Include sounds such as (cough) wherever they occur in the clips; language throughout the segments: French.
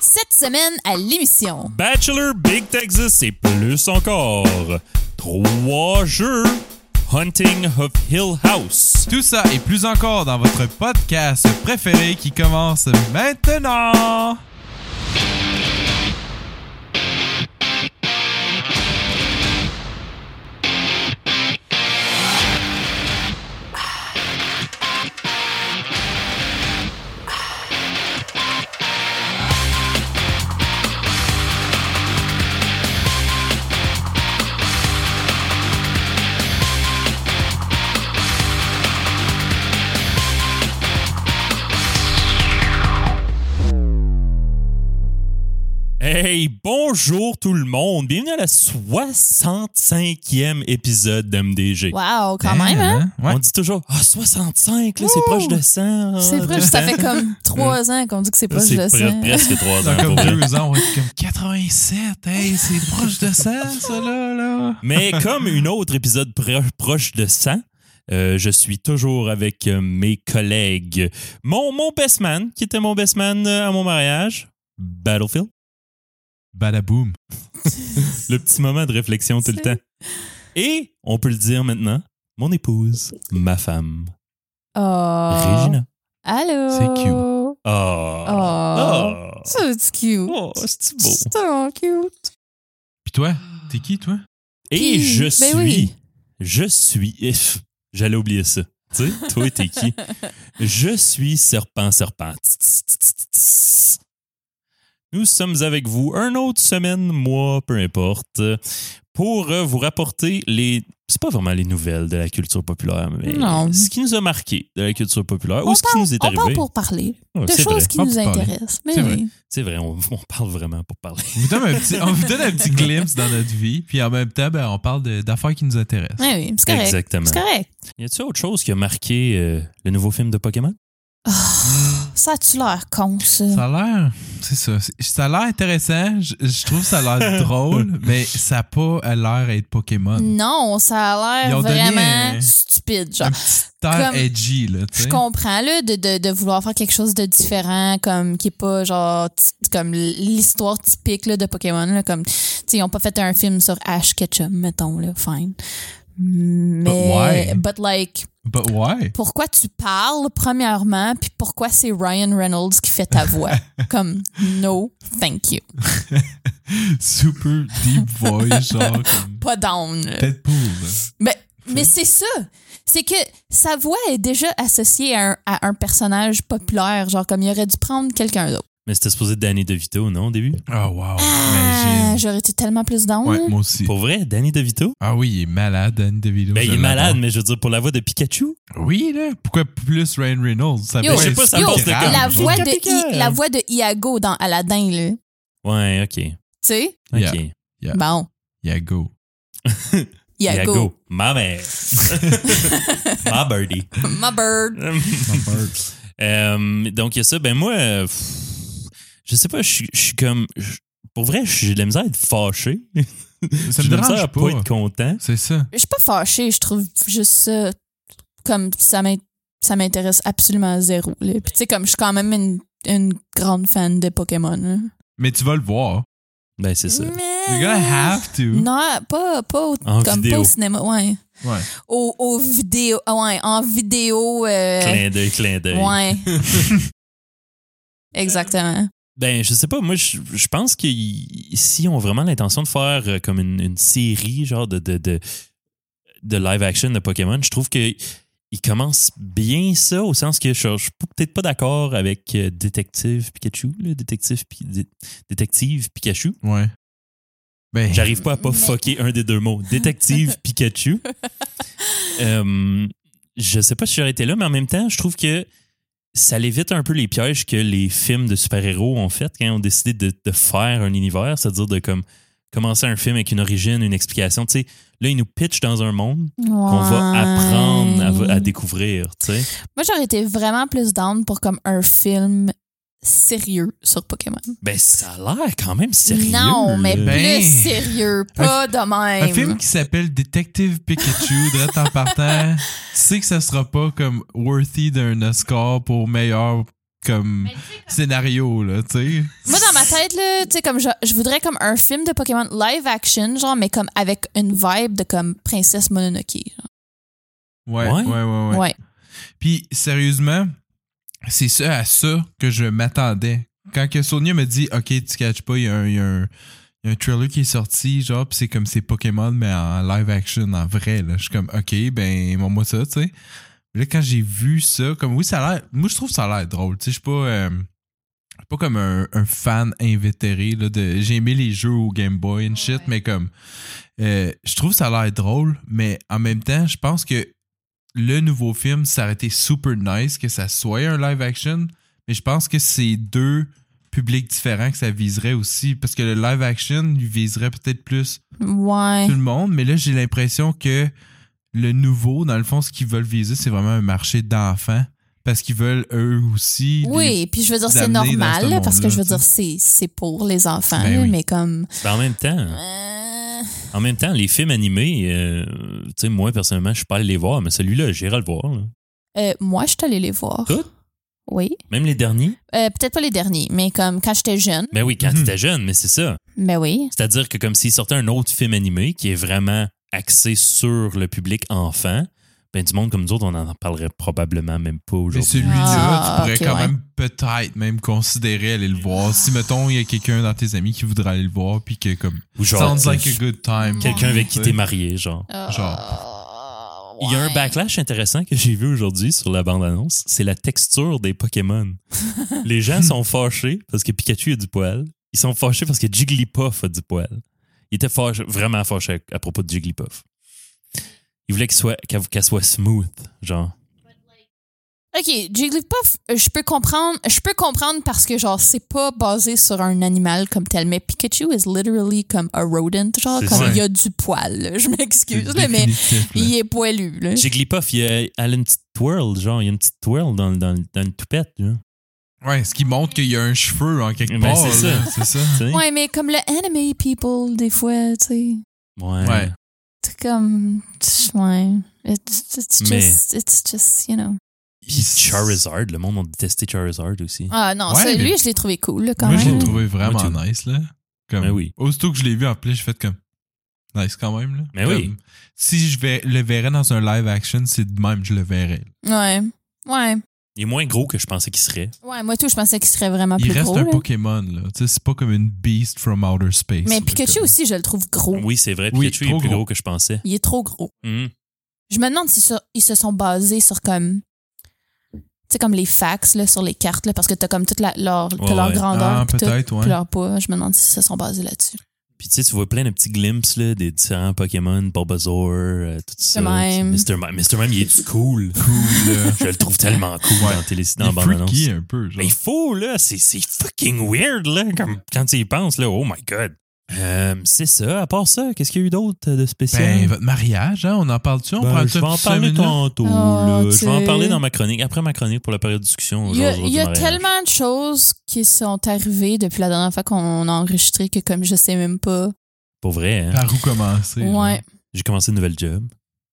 Cette semaine à l'émission. Bachelor Big Texas et plus encore. Trois jeux. Hunting of Hill House. Tout ça et plus encore dans votre podcast préféré qui commence maintenant. Bonjour tout le monde. Bienvenue à la 65e épisode d'MDG. Wow, quand même, hein? Ouais. On dit toujours, ah, 65, là, c'est proche de 100. ah, C'est proche, ça fait comme (laughs) trois ans qu'on dit que c'est proche C'est de pre- ça. presque trois Dans ans. comme pour vrai. deux ans, on être comme 87. Hey, c'est proche de ça, ça là, là. Mais comme une autre épisode pro- proche de 100, euh, je suis toujours avec euh, mes collègues. Mon, mon best man, qui était mon best man euh, à mon mariage, Battlefield. Badaboom. (laughs) Le petit moment de réflexion tout le temps. Et, on peut le dire maintenant, mon épouse, ma femme, Oh. Regina. Allô? C'est cute. Oh. Oh. Oh. C'est cute. Oh, c'est beau? C'est tellement cute. Puis toi, t'es qui, toi? Et Qui? je Ben suis. oui. Je suis. J'allais oublier ça. Tu sais, toi, t'es qui? (laughs) Je suis Serpent Serpent. Tss, tss, tss, tss. Nous sommes avec vous un autre semaine, mois, peu importe, pour euh, vous rapporter les. C'est pas vraiment les nouvelles de la culture populaire, mais Non. ce qui nous a marqué de la culture populaire On ou ce qui parle- nous est On arrivé? parle pour parler Ouais, de c'est choses vrai. qui On nous intéressent. Mais C'est vrai. oui. C'est vrai, on, on parle vraiment pour parler. On vous donne un petit, on vous donne un petit glimpse dans notre vie, puis en même temps, ben, on parle d'affaires qui nous intéressent. Oui, oui, c'est correct. Exactement. C'est correct. Y a-t-il autre chose qui a marqué euh, le nouveau film de Pokémon? Ça a-tu l'air con, ça? Ça a l'air, c'est ça, ça a l'air intéressant. Je, je trouve que ça a l'air (laughs) drôle, mais ça n'a pas l'air d'être Pokémon. Non, ça a l'air vraiment un- stupide. Genre. Un petit air Comme- edgy, là, tu Je comprends là de, de, de vouloir faire quelque chose de différent comme qui est pas genre comme l'histoire typique là, de Pokémon là, comme tu sais ils ont pas fait un film sur Ash Ketchum mettons là fine mais why? but like But why? pourquoi tu parles premièrement puis pourquoi c'est Ryan Reynolds qui fait ta voix? (laughs) Comme no thank you (laughs) Super deep voice, genre comme pas down. Deadpool. là. Mais, mais c'est ça. C'est que sa voix est déjà associée à un, à un personnage populaire. Genre, comme il aurait dû prendre quelqu'un d'autre. Mais c'était supposé être Danny DeVito, non, au début? Oh wow, Ah, imagine. j'aurais été tellement plus down. Ouais, moi aussi. Pour vrai, Danny DeVito? Ah oui, il est malade, Danny DeVito. Ben, il est malade, mais je veux dire, pour la voix de Pikachu? Oui, là. Pourquoi plus Ryan Reynolds? Ça Yo, je sais pas, ça c'est passe de grave, comme- la, voix de I- la voix de Iago dans Aladdin, là. Tu Ouais, OK. sais? OK. Yeah. Yeah. Bon. Iago. (laughs) Yago. Ma mère. (laughs) Ma birdie. (laughs) My bird. Euh, donc, il y a ça. Ben, moi, euh, pff, je sais pas, je suis- je suis comme. je- Pour vrai, j'ai de la misère à être fâché. (laughs) Ça J'ai me de la misère dérange à pas. pas être content. C'est ça. Je suis pas fâchée. Je trouve juste ça comme ça m'int- ça m'intéresse absolument zéro. Là. Puis, tu sais, comme je suis quand même une, une grande fan de Pokémon. là. Mais tu vas le voir. Ben, c'est ça. You're gonna have to. Non, pas, pas En comme vidéo. pas au cinéma, ouais. Ouais. Au, au vidéo, ah ouais, en vidéo, euh, Clin d'œil, clin d'œil. ouais. (laughs) Exactement. Ben, je sais pas, moi, je, je pense que y- si on a vraiment l'intention de faire euh, comme une, une série, genre de, de, de, de live action de Pokémon, je trouve que il commence bien ça, au sens que je, je suis peut-être pas d'accord avec euh, Détective Pikachu, là, Détective, Pi- Dé- Détective Pikachu. Ouais. Ben, J'arrive pas à pas Mais- fucker un des deux mots. Détective (laughs) Pikachu. Euh, je sais pas si j'aurais été là, mais en même temps, je trouve que ça l'évite un peu les pièges que les films de super-héros ont fait quand ils ont décidé de, de faire un univers, c'est-à-dire de comme commencer un film avec une origine, une explication. Tu sais, là, ils nous pitchent dans un monde qu'on va apprendre à, à découvrir. Tu sais. Moi, j'aurais été vraiment plus down pour comme un film sérieux sur Pokémon. Ben, ça a l'air quand même sérieux. non, mais là. Ben, plus sérieux, pas de même. Un film qui s'appelle Detective Pikachu, (laughs) direct en partant, tu sais que ça sera pas comme worthy d'un Oscar pour meilleur comme scénario, là, tu sais. Moi, dans ma tête, là, tu sais, comme je, je voudrais comme un film de Pokémon live action, genre, mais comme avec une vibe de comme Princesse Mononoke. genre. Ouais, Ouais. ouais, ouais, ouais. Ouais. Puis, sérieusement, c'est ça à ça que je m'attendais. Quand que Sonia me dit, OK, tu catches pas, il y a un, y a un, il y a un trailer qui est sorti, genre, pis c'est comme c'est Pokémon, mais en live action, en vrai, là. Je suis comme, OK, ben, moi ça, tu sais. Là, quand j'ai vu ça, comme, oui, ça a l'air, moi, je trouve ça a l'air drôle, tu sais, je suis pas, euh, je suis pas comme un, un fan invétéré, là, de, j'ai aimé les jeux au Game Boy and shit, mais comme, euh, je trouve ça a l'air drôle, mais en même temps, je pense que le nouveau film, ça aurait été super nice que ça soit un live action, mais je pense que c'est deux publics différents que ça viserait aussi, parce que le live action, il viserait peut-être plus Ouais. tout le monde, mais là, j'ai l'impression que le nouveau, dans le fond, ce qu'ils veulent viser, c'est vraiment un marché d'enfants, parce qu'ils veulent eux aussi. les- Oui, puis je veux dire, c'est normal, ce parce que je veux dire, c'est, c'est pour les enfants, Ben oui. mais comme. Ben, en même temps, euh, en même temps, les films animés, euh, tu sais, moi, personnellement, je suis pas allé les voir, mais celui-là, j'irai le voir. là. euh, moi, je suis allée les voir. Tout? Oui. Même les derniers? Euh, peut-être pas les derniers, mais comme quand j'étais jeune. Ben oui, quand Mhm. tu étais jeune, mais c'est ça. Ben oui. C'est-à-dire que comme s'il sortait un autre film animé qui est vraiment axé sur le public enfant, ben du monde comme nous autres, on en parlerait probablement même pas Mais aujourd'hui. celui-là, Ah, tu pourrais ok, quand ouais. même peut-être même considérer aller le voir. Si, mettons, il y a quelqu'un dans tes amis qui voudrait aller le voir, puis que comme... Ou genre, sounds like tu- a good time. quelqu'un avec qui t'es marié, genre. Genre. Il y a un backlash intéressant que j'ai vu aujourd'hui sur la bande-annonce, c'est la texture des Pokémon. (laughs) Les gens sont fâchés parce que Pikachu a du poil. Ils sont fâchés parce que Jigglypuff a du poil. Ils étaient fâchés, vraiment fâchés à, à propos de Jigglypuff. Ils voulaient qu'elle soit, qu'elle- qu'elle soit smooth, genre. Ok, Jigglypuff, euh, je peux comprendre, je peux comprendre parce que genre c'est pas basé sur un animal comme tel, mais Pikachu is literally comme a rodent, genre comme ça. il y a du poil. là. Je m'excuse, mais là. il est poilu. Là. Jigglypuff, il a, elle a une petite twirl, genre, il y a une petite twirl dans, dans, dans le toupette, là. Ouais, ce qui montre qu'il y a un cheveu en quelque Ben, part. c'est ça. (laughs) C'est ça. Ouais, mais comme le anime people des fois, tu sais, Ouais. Ouais. C'est comme, ouais, it's, it's Mais- just, it's just, you know. Puis Charizard, le monde a détesté Charizard aussi. Ah non, Ouais, ça, mais- lui, je l'ai trouvé cool là, quand Moi, je même. l'ai trouvé vraiment Moi, nice, là. Comme, Ben oui. Aussitôt que je l'ai vu en plus, j'ai fait comme. Nice quand même, là. Ben Comme, oui. Si je vais- le verrais dans un live action, c'est de même que je le verrais. Ouais, ouais, Il est moins gros que je pensais qu'il serait. ouais. Moi tout, je pensais qu'il serait vraiment Il plus reste gros. un là. Pokémon, là. Tu sais, c'est pas comme une beast from outer space. Mais là, Pikachu comme- aussi, je le trouve gros. Oui, c'est vrai. Oui, Pikachu est trop plus gros. gros que je pensais. Il est trop gros. Mhm. Je me demande si ça, ils se sont basés sur comme. Tu sais, comme les fax là, sur les cartes, là, parce que t'as comme toute la, leur, t'as Ouais, leur ouais. grandeur. Ah, puis tout, peut-être, ouais. puis leur poids. Je me demande si se sont basés là-dessus. Puis tu sais, tu vois plein de petits glimpses là, des différents Pokémon, Bulbasaur, euh, tout ça. Mime. Mr. Mime. Mr. Mime, il est cool. Cool, là. Je le trouve tellement cool Ouais. dans, télé, Il dans freaky un peu, genre. Mais il faut, là. C'est c'est fucking weird, là. Comme, quand tu y penses, là. Oh my God. Euh, c'est ça. À part ça, qu'est-ce qu'il y a eu d'autre de spécial? Ben, votre mariage, hein, on en parle-tu? On Ben, prend je vais en parler tantôt. Oh. Je vais en parler dans ma chronique, après ma chronique pour la période de discussion. Il y a, il y a tellement de choses qui sont arrivées depuis la dernière fois qu'on a enregistré que comme je sais même pas. Pour vrai, hein? Par où commencer? Ouais. J'ai commencé une nouvelle job.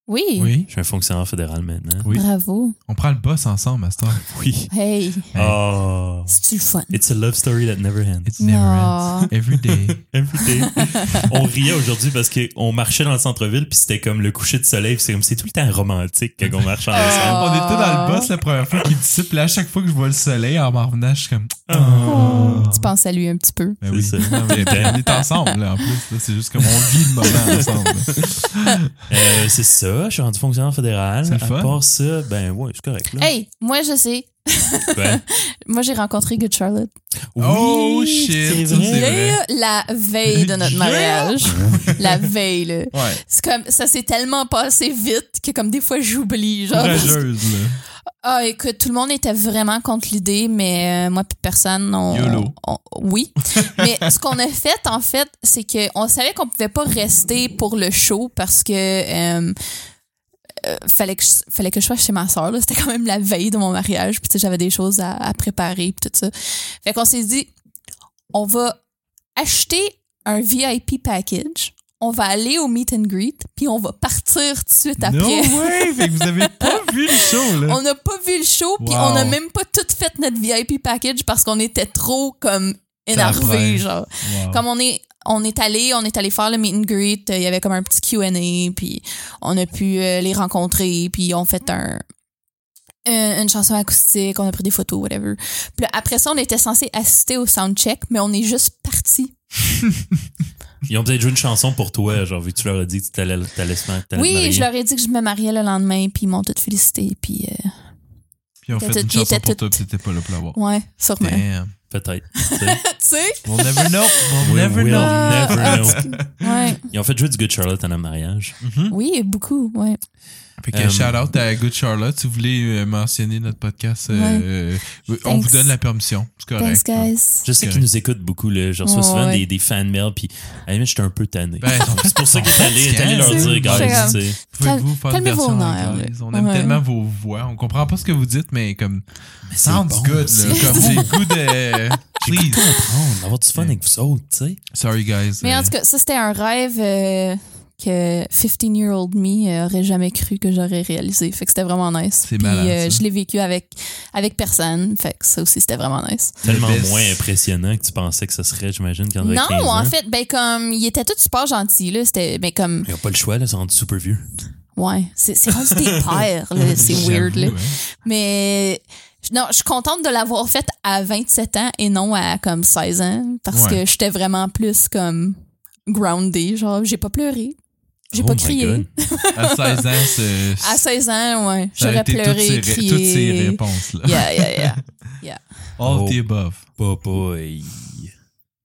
Oui. Oui. Je suis un fonctionnaire fédéral maintenant. Oui. Bravo. On prend le boss ensemble, Master. (laughs) Oui. Hey, Oh. c'est-tu le fun? It's a love story that never ends. It never Non. ends. Every day. (laughs) Every day. (laughs) on riait aujourd'hui parce qu'on marchait dans le centre-ville puis c'était comme le coucher de soleil. puis C'est comme c'est tout le temps romantique quand on marche ensemble. Oh. On était dans le boss la première fois qu'il dissipe. Là, à chaque fois que je vois le soleil en m'en revenant, je suis comme. Oh, tu penses à lui un petit peu. Ben C'est oui. ça. Non, mais on est ensemble, là, en plus. C'est juste comme on vit le moment ensemble. Euh, c'est ça, je suis rendu fonctionnaire fédéral. C'est le à fun. part ça, ben ouais, c'est correct. Là. Hey, moi je sais. Ben, (laughs) Moi j'ai rencontré Good Charlotte. Oh, oui, shit, c'est vrai. la veille de notre (laughs) mariage. la veille, là. Ouais. C'est comme, ça s'est tellement passé vite que comme des fois j'oublie, genre. Courageuse, là. Ah, écoute, tout le monde était vraiment contre l'idée, mais euh, moi puis personne, on, YOLO. on- oui. (laughs) mais ce qu'on a fait, en fait, c'est que on savait qu'on pouvait pas rester pour le show parce que euh, euh, fallait que je, fallait que je sois chez ma soeur. C'était quand même la veille de mon mariage, puis tu sais, j'avais des choses à, à préparer, puis tout ça. Fait qu'on s'est dit, on va acheter un VIP package. On va aller au meet and greet, puis on va partir tout de suite No après. (laughs) way! Fait que vous avez pas vu le show, là. On n'a pas vu le show, puis Wow. on n'a même pas tout fait notre VIP package parce qu'on était trop comme presse. genre. Wow. Comme on est on est allé, on est allé faire le meet and greet, il y avait comme un petit Q&A, puis on a pu euh, les rencontrer, puis on fait un un- une chanson acoustique, on a pris des photos, whatever. Puis après ça, on était censé assister au soundcheck, mais on est juste parti. (laughs) Ils ont peut-être joué une chanson pour toi, genre, vu que tu leur as dit que tu se t'allais te Oui, marier. je leur ai dit que je me mariais le lendemain, puis ils m'ont tous félicité, puis euh, Puis Ils fait étaient une tout- chanson pour toi, tout- puis t'étais pas là pour l'avoir. ouais, sûrement. Peut-être. (laughs) tu sais. We'll never know. We'll We never will know. never Ah, know. Ouais. Ils ont fait jouer du Good Charlotte à notre mariage. Oui, beaucoup, ouais. Fait que Euh, shout out à Good Charlotte. Si vous voulez euh, mentionner notre podcast, euh, on vous donne la permission. C'est correct. Thanks, guys. Je sais qu'ils nous écoutent beaucoup. Là. Je reçois souvent Ouais. des, des fan mails, puis à la limite, j'étais un peu tanné. Ben, (laughs) c'est pour ça qu'il est allé, il est allé leur C'est- dire, c'est guys, comme- tu sais. Pouvez-vous faire une version anglaise? On aime Ouais. tellement vos voix. On comprend pas ce que vous dites, mais comme Mais sounds bon, good. Là, comme j'ai le goût de please. comprendre, avoir du fun avec vous autres, tu sais. Sorry guys. Mais en tout cas, ça, c'était un rêve euh, que 15-year-old me euh, aurait jamais cru que j'aurais réalisé. Fait que c'était vraiment nice. C'est Puis malade, euh, ça. je l'ai vécu avec, avec personne. Fait que ça aussi, c'était vraiment nice. Tellement moins impressionnant que tu pensais que ce serait, j'imagine, quand Non, 15 ans. en fait, ben comme, il était tout super gentil, là. C'était, ben comme, Ils n'ont pas le choix, là, ils sont rendus super vieux. ouais, c'est c'est rendu des pères, là. C'est weird, là. Mais non, je suis contente de l'avoir fait à 27 ans et non à comme 16 ans parce Ouais. que j'étais vraiment plus comme grounded. Genre, j'ai pas pleuré. J'ai Oh pas crié. God. (laughs) À 16 ans, c'est. À 16 ans, ouais. J'aurais pleuré, toutes ces, ré- crié. toutes ces réponses-là. Yeah, yeah, yeah. (laughs) All Oh. the above. Boy.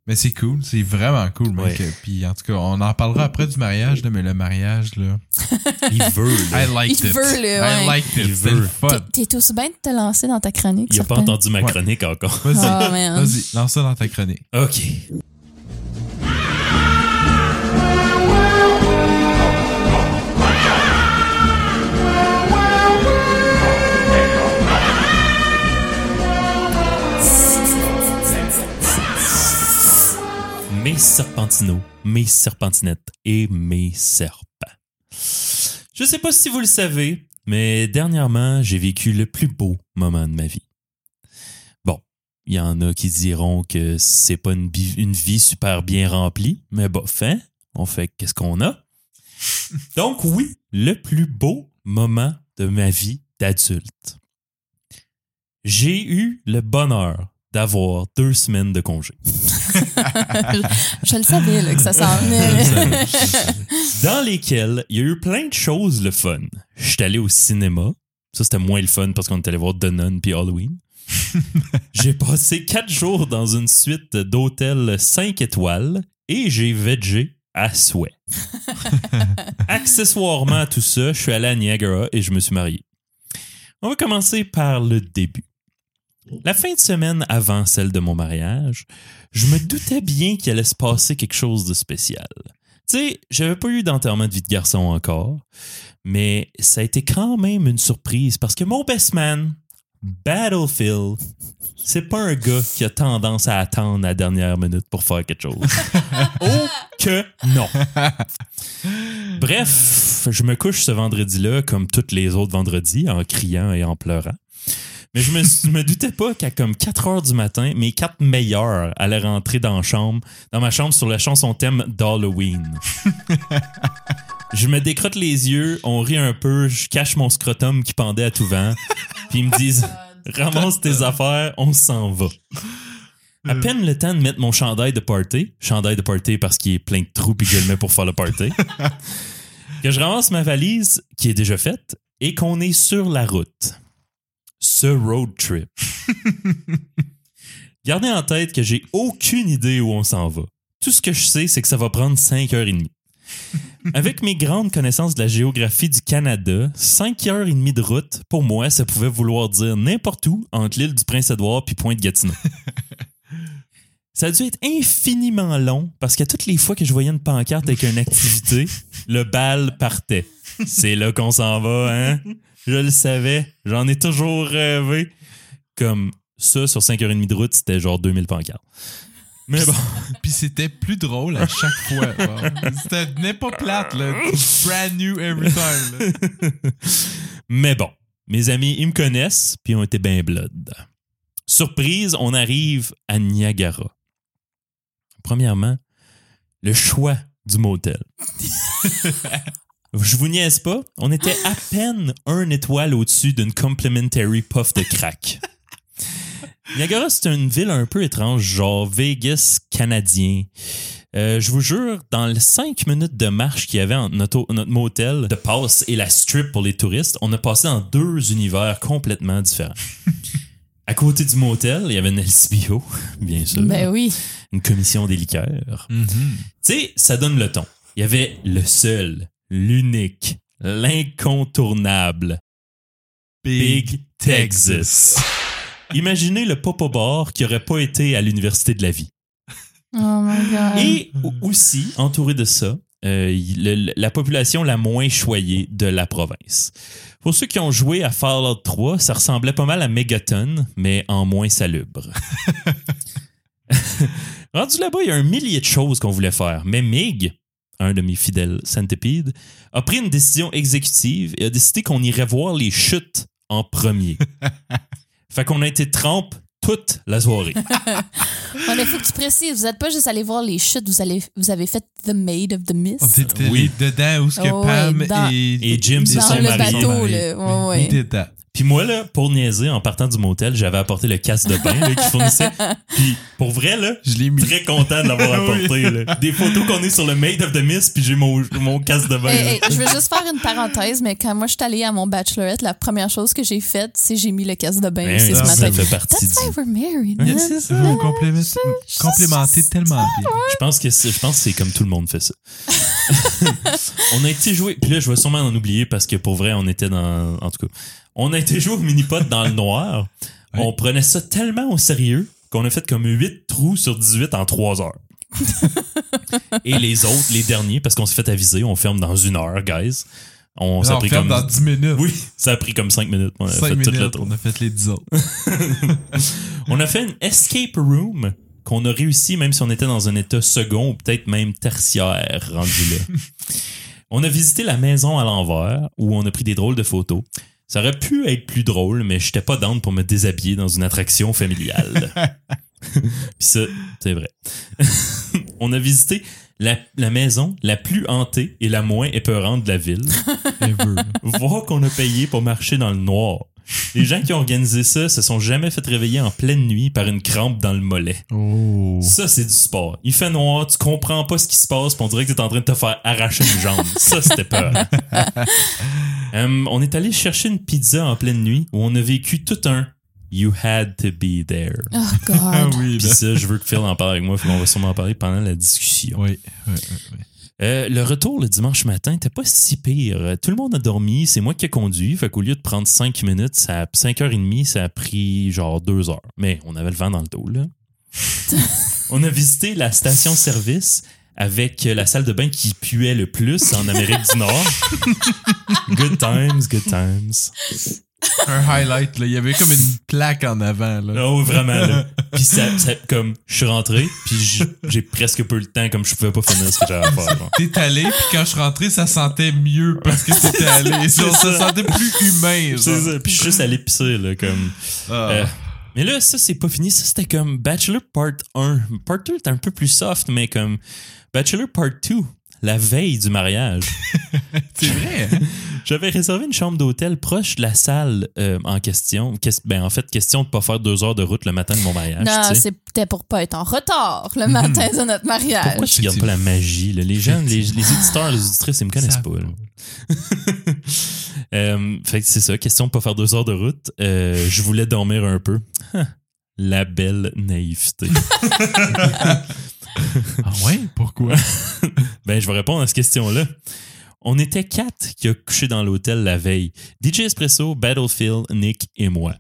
Mais c'est cool, c'est vraiment cool, mec. Ouais. Puis en tout cas, on en parlera après du mariage, là, mais le mariage, là. (laughs) Il veut, là. I liked Il it. veut, là, I ouais. liked it. Il C'était veut. le fun. T'es- aussi bien de te lancer dans ta chronique. Il a pas entendu ma Ouais. chronique encore. Vas-y, Oh, vas-y, lance ça dans ta chronique. OK. Mes serpentinos, mes serpentinettes et mes serpents. Je sais pas si vous le savez, mais dernièrement, j'ai vécu le plus beau moment de ma vie. Bon, il y en a qui diront que c'est pas une vie super bien remplie, mais bof, hein? On fait qu'est-ce qu'on a? (laughs) Donc oui, le plus beau moment de ma vie d'adulte. J'ai eu le bonheur d'avoir deux semaines de congé. (laughs) Je le savais là, que ça s'en venait. (laughs) dans lesquels il y a eu plein de choses le fun. Je suis allé au cinéma. Ça, c'était moins le fun parce qu'on est allé voir The Nun puis Halloween. (laughs) j'ai passé quatre jours dans une suite d'hôtels 5 étoiles et j'ai végé à souhait. Accessoirement à tout ça, je suis allé à Niagara et je me suis marié. On va commencer par le début. La fin de semaine avant celle de mon mariage, je me doutais bien qu'il allait se passer quelque chose de spécial. Tu sais, j'avais pas eu d'enterrement de vie de garçon encore, mais ça a été quand même une surprise parce que mon best man, Battlefield, c'est pas un gars qui a tendance à attendre la dernière minute pour faire quelque chose. (laughs) oh que non. Bref, je me couche ce vendredi-là comme tous les autres vendredis en criant et en pleurant. Mais je me, je me doutais pas qu'à comme 4 heures du matin, mes quatre meilleurs allaient rentrer dans, la chambre, dans ma chambre sur la chanson thème d'Halloween. je me décrotte les yeux, on rit un peu, je cache mon scrotum qui pendait à tout vent, puis ils me disent (laughs) Ramasse tes affaires, on s'en va. À peine le temps de mettre mon chandail de party, chandail de party parce qu'il est plein de trous et que je le mets pour faire le party, (laughs) que je ramasse ma valise qui est déjà faite et qu'on est sur la route. Ce road trip. (laughs) Gardez en tête que j'ai aucune idée où on s'en va. Tout ce que je sais, c'est que ça va prendre 5 heures et demie. (laughs) Avec mes grandes connaissances de la géographie du Canada, 5 heures et demie de route, pour moi, ça pouvait vouloir dire n'importe où entre l'île du Prince-Édouard puis Pointe-Gatineau. (laughs) Ça a dû être infiniment long parce qu'à toutes les fois que je voyais une pancarte avec une activité, le bal partait. C'est là qu'on s'en va, hein? Je le savais. J'en ai toujours rêvé. Comme ça, sur 5h30 de route, c'était genre 2000 pancartes. Mais bon. Puis c'était plus drôle à chaque fois. C'était n'est pas plate, là. Brand new every time. là. Mais bon, mes amis, ils me connaissent, puis ils ont été bien blood. Surprise, on arrive à Niagara. Premièrement, le choix du motel. (laughs) Je vous niaise pas, on était à peine un étoile au-dessus d'une complimentary puff de crack. (laughs) Niagara, c'est une ville un peu étrange, genre Vegas canadien. Euh, je vous jure, dans les cinq minutes de marche qu'il y avait entre notre, notre motel de passe et la strip pour les touristes, on a passé dans deux univers complètement différents. à côté du motel, il y avait une LCBO, bien sûr, Ben oui. une commission des liqueurs. Tu sais, ça donne le ton. Il y avait le seul, l'unique, l'incontournable Big Texas. Imaginez le Popo Bar qui aurait pas été à l'université de la vie. Oh my god. Et au- aussi, entouré de ça, euh, le- la population la moins choyée de la province. Pour ceux qui ont joué à Fallout 3, ça ressemblait pas mal à Megaton, mais en moins salubre. (laughs) Rendu là-bas, il y a un millier de choses qu'on voulait faire, mais Mig, un de mes fidèles centipedes, a pris une décision exécutive et a décidé qu'on irait voir les chutes en premier. (laughs) fait qu'on a été trempe toute la soirée. (laughs) Ouais, mais faut que tu précises, vous n'êtes pas juste allé voir les chutes, vous, allez, vous avez fait The Maid of the Mist? On était Oui. dedans où ce que Oh, Pam ouais, dans- et, Et Jim se Dans sont le mariés. bateau, là. Ouais, ouais. Puis moi, là, pour niaiser, en partant du motel, j'avais apporté le casque de bain là, qu'ils fournissaient. (laughs) Puis pour vrai, là, Je l'ai mis. très content de l'avoir (laughs) apporté. là. Des photos qu'on est sur le Made of the Mist, puis j'ai mon, mon casque de bain. Hey, là. hey, je veux juste faire une parenthèse, mais quand moi je suis allée à mon bachelorette, la première chose que j'ai faite, c'est j'ai mis le casque de bain Ben, aussi ce ça matin. fait partie That's du... why we're married, Ouais, man. c'est ça. Vous complémentez tellement bien. Je pense que c'est, je pense que c'est comme tout le monde fait ça. (laughs) on a été joué, puis là je vais sûrement en oublier parce que pour vrai on était dans, en tout cas, on a été joué au mini-pot dans le noir. (laughs) Ouais. On prenait ça tellement au sérieux qu'on a fait comme 8 trous sur 18 en 3 heures. (laughs) Et les autres, les derniers, parce qu'on s'est fait aviser, on ferme dans une heure, guys. On, (laughs) ça a pris comme, dans 10 minutes. oui, ça a pris comme 5 minutes. On a 5 fait on a fait les 10 autres. On a fait une escape room qu'on a réussi même si on était dans un état second ou peut-être même tertiaire rendu là. on a visité la maison à l'envers où on a pris des drôles de photos. Ça aurait pu être plus drôle, mais j'étais pas down pour me déshabiller dans une attraction familiale. (laughs) Puis ça, c'est vrai. (laughs) on a visité la, la maison la plus hantée et la moins épeurante de la ville. (laughs) Voir qu'on a payé pour marcher dans le noir. Les gens qui ont organisé ça se sont jamais fait réveiller en pleine nuit par une crampe dans le mollet. Oh. Ça, c'est du sport. Il fait noir, tu comprends pas ce qui se passe, puis on dirait que t'es en train de te faire arracher une jambe. (laughs) Ça, c'était peur. (laughs) Hum, on est allé chercher une pizza en pleine nuit où on a vécu tout un You had to be there. Oh Ah God. oui, Puis là. ça, je veux que Phil en parle avec moi, puis on va sûrement en parler pendant la discussion. Oui, oui, oui, oui. Euh, le retour le dimanche matin n'était pas si pire. Euh, Tout le monde a dormi, c'est moi qui ai conduit. Fait qu'au lieu de prendre 5 minutes, ça a 5 heures et demie, ça a pris genre 2 heures. Mais on avait le vent dans le dos, là. (laughs) on a visité la station-service avec la salle de bain qui puait le plus en Amérique du Nord. (laughs) good times, good times. Un highlight, là. Il y avait comme une plaque en avant, là. Oh, vraiment, là. (laughs) Puis ça, ça- comme, je suis rentré, puis j'ai presque peu le temps, comme je pouvais pas finir ce que j'avais à faire. T'es allé, puis quand je suis rentré, ça sentait mieux parce que t'étais (laughs) allé. Ça ça. sentait plus humain, C'est ça. Puis je suis juste allé pisser, là, comme. Ah. Euh, mais là, ça, c'est pas fini. Ça, c'était comme Bachelor Part 1. Part 2 était un peu plus soft, mais comme Bachelor Part 2, la veille du mariage. (laughs) c'est vrai. hein? J'avais réservé une chambre d'hôtel proche de la salle euh, en question. Ques- ben, en fait, question de pas faire deux heures de route le matin de mon mariage. Non, c'était pour pas être en retard le matin de notre mariage. Pourquoi tu gardes pas la magie? là? Les gens, les, les éditeurs, les auditrices, ils me connaissent Ça pas. (laughs) Euh, fait que c'est ça, question de pas faire deux heures de route. Euh, je voulais dormir un peu. La belle naïveté. (laughs) (laughs) Ah ouais? Pourquoi? (laughs) Ben, je vais répondre à cette question-là. On était quatre qui a couché dans l'hôtel la veille. DJ Espresso, Battlefield, Nick et moi.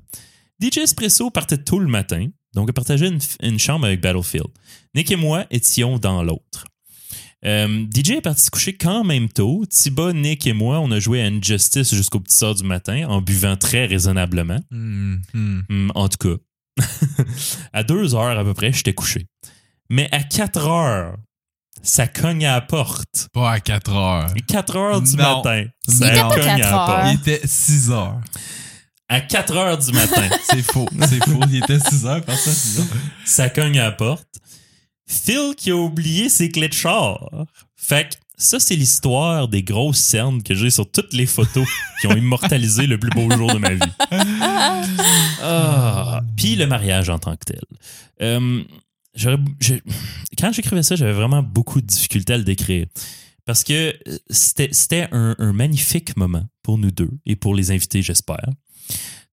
DJ Espresso partait tôt le matin, donc il partageait une, une chambre avec Battlefield. Nick et moi étions dans l'autre. Euh, DJ est parti se coucher quand même tôt. Tiba, Nick et moi, on a joué à Injustice jusqu'aux petites heures du matin en buvant très raisonnablement. Hmm, hmm. Hmm, en tout cas. (laughs) à deux heures à peu près, j'étais couché. Mais à 4 heures, ça cogne à la porte. Pas à 4 heures. 4 heures du Non. matin. Il Ça était pas cogne à la 4 heures. porte. Il était 6 heures. À 4 heures du matin, (laughs) C'est faux. C'est faux. Il était 6 heures, par ça, 6 heures. ça cogne à la porte. Phil qui a oublié ses clés de char. Fait que ça, c'est l'histoire des grosses cernes que j'ai sur toutes les photos qui ont immortalisé le plus beau jour de ma vie. (laughs) Ah. Puis le mariage en tant que tel. Euh, quand j'écrivais ça, j'avais vraiment beaucoup de difficultés à le décrire. Parce que euh, c'était un, un magnifique moment pour nous deux et pour les invités, j'espère.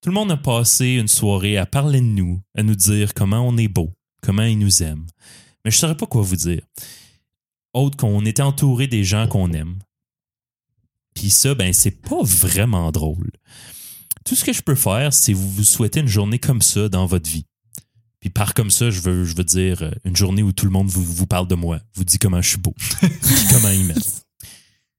Tout le monde a passé une soirée à parler de nous, à nous dire comment on est beau, comment ils nous aiment. Mais je ne saurais pas quoi vous dire. Autre qu'on était entouré des gens qu'on aime. Puis ça, ben, c'est pas vraiment drôle. Tout ce que je peux faire, c'est vous vous souhaiter une journée comme ça dans votre vie. Puis par comme ça, je veux, je veux dire euh, une journée où tout le monde vous, vous parle de moi, vous dit comment je suis beau, (laughs) puis comment il m'aime.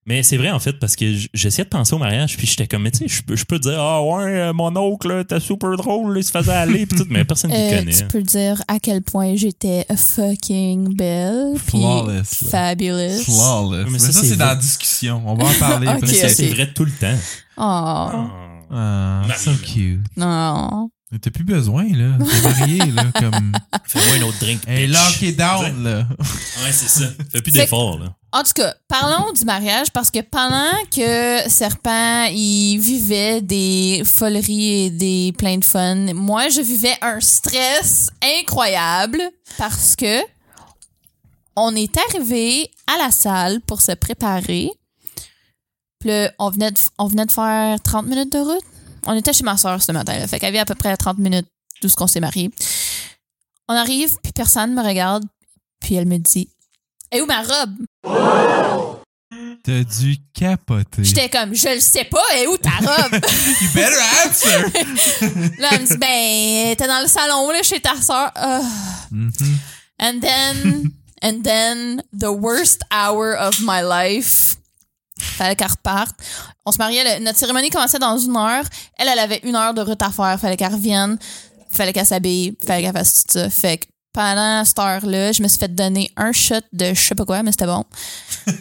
Mais c'est vrai, en fait, parce que j'essayais de penser au mariage, puis j'étais comme, mais tu sais, je peux, je peux dire, ah ouais, euh, mon oncle, t'es super drôle, il se faisait aller, puis tout, mais personne le Euh, connaît. tu peux dire à quel point j'étais fucking belle. puis Flawless. Fabulous. Flawless. Mais Mais, ça, ça, c'est dans la discussion. On va en parler. (laughs) Ok, parce Mais que ça, c'est vrai tout le temps. Oh, Ah, Marie, so cute. non. T'as plus besoin, là. T'es marié, là, (laughs) comme... Fais-moi un autre drink. Hey, lock it down, là. Ouais, c'est ça. Fais plus Fait- d'efforts, là. En tout cas, parlons du mariage parce que pendant que Serpent il vivait des foleries et des plein de fun, moi je vivais un stress incroyable parce que on est arrivé à la salle pour se préparer. Puis là, on venait de, on venait de faire 30 minutes de route. On était chez ma soeur ce matin. Là, fait qu'elle avait à peu près 30 minutes d'où ce qu'on s'est marié. On arrive, puis personne me regarde. Puis elle me dit Et où ma robe T'as dû capoter. J'étais comme, je le sais pas, et où ta robe? (laughs) (laughs) You better answer! là, elle me dit, ben, t'es dans le salon, là, chez ta soeur. Mhm. And then, and then, the worst hour of my life. Fallait qu'elle reparte. On se mariait, le- notre cérémonie commençait dans une heure. Elle, elle avait une heure de route à faire. Fallait qu'elle revienne. Fallait qu'elle s'habille. Fallait qu'elle fasse tout ça. Fait que pendant cette heure-là, je me suis fait donner un shot de je sais pas quoi, mais c'était bon. (laughs)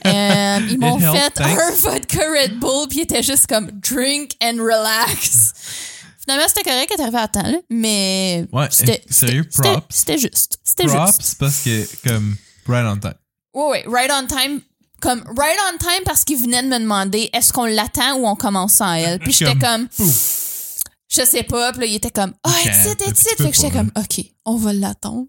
Euh, ils m'ont fait thanks. un vodka Red Bull, puis il était juste comme drink and relax. Finalement, c'était correct, elle est arrivée à temps, là, mais Ouais, c'était eh, sérieux, c'était- props. C'était juste. C'était Props, juste. parce que, comme, right on time. Oui, oui, right on time. Comme right on time parce qu'il venait de me demander est-ce qu'on l'attend ou on commence sans elle? Puis j'étais Comme, comme, je sais pas. Puis là, il était comme, oh, it's it, it's it. Fait que j'étais comme, ok, on va l'attendre.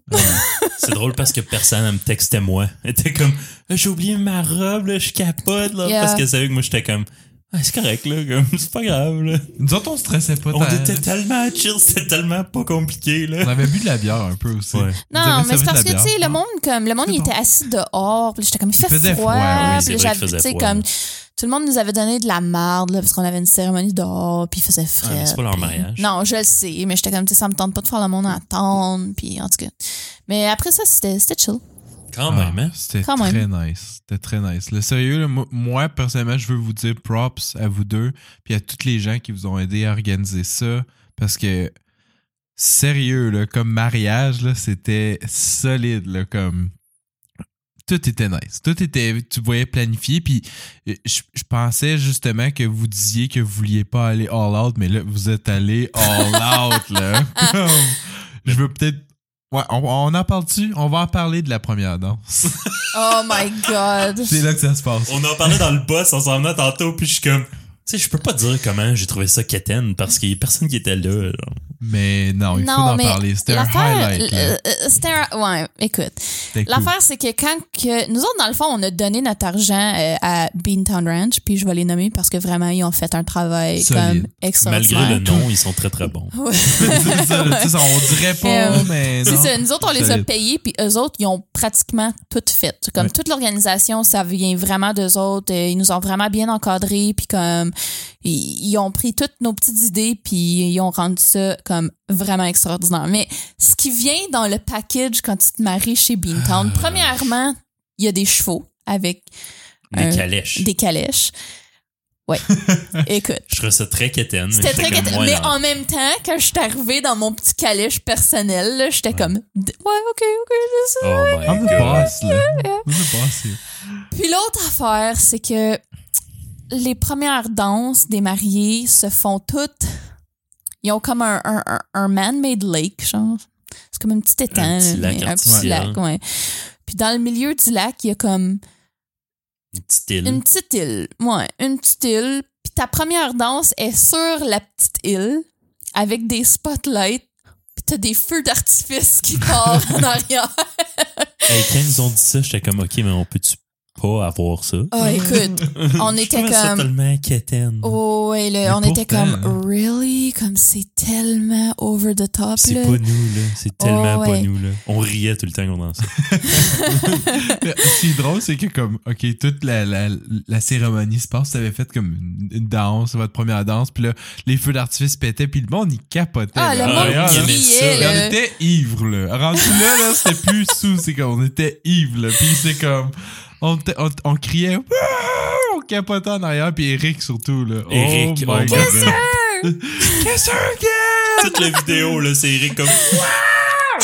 C'est drôle parce que personne ne me textait moi. Elle était comme, j'ai oublié ma robe, là, je capote, là. Yeah. Parce qu'elle savait que moi, j'étais comme, ah, c'est correct, là, comme, (laughs) c'est pas grave, là. Nous autres, on stressait pas On tant. était tellement chill, c'était tellement pas compliqué, là. On avait bu de la bière un peu aussi. Ouais. Non, mais c'est parce que, tu sais, le monde, comme, le monde, il bon. était assis dehors. Puis j'étais comme, il fait faisait froid. froid, oui, tu sais, comme, tout le monde nous avait donné de la marde, là, parce qu'on avait une cérémonie dehors, puis il faisait frais. Ah, c'est pas leur puis- mariage. Non, je le sais, mais j'étais comme, tu sais, ça me tente pas de faire le monde attendre, puis en tout cas. Mais après ça, c'était c'était chill. Quand Ah, même, hein? C'était Quand très même. nice. C'était très nice. Le sérieux, là, moi, personnellement, je veux vous dire props à vous deux, puis à tous les gens qui vous ont aidé à organiser ça, parce que sérieux, là, comme mariage, là, c'était solide, là, comme tout était nice. Tout était, tu voyais planifié, puis euh, je, je pensais justement que vous disiez que vous vouliez pas aller all out, mais là, vous êtes allé all out, là. (laughs) Je veux peut-être Ouais, on, on en parle-tu? On va en parler de la première danse. Oh my god. (laughs) C'est là que ça se passe. On en parlait dans le boss, on s'en venait tantôt, puis je suis comme, sais, je peux pas dire comment j'ai trouvé ça quétaine parce qu'il y a personne qui était là. genre. Mais non, il faut en parler. C'était un l'affaire- highlight. euh, C'était un. Ouais, écoute. Cool. L'affaire, c'est que quand que. Nous autres, dans le fond, on a donné notre argent euh, à Beantown Ranch, puis je vais les nommer parce que vraiment, ils ont fait un travail Solide. comme extraordinaire. Malgré le nom, (laughs) ils sont très très bons. Ouais. (laughs) c'est ça, là, tu sais, on dirait pas, Euh, mais C'est non. ça, nous autres, on les a payés, puis eux autres, ils ont pratiquement tout fait. Comme Ouais. toute l'organisation, ça vient vraiment d'eux autres. Euh, Ils nous ont vraiment bien encadrés, puis comme ils, ils ont pris toutes nos petites idées, puis ils ont rendu ça comme vraiment extraordinaire. Mais ce qui vient dans le package quand tu te maries chez Beantown, Ah. premièrement, il y a des chevaux avec Des Euh, calèches. des calèches. (laughs) Écoute. Je trouvais ça très quétaine. mais C'était très quétaine. ouais, Mais en même temps, quand je suis arrivée dans mon petit calèche personnel, j'étais comme, ouais, ok, ok, c'est ça. Oh my I'm the god. boss, là. I'm the boss here. Puis l'autre affaire, c'est que les premières danses des mariés se font toutes. Ils ont comme un, un, un- un man-made lake, genre. C'est comme un petit étang. Un petit lac un petit lac, ouais. Puis dans le milieu du lac, il y a comme Une petite île. une petite île. Ouais, une petite île. Puis ta première danse est sur la petite île avec des spotlights. Puis t'as des feux d'artifice qui (laughs) partent en arrière. Hey, quand ils ont dit ça, j'étais comme, OK, mais on peut-tu pas avoir ça? Ah, écoute, (laughs) on Je était trouvais ça comme. tellement quétaine. Oh, ouais, là, Mais on était comme, really? Comme c'est tellement over the top, C'est pas nous, là. C'est tellement Oh, pas nous, là. On riait tout le temps qu'on dansait. (laughs) Ce qui est drôle, c'est que comme, ok, toute la, la, la cérémonie se passe, t'avais fait comme une, danse, votre première danse, puis là, les feux d'artifice pétaient, puis le monde, il capotait. Ah, là. le Ah, monde il ça. Mais on était ivres, là. Rendu là, là, c'était plus sous, c'est comme, on était ivres, là. Puis c'est comme, on, on, on criait, on capotait en arrière, puis Eric surtout, là. Eric, oh my god. Qu'est-ce que Toute la vidéo, là, c'est Eric comme.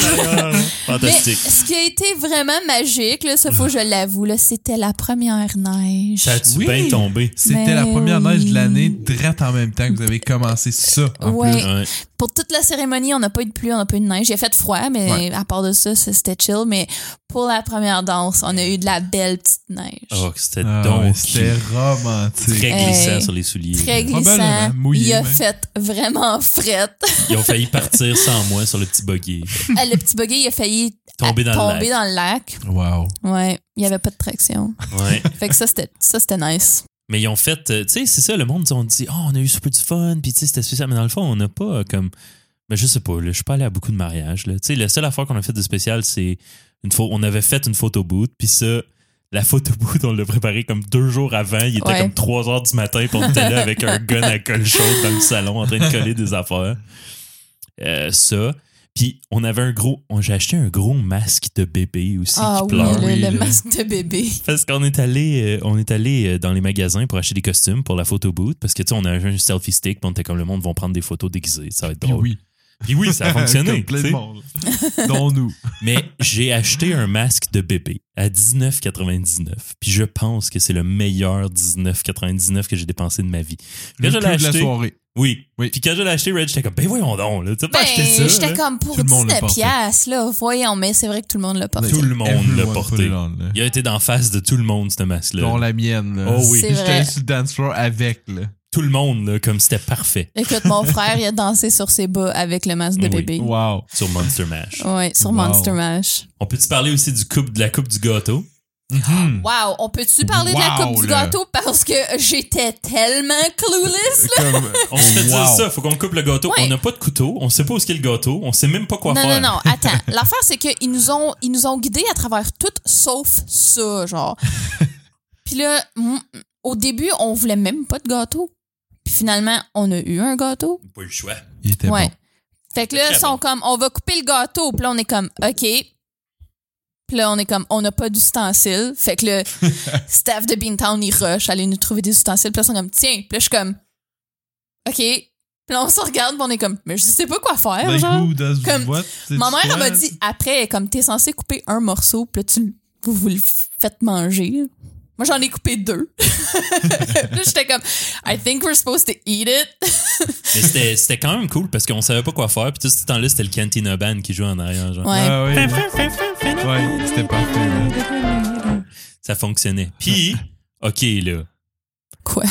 Mais Fantastique. ce qui a été vraiment magique, là, ça faut que je l'avoue, là, c'était la première neige. Ça a-tu Oui. bien tombé? C'était Mais la première neige de l'année, direct en même temps que vous avez commencé ça, en Ouais. plus. Ouais. Pour toute la cérémonie, on n'a pas eu de pluie, on n'a pas eu de neige. Il a fait froid, mais Ouais. à part de ça, c'était chill. Mais pour la première danse, on a eu de la belle petite neige. Oh, c'était Ah, donc ouais, cute. c'était romantique. très Hey. glissant sur les souliers. Très glissant. mouillé, il a même. fait vraiment frette. Ils ont failli partir sans moi sur le petit buggy. Le petit buggy, il a failli Tomber dans le lac. dans le lac. Wow. Ouais, il n'y avait pas de traction. Ouais. (laughs) Fait que ça, c'était ça, c'était nice. Mais ils ont fait, euh, tu sais, c'est ça, le monde, ils ont dit, oh, on a eu super du fun, puis tu sais, c'était spécial. Mais dans le fond, on n'a pas euh, comme. Ben, je sais pas, là, je suis pas allé à beaucoup de mariages. là. Tu sais, la seule affaire qu'on a fait de spécial, c'est une fois, on avait fait une photo booth, puis ça, la photo booth, on l'a préparée comme deux jours avant. Il était Ouais. comme 3 heures du matin, puis on était là avec un (laughs) gun à colle chaude dans le salon en train de coller des affaires. Euh, ça. Puis on avait un gros. on- J'ai acheté un gros masque de bébé aussi Ah qui oui, pleure. le, Oui, le là. masque de bébé. (laughs) Parce qu'on est allé, euh, on est allé euh, dans les magasins pour acheter des costumes pour la photo booth parce que tu sais on a un selfie stick, puis on était comme le monde vont prendre des photos déguisées, ça va être Puis drôle. oui. Puis oui, ça a (laughs) fonctionné. Plein de sais. monde. Dont nous. (laughs) Mais j'ai acheté un masque de bébé à 19,99. Puis je pense que c'est le meilleur 19,99 que j'ai dépensé de ma vie. Quand Le je plus l'ai de la acheté, soirée. Oui. Oui. Puis quand je l'ai acheté, Red, j'étais comme ben voyons donc, là, tu as pas Ben, acheté ça. j'étais comme pour Tout le monde l'a 19 porté. piastres, là. Voyons, mais c'est vrai que tout le monde l'a porté. Tout le monde l'a porté. on. Il a été d'en face de tout le monde ce masque-là. Dont la mienne. Là. Oh oui. J'étais sur le dance floor avec. Là. Tout le monde là, comme c'était parfait Écoute, mon frère, il a dansé sur ses bas avec le masque de Oui. bébé. Wow. sur Monster Mash. Ouais, sur Wow. Monster Mash. On peut-tu parler aussi du coupe, de la coupe du gâteau? Mhm. Wow, on peut-tu parler de la coupe du là. gâteau parce que j'étais tellement clueless, là? Comme, (laughs) On se fait dire wow. ça, faut qu'on coupe le gâteau. Ouais. On n'a pas de couteau, on sait pas où est le gâteau, on sait même pas quoi non, faire. non, non, (laughs) attends. L'affaire, c'est qu'ils nous ont, ils nous ont guidés à travers tout sauf ça, genre. (laughs) Puis là, au début, on voulait même pas de gâteau. Puis finalement, on a eu un gâteau. Pas eu le choix. Il était Ouais. bon. Fait que là, ils sont comme, on va couper le gâteau. Puis là, on est comme, OK. Puis là, on est comme, on n'a pas d'ustensiles. Fait que le (laughs) staff de Beantown, il rush, aller nous trouver des ustensiles. Puis là, ils sont comme, tiens. Puis là, je suis comme, OK. Puis là, on se regarde, puis on est comme, mais je sais pas quoi faire, Like, genre. Comme- what? Ma mère, elle m'a dit, après, comme, t'es censé couper un morceau, puis là, tu, vous, vous le faites manger. Moi, j'en ai coupé deux. (laughs) là, j'étais comme, I think we're supposed to eat it. (laughs) Mais c'était, c'était quand même cool parce qu'on savait pas quoi faire. Puis tout ce temps-là, c'était le Cantina Band qui jouait en arrière. Genre. Ouais. Ah oui. ouais, c'était parfait. là. Ça fonctionnait. Puis, (laughs) OK, là. Quoi?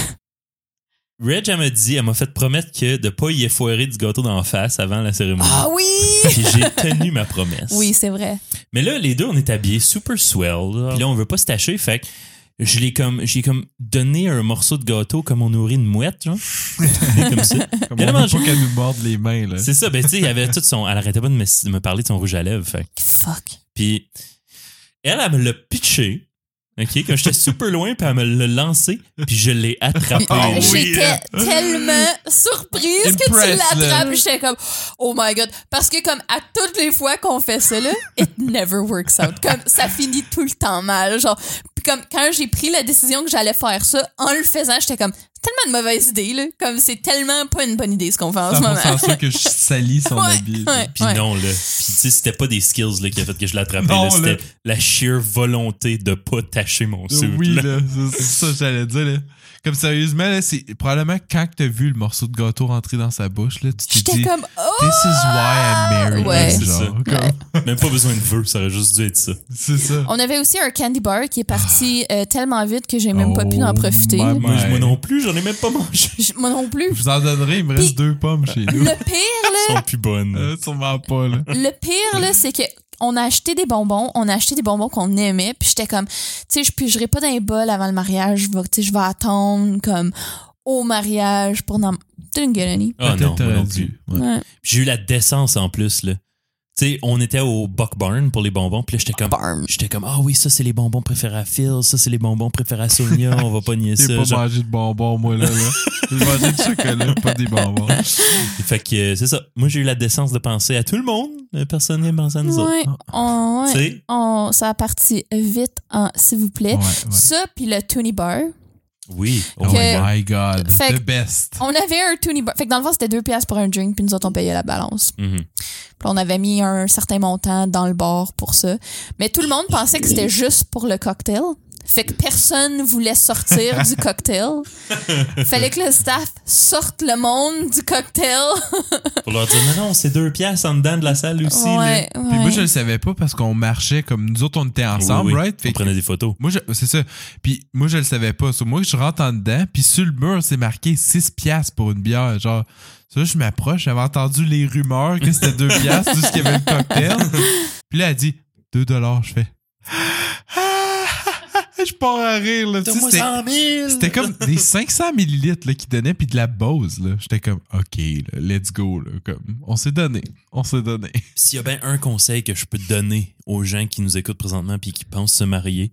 Reg, elle m'a dit, elle m'a fait promettre que de pas y effoirer du gâteau d'en face avant la cérémonie. Ah oui! Puis j'ai tenu ma promesse. Oui, c'est vrai. Mais là, les deux, on est habillés super swell. Puis là, on veut pas se tâcher. Fait que je l'ai comme, j'ai comme donné un morceau de gâteau comme on nourrit une mouette, genre. (laughs) Comme ça. Comme on mangé. pas qu'elle nous morde les mains. Là. C'est ça, ben tu sais, il y avait tout son. Elle arrêtait pas de me, de me parler de son rouge à lèvres. Fait. Fuck. Puis elle, elle me l'a pitché. OK, quand j'étais super loin, puis elle me l'a lancé, puis je l'ai attrapé. Oui, J'étais tellement surprise que tu l'attrapes. J'étais comme, oh my god. Parce que comme à toutes les fois qu'on fait ça, là, it never works out. Comme ça finit tout le temps mal. Genre, comme quand j'ai pris la décision que j'allais faire ça, en le faisant, j'étais comme, tellement de mauvaise idée, là. Comme c'est tellement pas une bonne idée ce qu'on fait en ce moment. 100% sûr que je (laughs) salis son Ouais, habit. ouais. Puis non, là. Puis tu sais, c'était pas des skills là, qui a fait que je l'attrapais. C'était la sheer volonté de pas tacher mon suit. Oui, là. là, c'est c'est ça que j'allais dire. Là. Comme sérieusement, là, c'est probablement quand t'as vu le morceau de gâteau rentrer dans sa bouche, là, tu t'es J'étais dit comme, oh! This is why I married Ouais. C'est genre. ça. comme- Même pas besoin de vœux, ça aurait juste dû être ça. C'est ça. On avait aussi un candy bar qui est parti euh, tellement vite que j'ai même pas pu en Oh profiter. Moi, non plus, j'en ai même pas mangé. Je- Moi non plus. Je vous en donnerai, il me reste deux pommes chez nous. Le pire, Elles sont plus bonnes. Euh, sûrement pas, là. le pire, là, c'est que on a acheté des bonbons, on a acheté des bonbons qu'on aimait, puis j'étais comme, tu sais, je pigerai pas dans les bols avant le mariage, je vais, tu sais, je vais attendre comme au mariage pour n'en... Didn't get any. Ah non, moi non dû. plus. Ouais. Ouais. J'ai eu la décence en plus, là. Tu sais, on était au Buck Barn pour les bonbons, puis là, j'étais comme. J'étais comme, ah oui, ça, c'est les bonbons préférés à Phil, ça, c'est les bonbons préférés à Sonia, on va pas nier J'ai ça. pas genre. mangé de bonbons, moi, là. là. J'ai mangé du chocolat, pas des bonbons. (laughs) Fait que euh, c'est ça. Moi, j'ai eu la décence de penser à tout le monde, mais personne n'est pensé à nous autres. Ouais, on, on- ça a parti vite, en, s'il vous plaît. Ouais, ouais. Ça, puis le Toonie Bar. Oui. Oh my god. The best. On avait un Toonie Bar. Fait que dans le fond, c'était deux piastres pour un drink, puis nous autres, on payait la balance. Puis on avait mis un certain montant dans le bar pour ça. Mais tout le monde pensait que c'était juste pour le cocktail. Fait que personne voulait sortir (laughs) du cocktail. Fallait que le staff sorte le monde du cocktail. (laughs) Pour leur dire, non, non, c'est deux pièces en dedans de la salle aussi. là. ouais, Puis moi, je le savais pas parce qu'on marchait comme nous autres, on était ensemble, Oui, oui. right? Fait On prenait des photos. Moi, je- c'est ça. Puis moi, je le savais pas. So, moi, je rentre en dedans, puis sur le mur, c'est marqué 6 piastres pour une bière. Genre, ça, je m'approche, j'avais entendu les rumeurs que c'était 2 piastres, tout ce qu'il y avait le cocktail. (laughs) Puis là, elle dit 2 dollars, je fais. (gasps) (gasps) je pars à rire, là. Tu sais, Donne-moi C'était 100 000! c'était comme des 500 millilitres là, qu'ils donnaient, puis de la Bose, là. J'étais comme, OK, là, let's go, là. Comme, on s'est donné. On s'est donné. S'il y a bien un conseil que je peux donner aux gens qui nous écoutent présentement puis qui pensent se marier,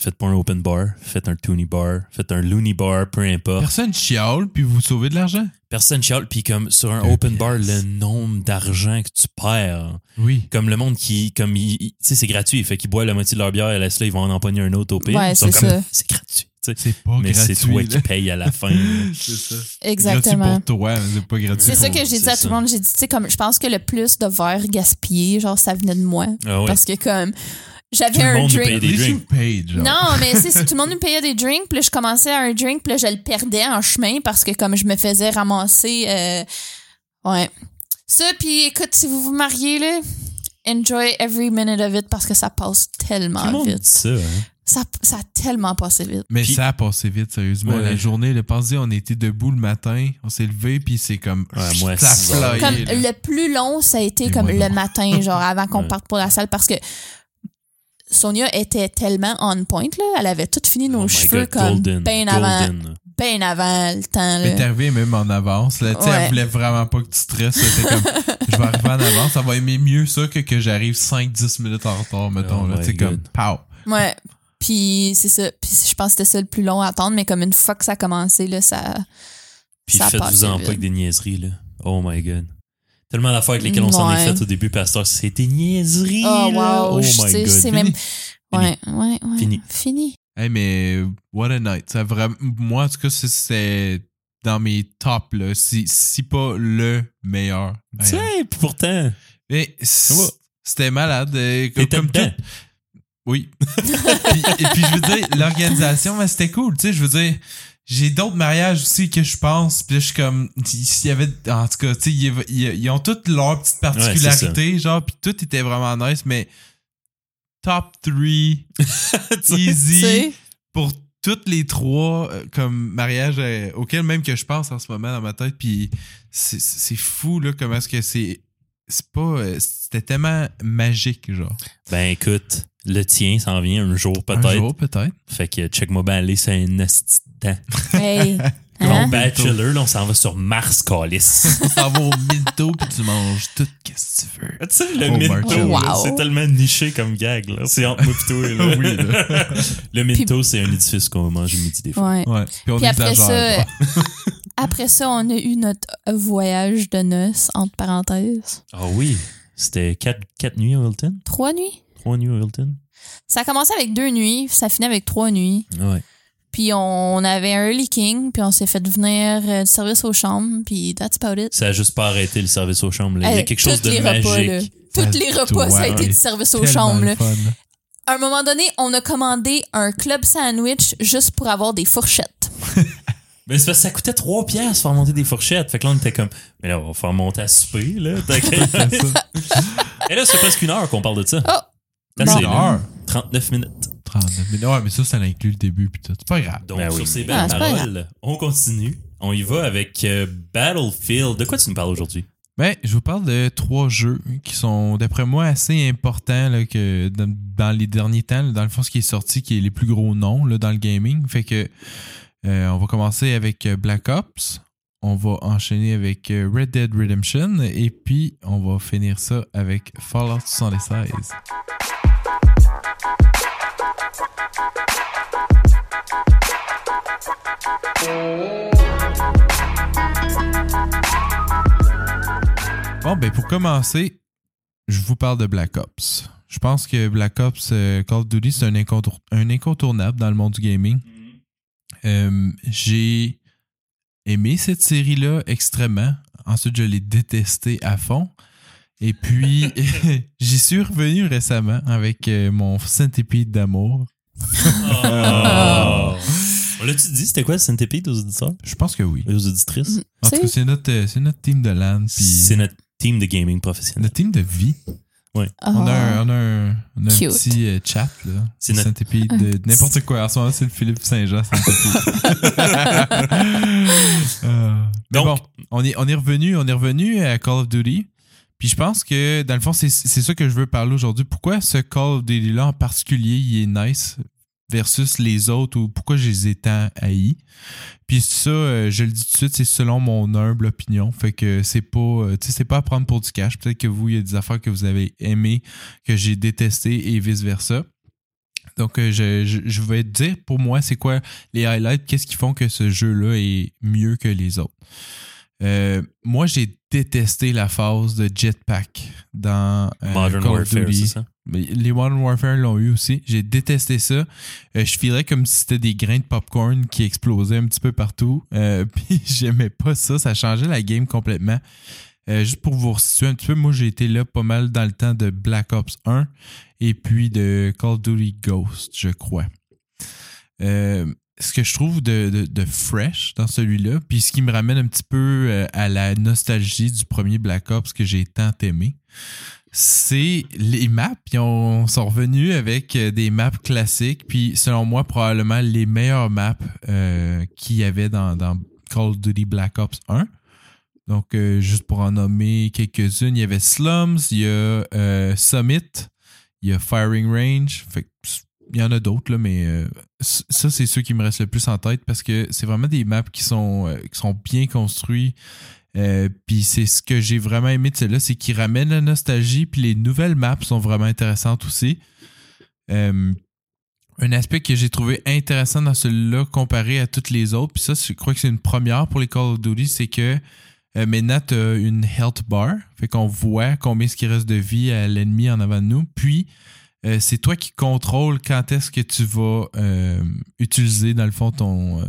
faites pas un open bar, faites un toonie bar, faites un loony bar, peu importe. Personne chiale, puis vous sauvez de l'argent. Personne chiale, puis comme sur un Deux open bar, le nombre d'argent que tu perds. Oui. Comme le monde qui, comme, tu sais, c'est gratuit, fait qu'ils boivent la moitié de leur bière, et laisse là, ils vont en empoigner un autre au pire. Ouais, c'est ça. C'est gratuit. C'est pas Mais gratuit. c'est toi là. qui payes à la fin. C'est ça. Exactement. Gratuit pour toi, mais c'est pas gratuit C'est ça que j'ai dit c'est à tout ça. le monde. J'ai dit, tu sais, comme, je pense que le plus de verres gaspillés, genre, ça venait de moi. Ah ouais. Parce que, comme, j'avais un nous drink. paye des drinks. Non, (laughs) mais c'est si tout le monde me payait des drinks, puis là, je commençais à un drink, puis là, je le perdais en chemin parce que comme je me faisais ramasser euh, ouais. Ça puis écoute, si vous vous mariez là, enjoy every minute of it parce que ça passe Tout le tellement monde dit vite. ça, hein. Ça ça a tellement passé vite. Mais Puis- ça a passé vite, sérieusement. Ouais. La journée, le pensez, on était debout le matin, on s'est levé, puis c'est comme. Ouais, moi, ça flyé, Comme le plus long, ça a été Et comme le non. matin, genre avant qu'on Ouais. parte pour la salle parce que Sonia était tellement on point là, elle avait tout fini nos Oh cheveux God, comme golden, bien avant, golden. ben avant le temps Mais là. t'es arrivé même en avance. Là, Tu sais, Ouais. Elle voulait vraiment pas que tu stresses. T'es comme, je vais arriver en avance. Ça va aimer mieux ça que que j'arrive 5-10 minutes en retard, mettons. Oh là. C'est comme, God. pow. Ouais. Puis c'est ça. Puis je pense que c'était ça le plus long à attendre, mais comme une fois que ça a commencé, là, ça. Puis ça a faites-vous en pas avec des niaiseries, là. Oh my god. Tellement d'affaires avec lesquelles on s'en est fait au début, Pasteur. C'est des niaiseries. Oh, là. wow. Oh my sais, god. c'est même. Ouais, ouais, ouais. Fini. Fini. Hey, mais what a night. Ça vraiment, moi, en tout cas, c'est- c'est dans mes tops, là. Si, si pas le meilleur. Tiens, puis pourtant, Mais c'était malade. euh, comme, comme tout. Oui. (laughs) puis, et puis, je veux dire, l'organisation, mais c'était cool. Tu sais, je veux dire, j'ai d'autres mariages aussi que je pense. Puis là, je suis comme, s'il y avait, en tout cas, tu sais, il y avait- il y a- ils ont toutes leurs petites particularités, genre, puis tout était vraiment nice, mais top 3, (laughs) Tu easy, pour toutes les trois euh, comme mariages euh, auxquels même que je pense en ce moment dans ma tête puis c'est- c'est fou là comment est-ce que c'est c'est pas euh, c'était tellement magique genre ben écoute, le tien s'en vient un jour un peut-être. jour peut-être Fait que check-moi bien aller, c'est un temps. Hey. (laughs) Mon Hein? bachelor, là, on s'en va sur Mars, Calis. (laughs) on s'en va au Minto puis tu manges tout qu'est-ce que tu veux tu sais, le Oh, Wow. c'est tellement niché comme gag, là. C'est entre moi toi, là. (laughs) Oui, là. Le Minto, c'est un édifice qu'on va manger midi des fois. Ouais. ouais puis on Puis après ça, après ça, on a eu notre voyage de noces, entre parenthèses. Ah oui, c'était quatre, quatre nuits à Hilton? Trois nuits? Trois nuits à Hilton? Ça a commencé avec deux nuits, ça finit avec trois nuits. Ouais. Puis on avait un early king, puis on s'est fait venir euh, du service aux chambres, puis that's about it. Ça a juste pas arrêté le service aux chambres. là. Il y a Hey, quelque chose tous de les magique. Repas. Tous les repas, ça a été du service aux chambres. là. À un moment donné, on a commandé un club sandwich juste pour avoir des fourchettes. (laughs) Mais c'est parce que ça coûtait 3 piastres faire monter des fourchettes. Fait que là, on était comme, mais là, on va faire monter à souper, là. T'inquiète. (laughs) Et là, c'est presque une heure qu'on parle de ça. Oh! C'est Bon. assez, Une là. heure. 39 minutes. 39 minutes. Ouais, mais ça, ça inclut le début puis tout. C'est pas grave. Donc, Ben sur oui. ces belles Ah, paroles, on continue. On y va avec euh, Battlefield. De quoi tu nous parles aujourd'hui? Ben, je vous parle de trois jeux qui sont, d'après moi, assez importants là, que dans, dans les derniers temps. là, Dans le fond, ce qui est sorti, qui est les plus gros noms là, dans le gaming. Fait que euh, on va commencer avec euh, Black Ops. On va enchaîner avec Red Dead Redemption. Et puis, on va finir ça avec Fallout 76. Bon, ben pour commencer, je vous parle de Black Ops. Je pense que Black Ops euh, Call of Duty, c'est un, incontour- un incontournable dans le monde du gaming. Euh, J'ai aimé cette série-là extrêmement. Ensuite, je l'ai détestée à fond. Et puis, (laughs) j'y suis revenu récemment avec euh, mon centipede d'amour. Oh. On l'a-tu dit, c'était quoi le centipede aux auditeurs? Je pense que oui. Et aux auditrices? Mm. En tout cas, C'est- notre, euh, c'est notre team de LAN. C'est notre team de gaming professionnel. notre team de vie. On a un, on a un, on a un Cute. petit euh, chat, là. C'est notre- Centipede de de (laughs) n'importe quoi. En ce moment, c'est le Philippe Saint-Jean Centipede. (laughs) Euh, mais Donc- bon, on est, on est revenu, on est revenu à Call of Duty. Puis je pense que, dans le fond, c'est ça que je veux parler aujourd'hui. Pourquoi ce Call of Duty-là en particulier, il est nice versus les autres ou pourquoi je les ai tant haïs? Puis ça, euh, je le dis tout de suite, c'est selon mon humble opinion. Fait que c'est pas, euh, c'est pas à prendre pour du cash. Peut-être que vous, il y a des affaires que vous avez aimées, que j'ai détestées et vice-versa. Donc, euh, je, je, je vais te dire pour moi, c'est quoi les highlights, qu'est-ce qui font que ce jeu-là est mieux que les autres? Euh, moi, j'ai détesté la phase de jetpack dans euh, Modern Call of Warfare, Duty. c'est ça? Les Modern Warfare l'ont eu aussi. J'ai détesté ça. Euh, je filais comme si c'était des grains de popcorn qui explosaient un petit peu partout. (laughs) Puis j'aimais pas ça. Ça changeait la game complètement. Juste pour vous situer un petit peu, moi j'ai été là pas mal dans le temps de Black Ops 1 et puis de Call of Duty Ghost, je crois. Euh, ce que je trouve de, de- de fresh dans celui-là, puis ce qui me ramène un petit peu euh, à la nostalgie du premier Black Ops que j'ai tant aimé, c'est les maps. Ils ont- sont revenus avec euh, des maps classiques, puis selon moi, probablement les meilleures maps euh, qu'il y avait dans, dans Call of Duty Black Ops 1. Donc, juste pour en nommer quelques-unes, il y avait Slums, il y a Summit, il y a Firing Range. Fait il y en a d'autres, mais euh, ça, c'est ceux qui me restent le plus en tête parce que c'est vraiment des maps qui sont, euh, qui sont bien construits. Euh, puis c'est ce que j'ai vraiment aimé de celle-là, c'est qu'ils ramènent la nostalgie, puis les nouvelles maps sont vraiment intéressantes aussi. Un aspect que j'ai trouvé intéressant dans celui-là comparé à toutes les autres, puis ça, je crois que c'est une première pour les Call of Duty, c'est que maintenant, tu une health bar, fait qu'on voit combien ce qui reste de vie à l'ennemi en avant de nous, puis euh, c'est toi qui contrôles quand est-ce que tu vas euh, utiliser, dans le fond, ton, euh,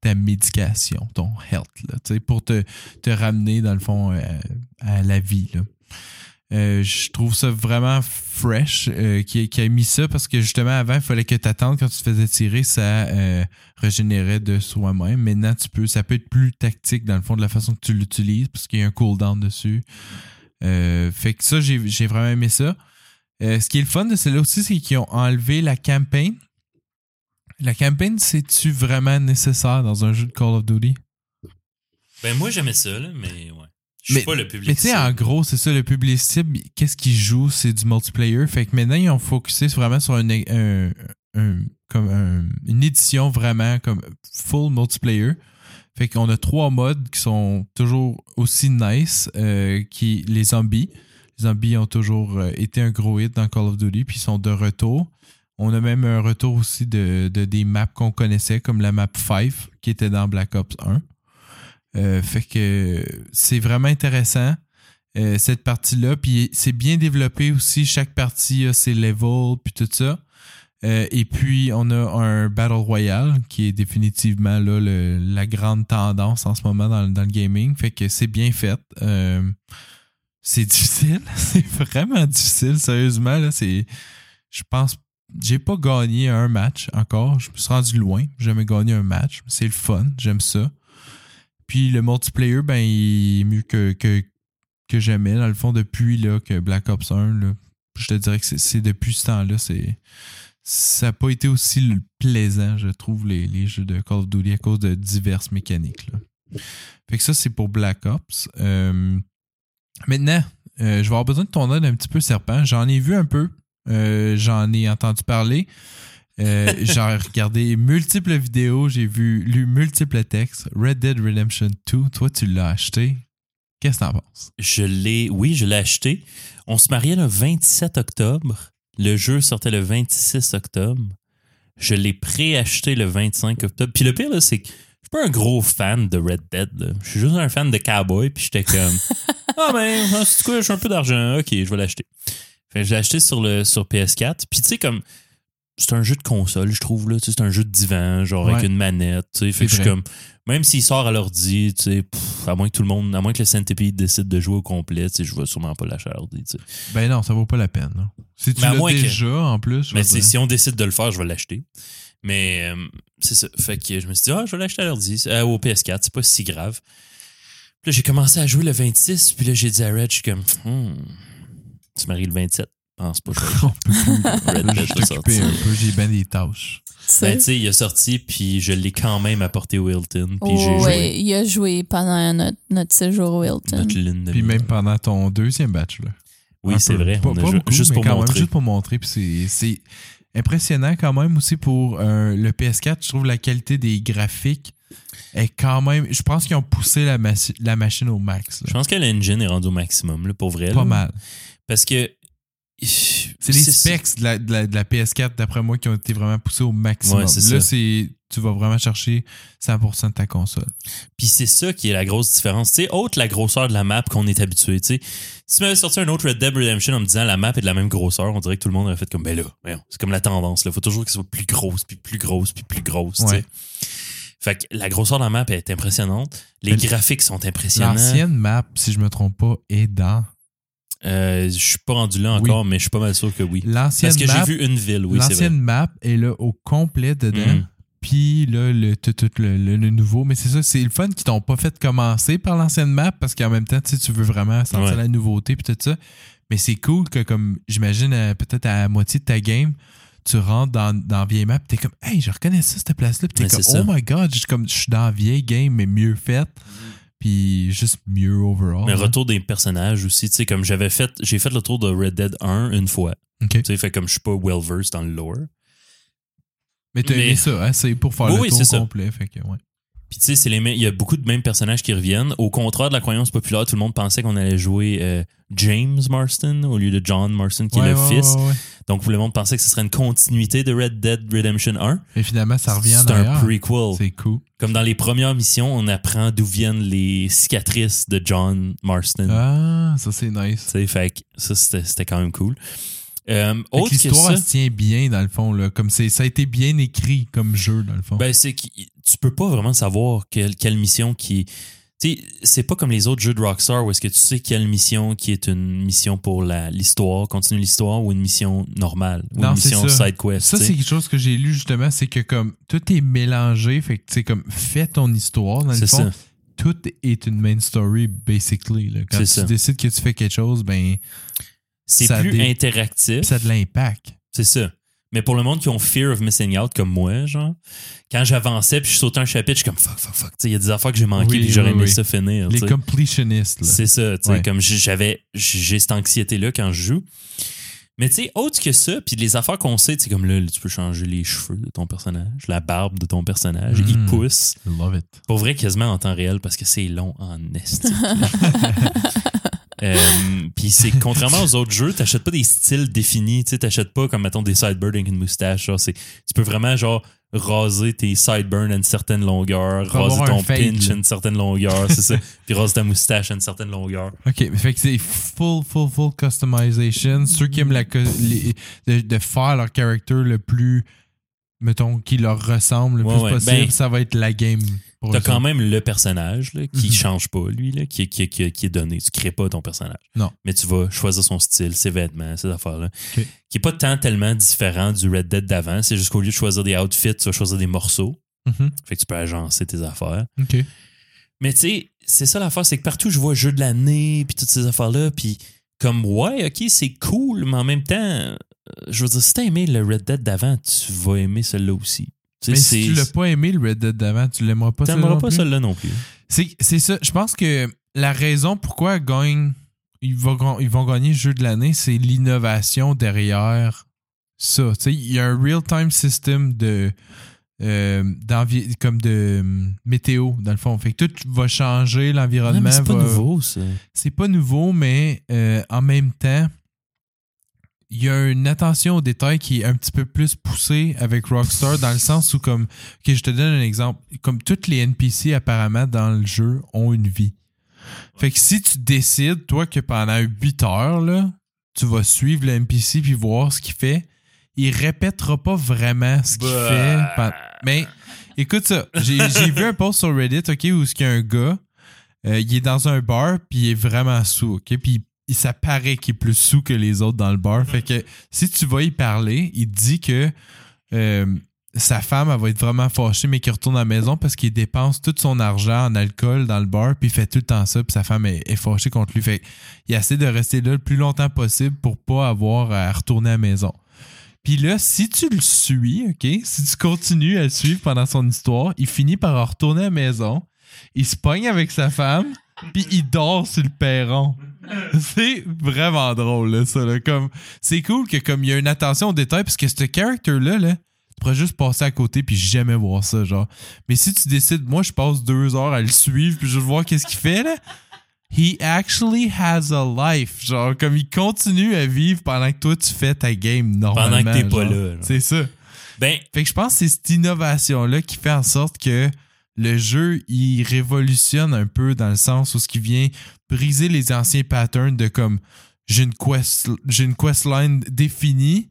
ta médication, ton health, pour te, te ramener, dans le fond, à la vie. Je trouve ça vraiment fresh qui, a mis ça parce que justement avant il fallait que tu attendes quand tu te faisais tirer ça régénérait de soi-même. Maintenant tu peux ça peut être plus tactique dans le fond de la façon que tu l'utilises parce qu'il y a un cooldown dessus. Fait que ça j'ai vraiment aimé ça Euh, ce qui est le fun de celle-là aussi c'est qu'ils ont enlevé la campagne la campagne c'est-tu vraiment nécessaire dans un jeu de Call of Duty? Ben, moi, j'aimais ça, là, mais ouais. Je suis Mais- pas le public. Mais tu sais, en gros, c'est ça, le public cible, qu'est-ce qu'ils jouent, c'est du multiplayer. Fait que maintenant, ils ont focusé vraiment sur un, un- un- comme un- une édition vraiment comme full multiplayer. Fait qu'on a trois modes qui sont toujours aussi nice, euh, qui les zombies. Les zombies ont toujours euh, été un gros hit dans Call of Duty, puis ils sont de retour. On a même un retour aussi de, de des maps qu'on connaissait, comme la map 5, qui était dans Black Ops 1. Euh, fait que c'est vraiment intéressant euh, cette partie-là. Puis c'est bien développé aussi. Chaque partie a ses levels puis tout ça. Et puis, on a un Battle Royale qui est définitivement la grande tendance en ce moment dans, dans le gaming. Fait que c'est bien fait. C'est difficile. (laughs) c'est vraiment difficile, sérieusement. Là, c'est, je pense, j'ai pas gagné un match encore. Je me suis rendu loin. J'ai jamais gagné un match. C'est le fun. J'aime ça. Puis le multiplayer, ben, il est mieux que, que, que jamais. Dans le fond, depuis là, que Black Ops 1, là, je te dirais que c'est- depuis ce temps-là, c'est ça n'a pas été aussi plaisant, je trouve, les, les jeux de Call of Duty à cause de diverses mécaniques. Là. Fait que ça, c'est pour Black Ops. Euh, maintenant, euh, je vais avoir besoin de ton aide un petit peu, Serpent. J'en ai vu un peu. Euh, J'en ai entendu parler. Euh, (laughs) j'ai regardé multiples vidéos, j'ai vu, lu multiples textes. Red Dead Redemption 2, toi, tu l'as acheté. Qu'est-ce que t'en penses? Je l'ai, oui, je l'ai acheté. On se mariait le 27 octobre. Le jeu sortait le 26 octobre. Je l'ai préacheté le 25 octobre. Puis le pire, là, c'est que pas un gros fan de Red Dead. Je suis juste un fan de Cowboy. Puis j'étais comme, (laughs) ah ben, c'est quoi, j'ai un peu d'argent. Ok, je vais l'acheter. Fait que je l'ai acheté sur, le, sur PS4. Puis tu sais, comme, c'est un jeu de console, je trouve. là. C'est un jeu de divan, genre avec une manette. tu sais. Fait que je suis comme, même s'il sort à l'ordi, tu sais, pff, à moins que tout le monde, à moins que le Centipede décide de jouer au complet, tu sais, je vais sûrement pas l'acheter à l'ordi. tu sais. Ben non, ça vaut pas la peine. là. Si tu l'as que- déjà, en plus. Mais dire. si on décide de le faire, je vais l'acheter. Mais euh, c'est ça. Fait que je me suis dit, ah, je vais l'acheter à l'ordi, euh, au PS4, c'est pas si grave. Puis là, j'ai commencé à jouer le 26, puis là, j'ai dit à Red, je suis comme, hmm, tu maries le 27. pense pas. (laughs) Red Dead sorti. un peu, j'ai bien des tâches. Tu Ben, sais. tu sais, il a sorti, puis je l'ai quand même apporté au Hilton, puis j'ai joué ouais, il a joué pendant notre, notre séjour au Hilton. notre lune de Puis même pendant ton deuxième batch. Là. Oui, c'est vrai. Pas, on a pas joué- beaucoup, juste mais pour quand montrer. Même, juste pour montrer. Puis c'est impressionnant quand même aussi pour euh, le PS4. Je trouve la qualité des graphiques est quand même. Je pense qu'ils ont poussé la, machi- la machine au max. là. Je pense que l'engine est rendu au maximum, là, pour vrai. Pas là. mal. Parce que. C'est les specs de la, de la- de la PS4, d'après moi, qui ont été vraiment poussés au maximum. Ouais, là, c'est tu vas vraiment chercher 100% de ta console. Puis c'est ça qui est la grosse différence. Tu sais, autre la grosseur de la map qu'on est habitué. Tu sais, si tu m'avais sorti un autre Red Dead Redemption en me disant la map est de la même grosseur, on dirait que tout le monde aurait fait comme ben là, c'est comme la tendance. Il faut toujours que ce soit plus grosse, puis plus grosse, puis plus grosse. tu sais. Ouais. Fait que la grosseur de la map est impressionnante. Les Mais graphiques sont impressionnants. L'ancienne map, si je me trompe pas, est dans. Euh, je suis pas rendu là Oui. encore, mais je suis pas mal sûr que oui. Parce que j'ai vu une ville, oui, l'ancienne map est là au complet dedans. Mhm. Puis là, le, tout, tout le, le- le nouveau. Mais c'est ça, c'est le fun qu'ils t'ont pas fait commencer par l'ancienne map parce qu'en même temps, tu veux vraiment sentir Ouais. la nouveauté puis tout ça. Mais c'est cool que, comme, j'imagine, euh, peut-être à la moitié de ta game, tu rentres dans, dans la vieille map t'es comme, hey, je reconnais ça, cette place-là. Puis t'es comme, ça. oh my god, je suis comme, je suis dans la vieille game, mais mieux faite. Puis juste mieux overall. Mais hein. retour des personnages aussi, tu sais, comme j'avais fait, j'ai fait le tour de Red Dead 1 une fois. Tu sais, fait comme je suis pas well versed dans le lore. Mais t'as aimé ça, hein? C'est pour faire Oui, le oui, tour complet. Fait que, ouais. Puis tu sais, c'est les mêmes- il y a beaucoup de mêmes personnages qui reviennent. Au contraire de la croyance populaire, tout le monde pensait qu'on allait jouer euh, James Marston au lieu de John Marston qui Ouais, est le ouais, fils. ouais. Donc tout le monde pensait que ce serait une continuité de Red Dead Redemption 1. Et finalement, ça revient C'est un prequel. C'est cool. Comme dans les premières missions, on apprend d'où viennent les cicatrices de John Marston. Ah, ça c'est nice. Tu fait que ça c'était quand même cool. Euh, L'histoire se tient bien dans le fond là, comme c'est ça a été bien écrit comme jeu dans le fond. Ben, c'est tu peux pas vraiment savoir quelle, quelle mission qui. Tu sais, c'est pas comme les autres jeux de Rockstar où est-ce que tu sais quelle mission qui est une mission pour l'histoire, continuer l'histoire ou une mission normale ou Non, une mission ça. side quest. ça c'est quelque chose que j'ai lu justement, c'est que comme tout est mélangé, fait que tu sais comme fais ton histoire dans le fond. ça. Tout est une main story basically. Là. Quand tu ça. décides que tu fais quelque chose, ben C'est plus interactif. ça a de l'impact. C'est ça. Mais pour le monde qui ont fear of missing out comme moi, genre, quand j'avançais puis je sautais un chapitre, je suis comme fuck, fuck, fuck. Tu sais, Il y a des affaires que j'ai manquées Oui, puis j'aurais oui, aimé oui. ça finir. Les sais. completionnistes là. C'est ça, tu sais, Ouais. comme j'avais, j'ai cette anxiété-là quand je joue. Mais tu sais, autre que ça, puis les affaires qu'on sait, c'est comme là, tu peux changer les cheveux de ton personnage, la barbe de ton personnage, Mm. il pousse, I love it. pour vrai quasiment en temps réel parce que c'est long en esti. (laughs) Euh, puis c'est (laughs) contrairement aux autres jeux, t'achètes pas des styles définis, tu sais, t'achètes pas comme mettons des sideburns avec une moustache, genre tu peux vraiment genre raser tes sideburns à une certaine longueur, Faut raser ton pinch à une certaine longueur, c'est ça. (laughs) Puis raser ta moustache à une certaine longueur. OK, mais fait que c'est full, full, full customization. Ceux qui aiment la, les- de, de faire leur character le plus, mettons, qui leur ressemble le Ouais, plus ouais. possible, Ben, ça va être la game. T'as quand même le personnage là, qui Mhm. change pas, lui, là, qui, qui, qui, qui est donné. Tu crées pas ton personnage. Non. Mais tu vas choisir son style, ses vêtements, ces affaires-là. Qui est pas tant tellement différent du Red Dead d'avant. C'est juste qu'au lieu de choisir des outfits, tu vas choisir des morceaux. Mhm. Fait que tu peux agencer tes affaires. OK. Mais tu sais, c'est ça l'affaire, c'est que partout je vois jeu de l'année, puis toutes ces affaires-là, puis comme, ouais, ok, c'est cool, mais en même temps, euh, je veux dire, si t'as aimé le Red Dead d'avant, tu vas aimer celui-là aussi. Mais si tu l'as pas aimé, le Red Dead d'avant, tu l'aimeras pas celui-là pas celui-là non plus. C'est ça. Je pense que la raison pourquoi gagne, ils, vont, ils vont gagner le jeu de l'année, c'est l'innovation derrière ça. Il y a un real-time system de. euh, comme de euh, météo dans le fond fait que tout va changer l'environnement c'est pas va- nouveau, ça. c'est pas nouveau, mais euh, en même temps, il y a une attention au détail qui est un petit peu plus poussée avec Rockstar dans le sens où, comme, ok, je te donne un exemple, comme toutes les NPC apparemment dans le jeu ont une vie. Fait que si tu décides, toi, que pendant 8 heures, là, tu vas suivre le NPC puis voir ce qu'il fait, il répétera pas vraiment ce qu'il Bah. fait. Mais écoute ça, j'ai vu un post sur Reddit, ok, où il y a un gars, euh, il est dans un bar puis il est vraiment sous, ok, puis il, ça paraît qu'il est plus sous que les autres dans le bar. Fait que si tu vas y parler, il te dit que euh, sa femme elle va être vraiment fâchée mais qu'il retourne à la maison parce qu'il dépense tout son argent en alcool dans le bar puis il fait tout le temps ça puis sa femme est, est fâchée contre lui. Fait il essaie de rester là le plus longtemps possible pour pas avoir à retourner à la maison. Puis là, si tu le suis, OK, si tu continues à le suivre pendant son histoire, il finit par retourner à la maison, il se pogne avec sa femme, puis il dort sur le perron. (laughs) C'est vraiment drôle, là, ça. Là. Comme, c'est cool que comme il y a une attention au détail, parce que ce character-là, là, tu pourrais juste passer à côté puis jamais voir ça, genre. Mais si tu décides, moi, je passe deux heures à le suivre puis je veux voir qu'est-ce qu'il fait, là, he actually has a life. Genre, comme il continue à vivre pendant que toi, tu fais ta game normalement. Pendant que t'es pas là. C'est ça. Ben, Fait que je pense que c'est cette innovation-là qui fait en sorte que le jeu, il révolutionne un peu dans le sens où ce qui vient briser les anciens patterns de comme j'ai une quest, j'ai une questline définie,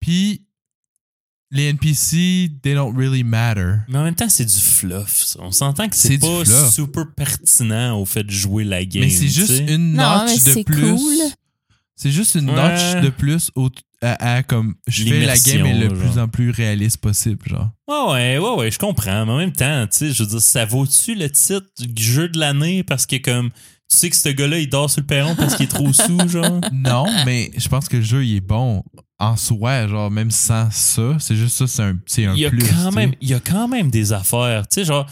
puis les NPC, they don't really matter. mais en même temps, c'est du fluff. ça. On s'entend que C'est pas super pertinent au fait de jouer la game. Mais c'est juste une Non, mais notch de c'est plus. cool. C'est juste une Ouais. notch de plus au, à, à comme je fais la game est le plus en plus réaliste possible, genre. Ouais, ouais, ouais, ouais, je comprends. Mais en même temps, tu sais, je veux dire, ça vaut-tu le titre du jeu de l'année? Parce que, comme, tu sais que ce gars-là, il dort sur le perron parce qu'il est trop sous, (laughs) genre? Non, mais je pense que le jeu il est bon en soi, genre même sans ça, c'est juste ça, c'est un, c'est un il y a plus. quand même il y a quand même des affaires tu sais genre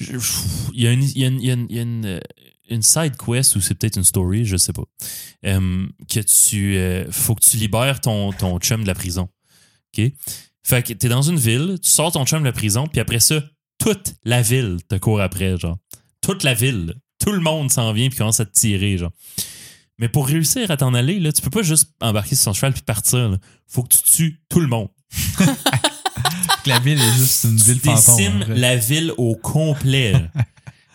il y a une il y a une, il y a une, il y a une, side quest ou c'est peut-être une story je sais pas euh, que tu euh, faut que tu libères ton ton chum de la prison ok? Fait que t'es dans une ville tu sors ton chum de la prison puis après ça toute la ville te court après genre toute la ville tout le monde s'en vient puis commence à te tirer genre mais pour réussir à t'en aller là tu peux pas juste embarquer sur son cheval puis partir là. faut que tu tues tout le monde La ville est juste une ville tu fantôme. décimes en vrai. la ville au complet. là.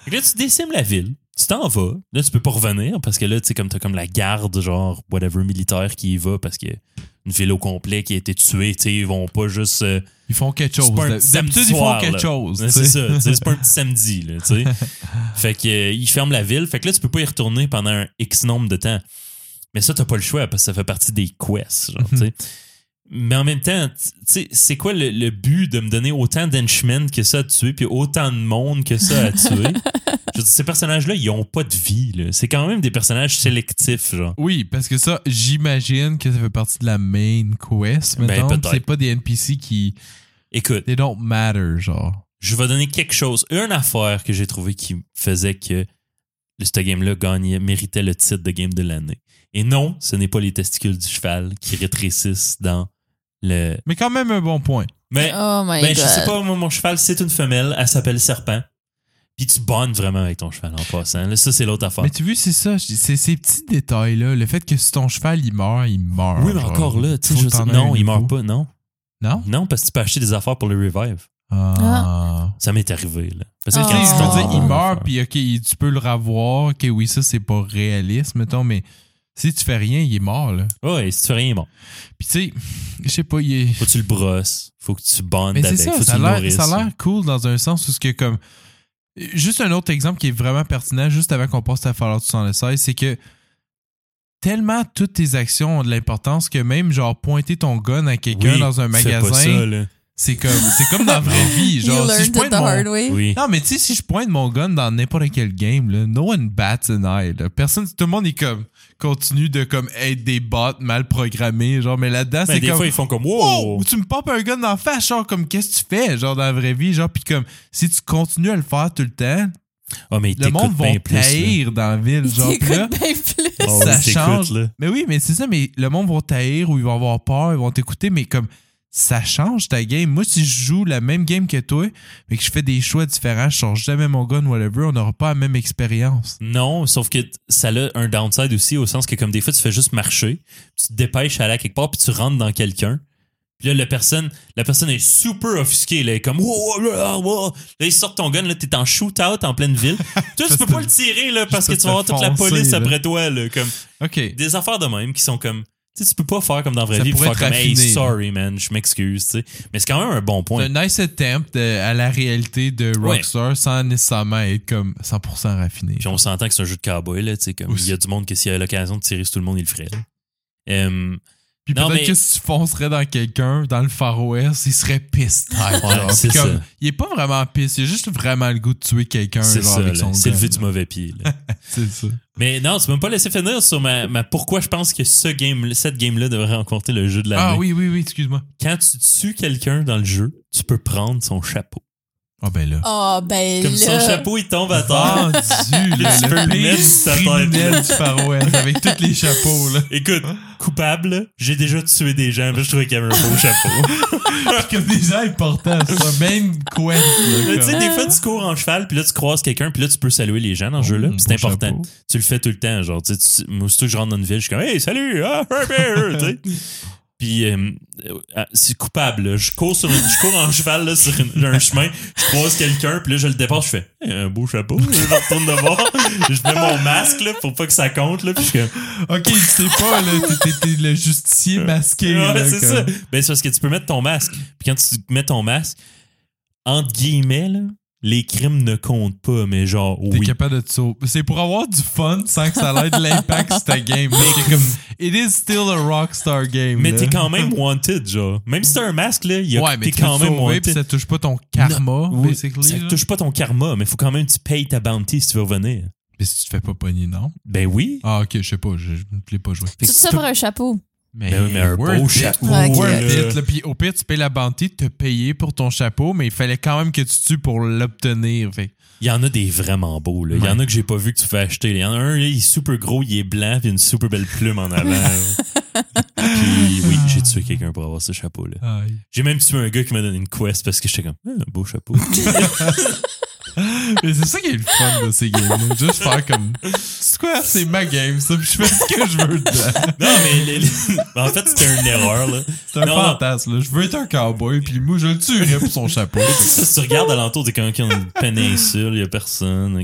Fait que là, tu décimes la ville. Tu t'en vas. Là, tu peux pas revenir parce que là, tu sais, comme t'as comme la garde, genre, whatever, militaire qui y va parce que une ville au complet qui a été tuée, tu sais, ils vont pas juste. euh, Ils font quelque chose. D'habitude, ils font quelque là. chose. C'est ça. C'est pas un petit samedi, là, tu sais. (laughs) fait que, euh, ils ferment la ville. Fait que là, tu peux pas y retourner pendant un X nombre de temps. Mais ça, t'as pas le choix parce que ça fait partie des quests, genre, tu sais. (laughs) Mais en même temps, tu sais, c'est quoi le, le but de me donner autant d'henchmen que ça à tuer, puis autant de monde que ça à tuer? (laughs) Je veux dire, ces personnages-là, ils ont pas de vie, là. C'est quand même des personnages sélectifs, genre. Oui, parce que ça, j'imagine que ça fait partie de la main quest. Ben, c'est pas des NPC qui. Écoute, They don't matter, genre. je vais donner quelque chose, une affaire que j'ai trouvé qui faisait que le- ce game-là gagnait, méritait le titre de game de l'année. Et non, ce n'est pas les testicules du cheval qui rétrécissent dans le. Mais quand même un bon point. Mais Oh my ben, god. je sais pas, moi, mon cheval, c'est une femelle, elle s'appelle Serpent. Puis tu bonnes vraiment avec ton cheval en passant. Là, ça, c'est l'autre affaire. Mais tu vois, c'est ça. C'est ces petits détails-là. Le fait que si ton cheval, il meurt, il meurt. oui, mais genre. encore là, tu sais, non, il meurt pas, non. Non? Non, parce que tu peux acheter des affaires pour le revive. Ah. Ça m'est arrivé, là. Parce Ah. que sais, quand je tu veux dire, comptes- il meurt, puis OK, tu peux le revoir. OK, oui, ça, c'est pas réaliste, mettons, mais si tu fais rien, il est mort, là. Ouais, si tu fais rien, bon. Puis tu sais, je sais pas, il est... Faut que tu le brosses. Faut que tu bondes Mais avec. c'est ça, faut que ça tu a le nourrisses. ça a l'air cool dans un sens où ce que comme juste un autre exemple qui est vraiment pertinent juste avant qu'on passe à Fallout 76, c'est que tellement toutes tes actions ont de l'importance que même genre pointer ton gun à quelqu'un Oui, dans un magasin, c'est comme c'est comme dans la vraie (laughs) vie, You genre si je pointe the hard mon way. Oui. non, mais tu sais, si je pointe mon gun dans n'importe quel game, là, no one bats an eye. là. Personne, tout le monde est comme, continue de comme être des bots mal programmés, genre, mais là-dedans, Ben, c'est des comme, fois, ils font comme Wow! wow. Tu me popes un gun dans la face, genre, comme, qu'est-ce que tu fais, genre, dans la vraie vie, genre, pis comme, si tu continues à le faire tout le temps, Ah, mais le monde va taïr dans la ville, Il genre, là, plus. Ah ça change. là. Mais oui, mais c'est ça, mais le monde va taïr ou ils vont avoir peur, ils vont t'écouter, mais comme, ça change ta game. Moi, si je joue la même game que toi, mais que je fais des choix différents, je change jamais mon gun, whatever, on n'aura pas la même expérience. Non, sauf que ça a un downside aussi, au sens que comme des fois, tu fais juste marcher, tu te dépêches à aller à quelque part, puis tu rentres dans quelqu'un. Puis là, la personne, la personne est super offusquée. Là, elle est comme, wow, wow, wow, wow. Là, il sort ton gun, là, t'es en shootout en pleine ville. (laughs) Toi, tu peux pas le tirer, là, parce que tu vas avoir toute la police là. après toi, là. Comme, OK. des affaires de même qui sont comme, tu sais, tu peux pas faire comme dans la vraie Ça vie, pourrait faire comme, hey, sorry, man, je m'excuse, tu sais. Mais c'est quand même un bon C'est point. un nice attempt de- à la réalité de Ouais. Rockstar sans nécessairement être comme 100% raffiné. Puis on s'entend que c'est un jeu de cowboy, là, tu sais, comme, il y a du monde que s'il y a l'occasion de tirer sur tout le monde, il le ferait. Puis peut-être mais- que si tu foncerais dans quelqu'un dans le Far West, il serait pissed type. Ouais, (laughs) comme. Il est pas vraiment pissed, il a juste vraiment le goût de tuer quelqu'un c'est ça, c'est le vu du mauvais pied. (laughs) C'est ça. Mais non, tu me pas laisser finir sur ma, ma pourquoi je pense que ce game, cette game-là devrait remporter le jeu de l'année. Ah oui, oui, oui, excuse-moi. Quand tu tues quelqu'un dans le jeu, tu peux prendre son chapeau. Ah ben là. Oh, ben Comme là. son chapeau, il tombe à terre. Vendu, (laughs) Là, tu peux mettre tête, du Far West avec tous les chapeaux, là. Écoute, coupable, j'ai déjà tué des gens, mais je trouvais qu'il y avait un beau chapeau. (laughs) comme des gens importants, c'est un même quest, tu sais, des fois, tu cours en cheval, puis là, tu croises quelqu'un, puis là, tu peux saluer les gens dans ce jeu-là. Oh, puis C'est important. chapeau. Tu le fais tout le temps. Genre, tu sais, aussitôt que je rentre dans une ville, je suis comme, hey, salut, ah, tu sais. Puis, euh, euh, c'est coupable. là. Je cours, sur une- je cours en cheval là, sur une- un chemin, je croise quelqu'un, puis là, je le dépasse, je fais Hey, un beau chapeau. Je retourne de voir, je mets mon masque là, pour pas que ça compte, là, puis je Ok, tu sais pas, là, t'es le justicier masqué. Ouais, là, c'est comme- ça. Ben, c'est parce que tu peux mettre ton masque. Puis quand tu mets ton masque, entre guillemets, là, les crimes ne comptent pas, mais genre, T'es oui. capable de te sauver. C'est pour avoir du fun sans que ça ait de l'impact sur ta game. C'est comme, it is still a Rockstar game. Mais là. t'es quand même wanted, genre. Même si t'as un masque, là, il y a- Ouais, mais t'es quand même sauver, puis wanted. ça touche pas ton karma, Oui, basically. ça là. touche pas ton karma, mais faut quand même que tu payes ta bounty si tu veux revenir. Mais si tu te fais pas pogner, non? Ben oui. Ah, ok, je sais pas, je, je ne l'ai pas joué. Tout ça tu pour un chapeau. Mais, Ben oui, mais un beau chapeau. Worth it. Puis au pire, tu payes la bounty, te payer pour ton chapeau, mais il fallait quand même que tu tues pour l'obtenir. Il y en a des vraiment beaux, là. Il y en a que j'ai pas vu que tu fais acheter. Il y en a un, il est super gros, il est blanc, puis une super belle plume en avant. puis oui, j'ai tué quelqu'un pour avoir ce chapeau-là. J'ai même tué un gars qui m'a donné une quest parce que j'étais comme, Ah, un beau chapeau. (laughs) Mais c'est ça qui est le fun de ces games-là. Juste faire comme. C'est quoi? C'est ma game, ça, puis je fais ce que je veux dedans. non, mais les- les- en fait, c'était une erreur, là. C'est un Non, fantasme, là. Je veux être un cowboy, puis moi, je le tuerais pour son chapeau. Ça, (laughs) si tu regardes alentour, t'es on a une péninsule, il y a personne.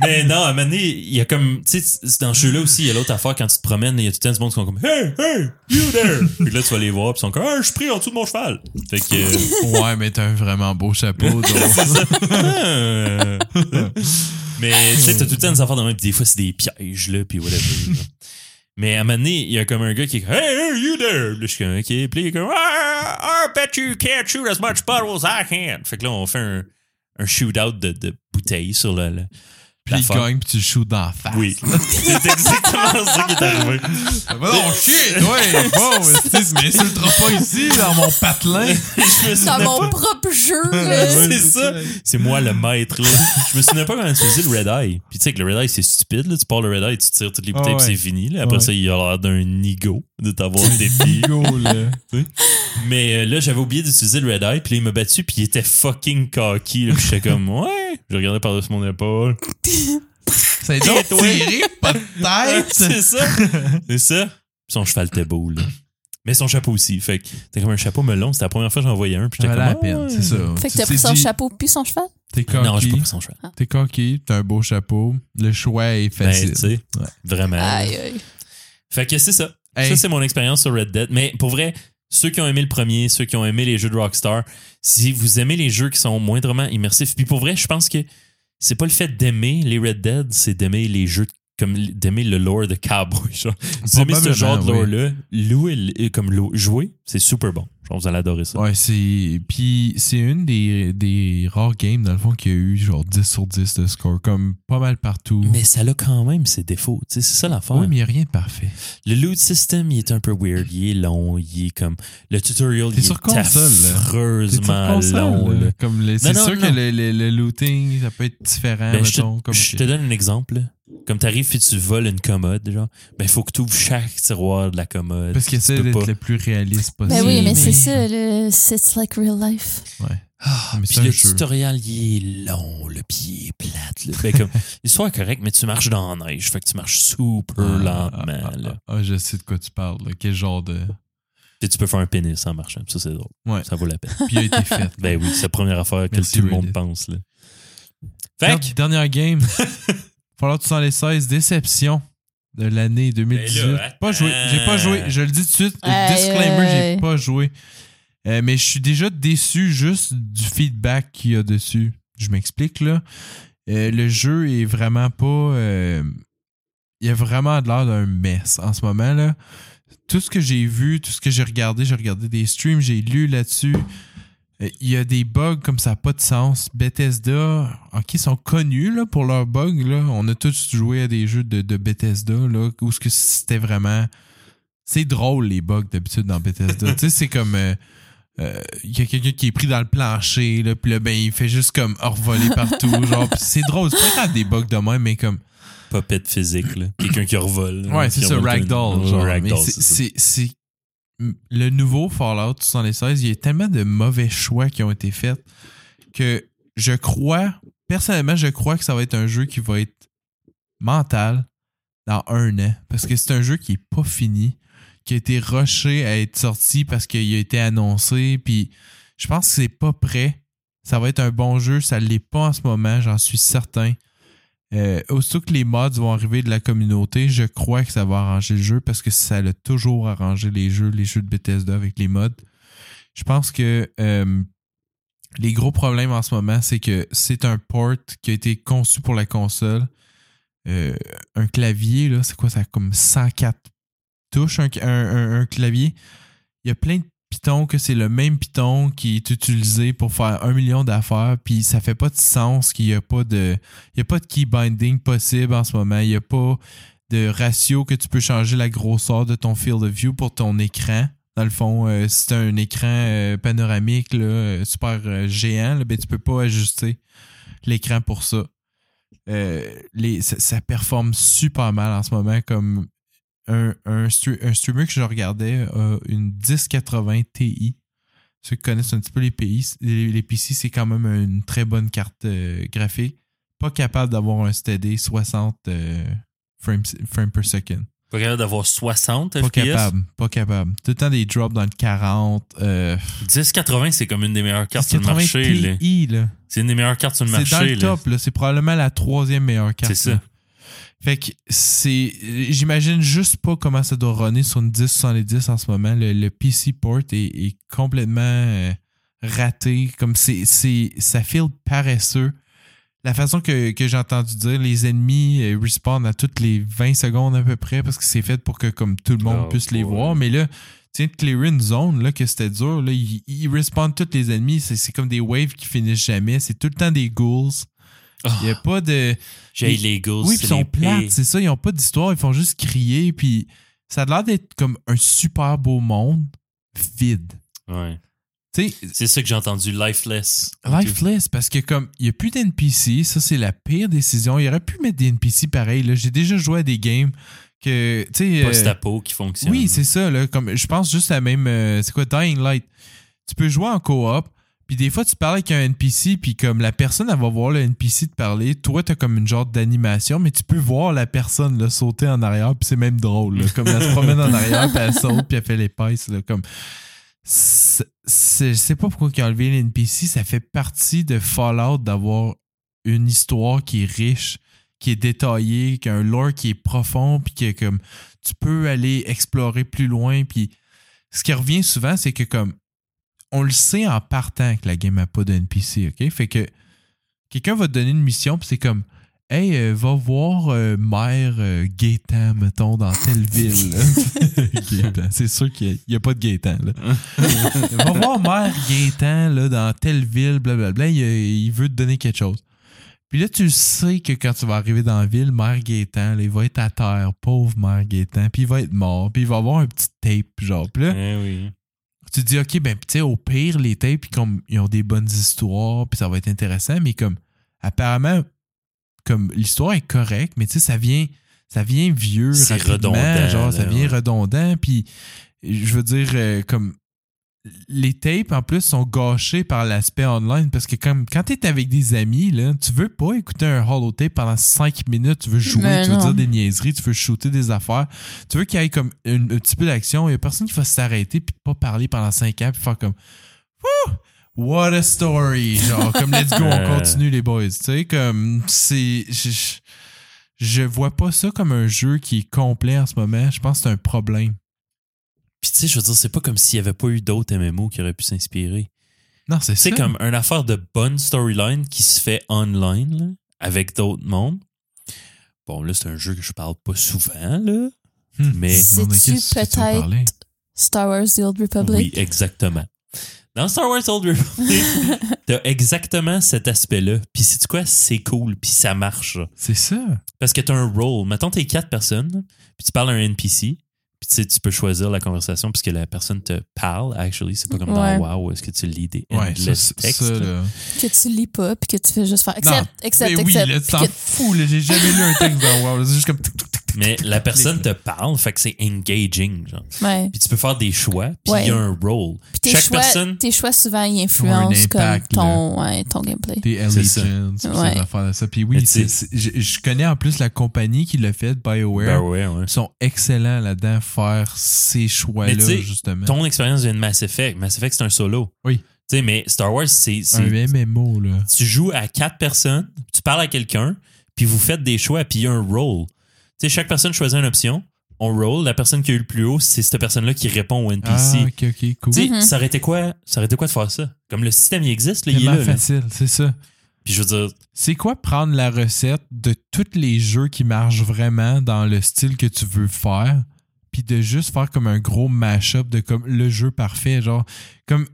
mais non, à un moment donné, il y a comme, tu sais, dans ce jeu-là aussi, il y a l'autre affaire, quand tu te promènes, il y a tout le temps du monde qui sont comme, Hey, hey, you there! Puis là, tu vas les voir, puis ils sont comme, Ah, je suis pris en dessous de mon cheval. Fait que, euh, Ouais, mais t'as un vraiment beau chapeau, Ah. (laughs) (laughs) mais tu sais, t'as tout le temps des affaires de même, des fois, c'est des pièges, là, puis whatever. là. Mais à un moment donné, il y a comme un gars qui est comme, Hey, hey, you there! Là, je suis comme, OK. Puis il est comme, ah, I bet you can't shoot as much bottle as I can. Fait que là, on fait un, un shootout de, de bouteilles sur le. le Puis il gagne, puis tu le shoots dans la face. Oui. (laughs) c'est exactement ça qui est arrivé. Bah non, shit! Ouais, bon, tu tu m'insulteras pas ici, dans mon patelin. (laughs) Je me Dans mon pas. propre jeu, (laughs) c'est ça. C'est moi le maître. Là. Je me souvenais pas quand on utilisait le Red Eye. Puis tu sais que le Red Eye, c'est stupide. Là. Tu pars le Red Eye, tu tires toutes les bouteilles, Ah puis c'est fini. Là. Après Ouais. ça, il a l'air d'un nigo de t'avoir défié. Là. Mais euh, là, j'avais oublié d'utiliser le Red Eye, puis là, il m'a battu, puis il était fucking cocky. Là, puis j'étais comme, ouais. Je regardais par-dessus mon épaule. (laughs) Ça a donc tiré, peut-être. (laughs) c'est ça. C'est ça. Puis son cheval était beau, là. Mais son chapeau aussi. Fait que c'était comme un chapeau melon. C'était la première fois que j'en voyais un. Puis Ça j'étais comme. peine, ah, c'est ça. Fait que t'as t'es pris son chapeau puis son cheval? T'es Non, j'ai pas coquille, pris son cheval. t'es coquille, t'as un beau chapeau. Le choix est Ben, facile. tu sais, Ouais. vraiment. Aïe, aïe. Fait que c'est ça. Hey. Ça, c'est mon expérience sur Red Dead. Mais pour vrai, ceux qui ont aimé le premier, ceux qui ont aimé les jeux de Rockstar, si vous aimez les jeux qui sont moindrement immersifs, puis pour vrai, je pense que c'est pas le fait d'aimer les Red Dead, c'est d'aimer les jeux comme d'aimer le lore de Cowboy. Genre. Vous aimez ce genre de lore-là, louer, comme jouer, c'est super bon. Genre, vous allez adorer ça. Ouais, c'est. Puis c'est une des, des rares games, dans le fond, qui a eu genre 10 sur 10 de score, comme pas mal partout. Mais ça a quand même ses défauts. Tu sais, C'est ça l'affaire. oui, mais il n'y a rien de parfait. Le loot system, il est un peu weird. Il est long. Il est comme. Le tutorial, il sur est console, affreusement C'est sur console, long. là. là. Comme les- C'est non, sûr non. que le, le- le looting, ça peut être différent, Ben, je, te. Comme je te donne un exemple. là. Comme t'arrives puis tu voles une commode, genre, ben faut que tu ouvres chaque tiroir de la commode. Parce essaie peux d'être le plus réaliste possible. Ben oui, mais c'est ça, le it's like real life. Ah, Mais puis le jeu. tutoriel, il est long, le pied est plate. Là. Ben, comme, (laughs) l'histoire est correcte, mais tu marches dans la neige. Fait que tu marches super Ah, lentement. ah, là. ah, ah, je sais de quoi tu parles. là. Quel genre de. Puis tu peux faire un pénis en marchant. Ça, c'est drôle. Ouais. Ça vaut la peine. (laughs) Puis il a été fait. ben oui, c'est la première affaire que Merci, tout le monde Reddit. pense. Là. Fait que, Dernière game. (laughs) Fallout 76, déception de l'année 2018. Ben là, pas joué. J'ai pas joué. Je le dis tout de suite. Disclaimer, j'ai pas joué. Euh, mais je suis déjà déçu juste du feedback qu'il y a dessus. Je m'explique là. Euh, le jeu est vraiment pas. euh, il a vraiment de l'air d'un mess en ce moment là. Tout ce que j'ai vu, tout ce que j'ai regardé, j'ai regardé des streams, j'ai lu là-dessus. Euh, Il y a des bugs comme ça n'a pas de sens. Bethesda, ok, ils sont connus là, pour leurs bugs. Là. On a tous joué à des jeux de, de Bethesda là, où ce que c'était vraiment. C'est drôle les bugs d'habitude dans Bethesda. (laughs) tu sais, c'est comme. euh, euh, Il y a quelqu'un qui est pris dans le plancher, là, puis là, ben, il fait juste comme revoler (laughs) partout. genre, c'est drôle. C'est pas grave des bugs de même, mais comme. popette physique, là. Quelqu'un qui revole. Ouais, c'est ça, Ragdoll. genre. Ragdoll, c'est- c'est ça. c'est c'est- le nouveau Fallout 76, il y a tellement de mauvais choix qui ont été faits que je crois, personnellement, je crois que ça va être un jeu qui va être mental dans un an. Parce que c'est un jeu qui est pas fini, qui a été rushé à être sorti parce qu'il a été annoncé. Puis je pense que c'est pas prêt. Ça va être un bon jeu. Ça l'est pas en ce moment, j'en suis certain. Euh, que les mods vont arriver de la communauté, je crois que ça va arranger le jeu parce que ça l'a toujours arrangé les jeux, les jeux de Bethesda avec les mods. Je pense que euh, les gros problèmes en ce moment, c'est que c'est un port qui a été conçu pour la console. Euh, un clavier, là, c'est quoi ça? Comme 104 touches, un, un- un- un clavier. Il y a plein de pitons que c'est le même piton qui est utilisé pour faire un million d'affaires, puis ça fait pas de sens qu'il n'y a pas de. Il n'y a pas de key binding possible en ce moment. Il n'y a pas de ratio que tu peux changer la grosseur de ton field of view pour ton écran. Dans le fond, euh, si tu un écran euh, panoramique euh, super géant, là, ben, tu peux pas ajuster l'écran pour ça. Ça. ça performe super mal en ce moment comme un, un, un streamer que je regardais a une 1080 Ti. Ceux qui connaissent un petit peu les, pays, les, les PC, c'est quand même une très bonne carte euh, graphique. Pas capable d'avoir un steady 60 euh, frames, frames per second. Pas capable d'avoir 60 Pas FPS. capable, pas capable. Tout le temps des drops dans le 40. Euh, 1080, c'est comme une des meilleures cartes sur le 1080 marché. Ti, là. C'est une des meilleures cartes sur le C'est marché. dans le là. top, là. C'est probablement la troisième meilleure carte. C'est ça. Fait que c'est. J'imagine juste pas comment ça doit runner sur une 1070 en ce moment. Le, le PC port est, est complètement euh, raté. Comme c'est. c'est- Ça file paresseux. La façon que, que j'ai entendu dire, les ennemis euh, respawn à toutes les 20 secondes à peu près parce que c'est fait pour que comme tout le monde Oh, puisse les voir. Mais là, tu viens de clearer une zone là, que c'était dur. Là, ils, ils respawnent tous les ennemis. C'est c'est comme des waves qui finissent jamais. C'est tout le temps des ghouls. Il n'y a pas de. J'ai les Eagles. Oui, ils sont plates, c'est ça. Ils n'ont pas d'histoire, ils font juste crier. Puis ça a l'air d'être comme un super beau monde vide. Ouais. C'est ça que j'ai entendu, lifeless. lifeless, parce que comme il n'y a plus d'NPC, ça c'est la pire décision. Il aurait pu mettre des NPC pareil. J'ai déjà joué à des games que. Euh, Post-apo qui fonctionne. oui, c'est ça. Là, comme, je pense juste à même. euh, c'est quoi, Dying Light. Tu peux jouer en coop, puis des fois, tu parles avec un NPC, puis comme la personne, elle va voir le NPC te parler. Toi, t'as comme une genre d'animation, mais tu peux voir la personne sauter en arrière, puis c'est même drôle. Comme elle se promène en arrière, puis elle saute, puis elle fait l'épaisse. là, Comme... Je sais pas pourquoi ils ont enlevé les NPC. Ça fait partie de Fallout d'avoir une histoire qui est riche, qui est détaillée, qui a un lore qui est profond, puis que comme tu peux aller explorer plus loin. Puis ce qui revient souvent, c'est que comme on le sait en partant que la game n'a pas de NPC, OK? Fait que quelqu'un va te donner une mission, puis c'est comme Hey, euh, va voir euh, Mère euh, Gaétan, mettons, dans telle ville. (laughs) c'est sûr qu'il n'y a, pas de Gaétan. Là. va voir Mère Gaétan là, dans telle ville, blablabla. Il, il veut te donner quelque chose. Puis là, tu sais que quand tu vas arriver dans la ville, Mère Gaétan, là, il va être à terre, pauvre Mère Gaétan, puis il va être mort, puis il va avoir un petit tape, genre. Puis là, Eh oui. Tu te dis, OK, ben, tu sais, au pire, les tapes, puis comme ils ont des bonnes histoires, puis ça va être intéressant, mais comme, apparemment, comme l'histoire est correcte, mais tu sais, ça vient, ça vient vieux, C'est rapidement, redondant, genre, ça vient ouais. redondant, puis je veux dire, euh, comme, les tapes, en plus, sont gâchés par l'aspect online parce que comme quand t'es avec des amis, là, tu veux pas écouter un holotape pendant 5 minutes, tu veux jouer, Mais tu veux non. dire des niaiseries, tu veux shooter des affaires, tu veux qu'il y ait comme une- un petit peu d'action, il y a personne qui va s'arrêter puis pas parler pendant 5 ans puis faire comme Wouh! What a story! Genre, comme let's go, on (laughs) Euh. continue les boys. Tu sais, comme c'est. Je, je- je vois pas ça comme un jeu qui est complet en ce moment. Je pense que c'est un problème. Puis tu sais, je veux dire, c'est pas comme s'il y avait pas eu d'autres MMO qui auraient pu s'inspirer. Non, c'est ça. C'est comme une affaire de bonne storyline qui se fait online là, avec d'autres mondes. Bon, là, c'est un jeu que je parle pas souvent, là. Hmm. Mais C'est-tu qu'est-ce que tu veux parler? peut-être Star Wars The Old Republic? oui, exactement. Dans Star Wars Old Republic, (laughs) t'as exactement cet aspect-là. Puis c'est quoi? C'est cool, puis ça marche. C'est ça. Parce que t'as un role. Mettons, t'es quatre personnes, puis tu parles à un NPC, puis tu sais, tu peux choisir la conversation puisque la personne te parle, actually. C'est pas comme Ouais. dans WoW où est-ce que tu lis des Ouais, endless ça, c'est- textes. ça, là. Que tu lis pas, puis que tu fais juste faire Non, accept, accept, mais oui, accept. là, tu t'en que- fous, là. J'ai jamais lu un texte dans WoW. C'est juste comme. tic, tic, tic, tic, Mais la personne te parle, fait que c'est engaging, genre. Ouais. Puis tu peux faire des choix, puis il Ouais. y a un role. Puis tes Chaque choix, personne. tes choix souvent ils influencent impact, comme ton, ouais, ton gameplay. Ça. Allegiance, pis Ouais. ça. Puis oui, tu sais- c'est- c'est- je, je connais en plus la compagnie qui l'a fait, BioWare. Ouais, ouais. Ils sont excellents là-dedans, faire ces choix-là, justement. Ton expérience vient de Mass Effect. Mass Effect, c'est un solo. Oui. Tu sais, mais Star Wars, c'est. Un c'est- MMO, là. Tu joues à quatre personnes, tu parles à quelqu'un, puis vous faites des choix, puis il y a un role. Tu sais, chaque personne choisit une option, on roll. La personne qui a eu le plus haut, c'est cette personne-là qui répond au NPC. Ah, ok, ok, cool. Tu sais, Mhm. ça aurait été quoi? Ça aurait été quoi de faire ça? Comme le système, il existe, là, il est là. facile, c'est ça. Puis je veux dire, C'est quoi prendre la recette de tous les jeux qui marchent vraiment dans le style que tu veux faire, puis de juste faire comme un gros mash-up de comme le jeu parfait, genre comme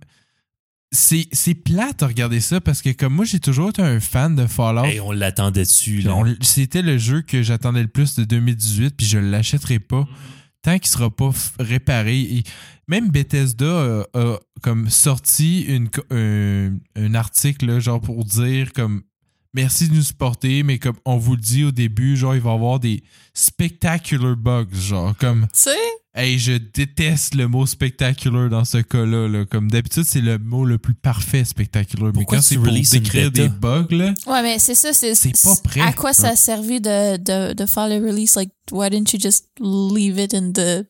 c'est c'est plate à regarder ça parce que comme moi j'ai toujours été un fan de Fallout. hey, on l'attendait dessus. Là? on- C'était le jeu que j'attendais le plus de 2018, puis je l'achèterai pas tant qu'il sera pas f- réparé. Et même Bethesda a, a comme sorti une, un, un article là, genre pour dire comme merci de nous supporter, mais comme on vous le dit au début, genre il va y avoir des spectacular bugs, genre comme Tu sais? Hey je déteste le mot spectacular dans ce cas-là, là. comme d'habitude c'est le mot le plus parfait spectacular, mais Pourquoi quand c'est pour décrire des bugs là. Ouais, mais c'est ça, c'est. C'est pas prêt. À quoi ça a servi de, de, de faire le release? Like, why didn't you just leave it in the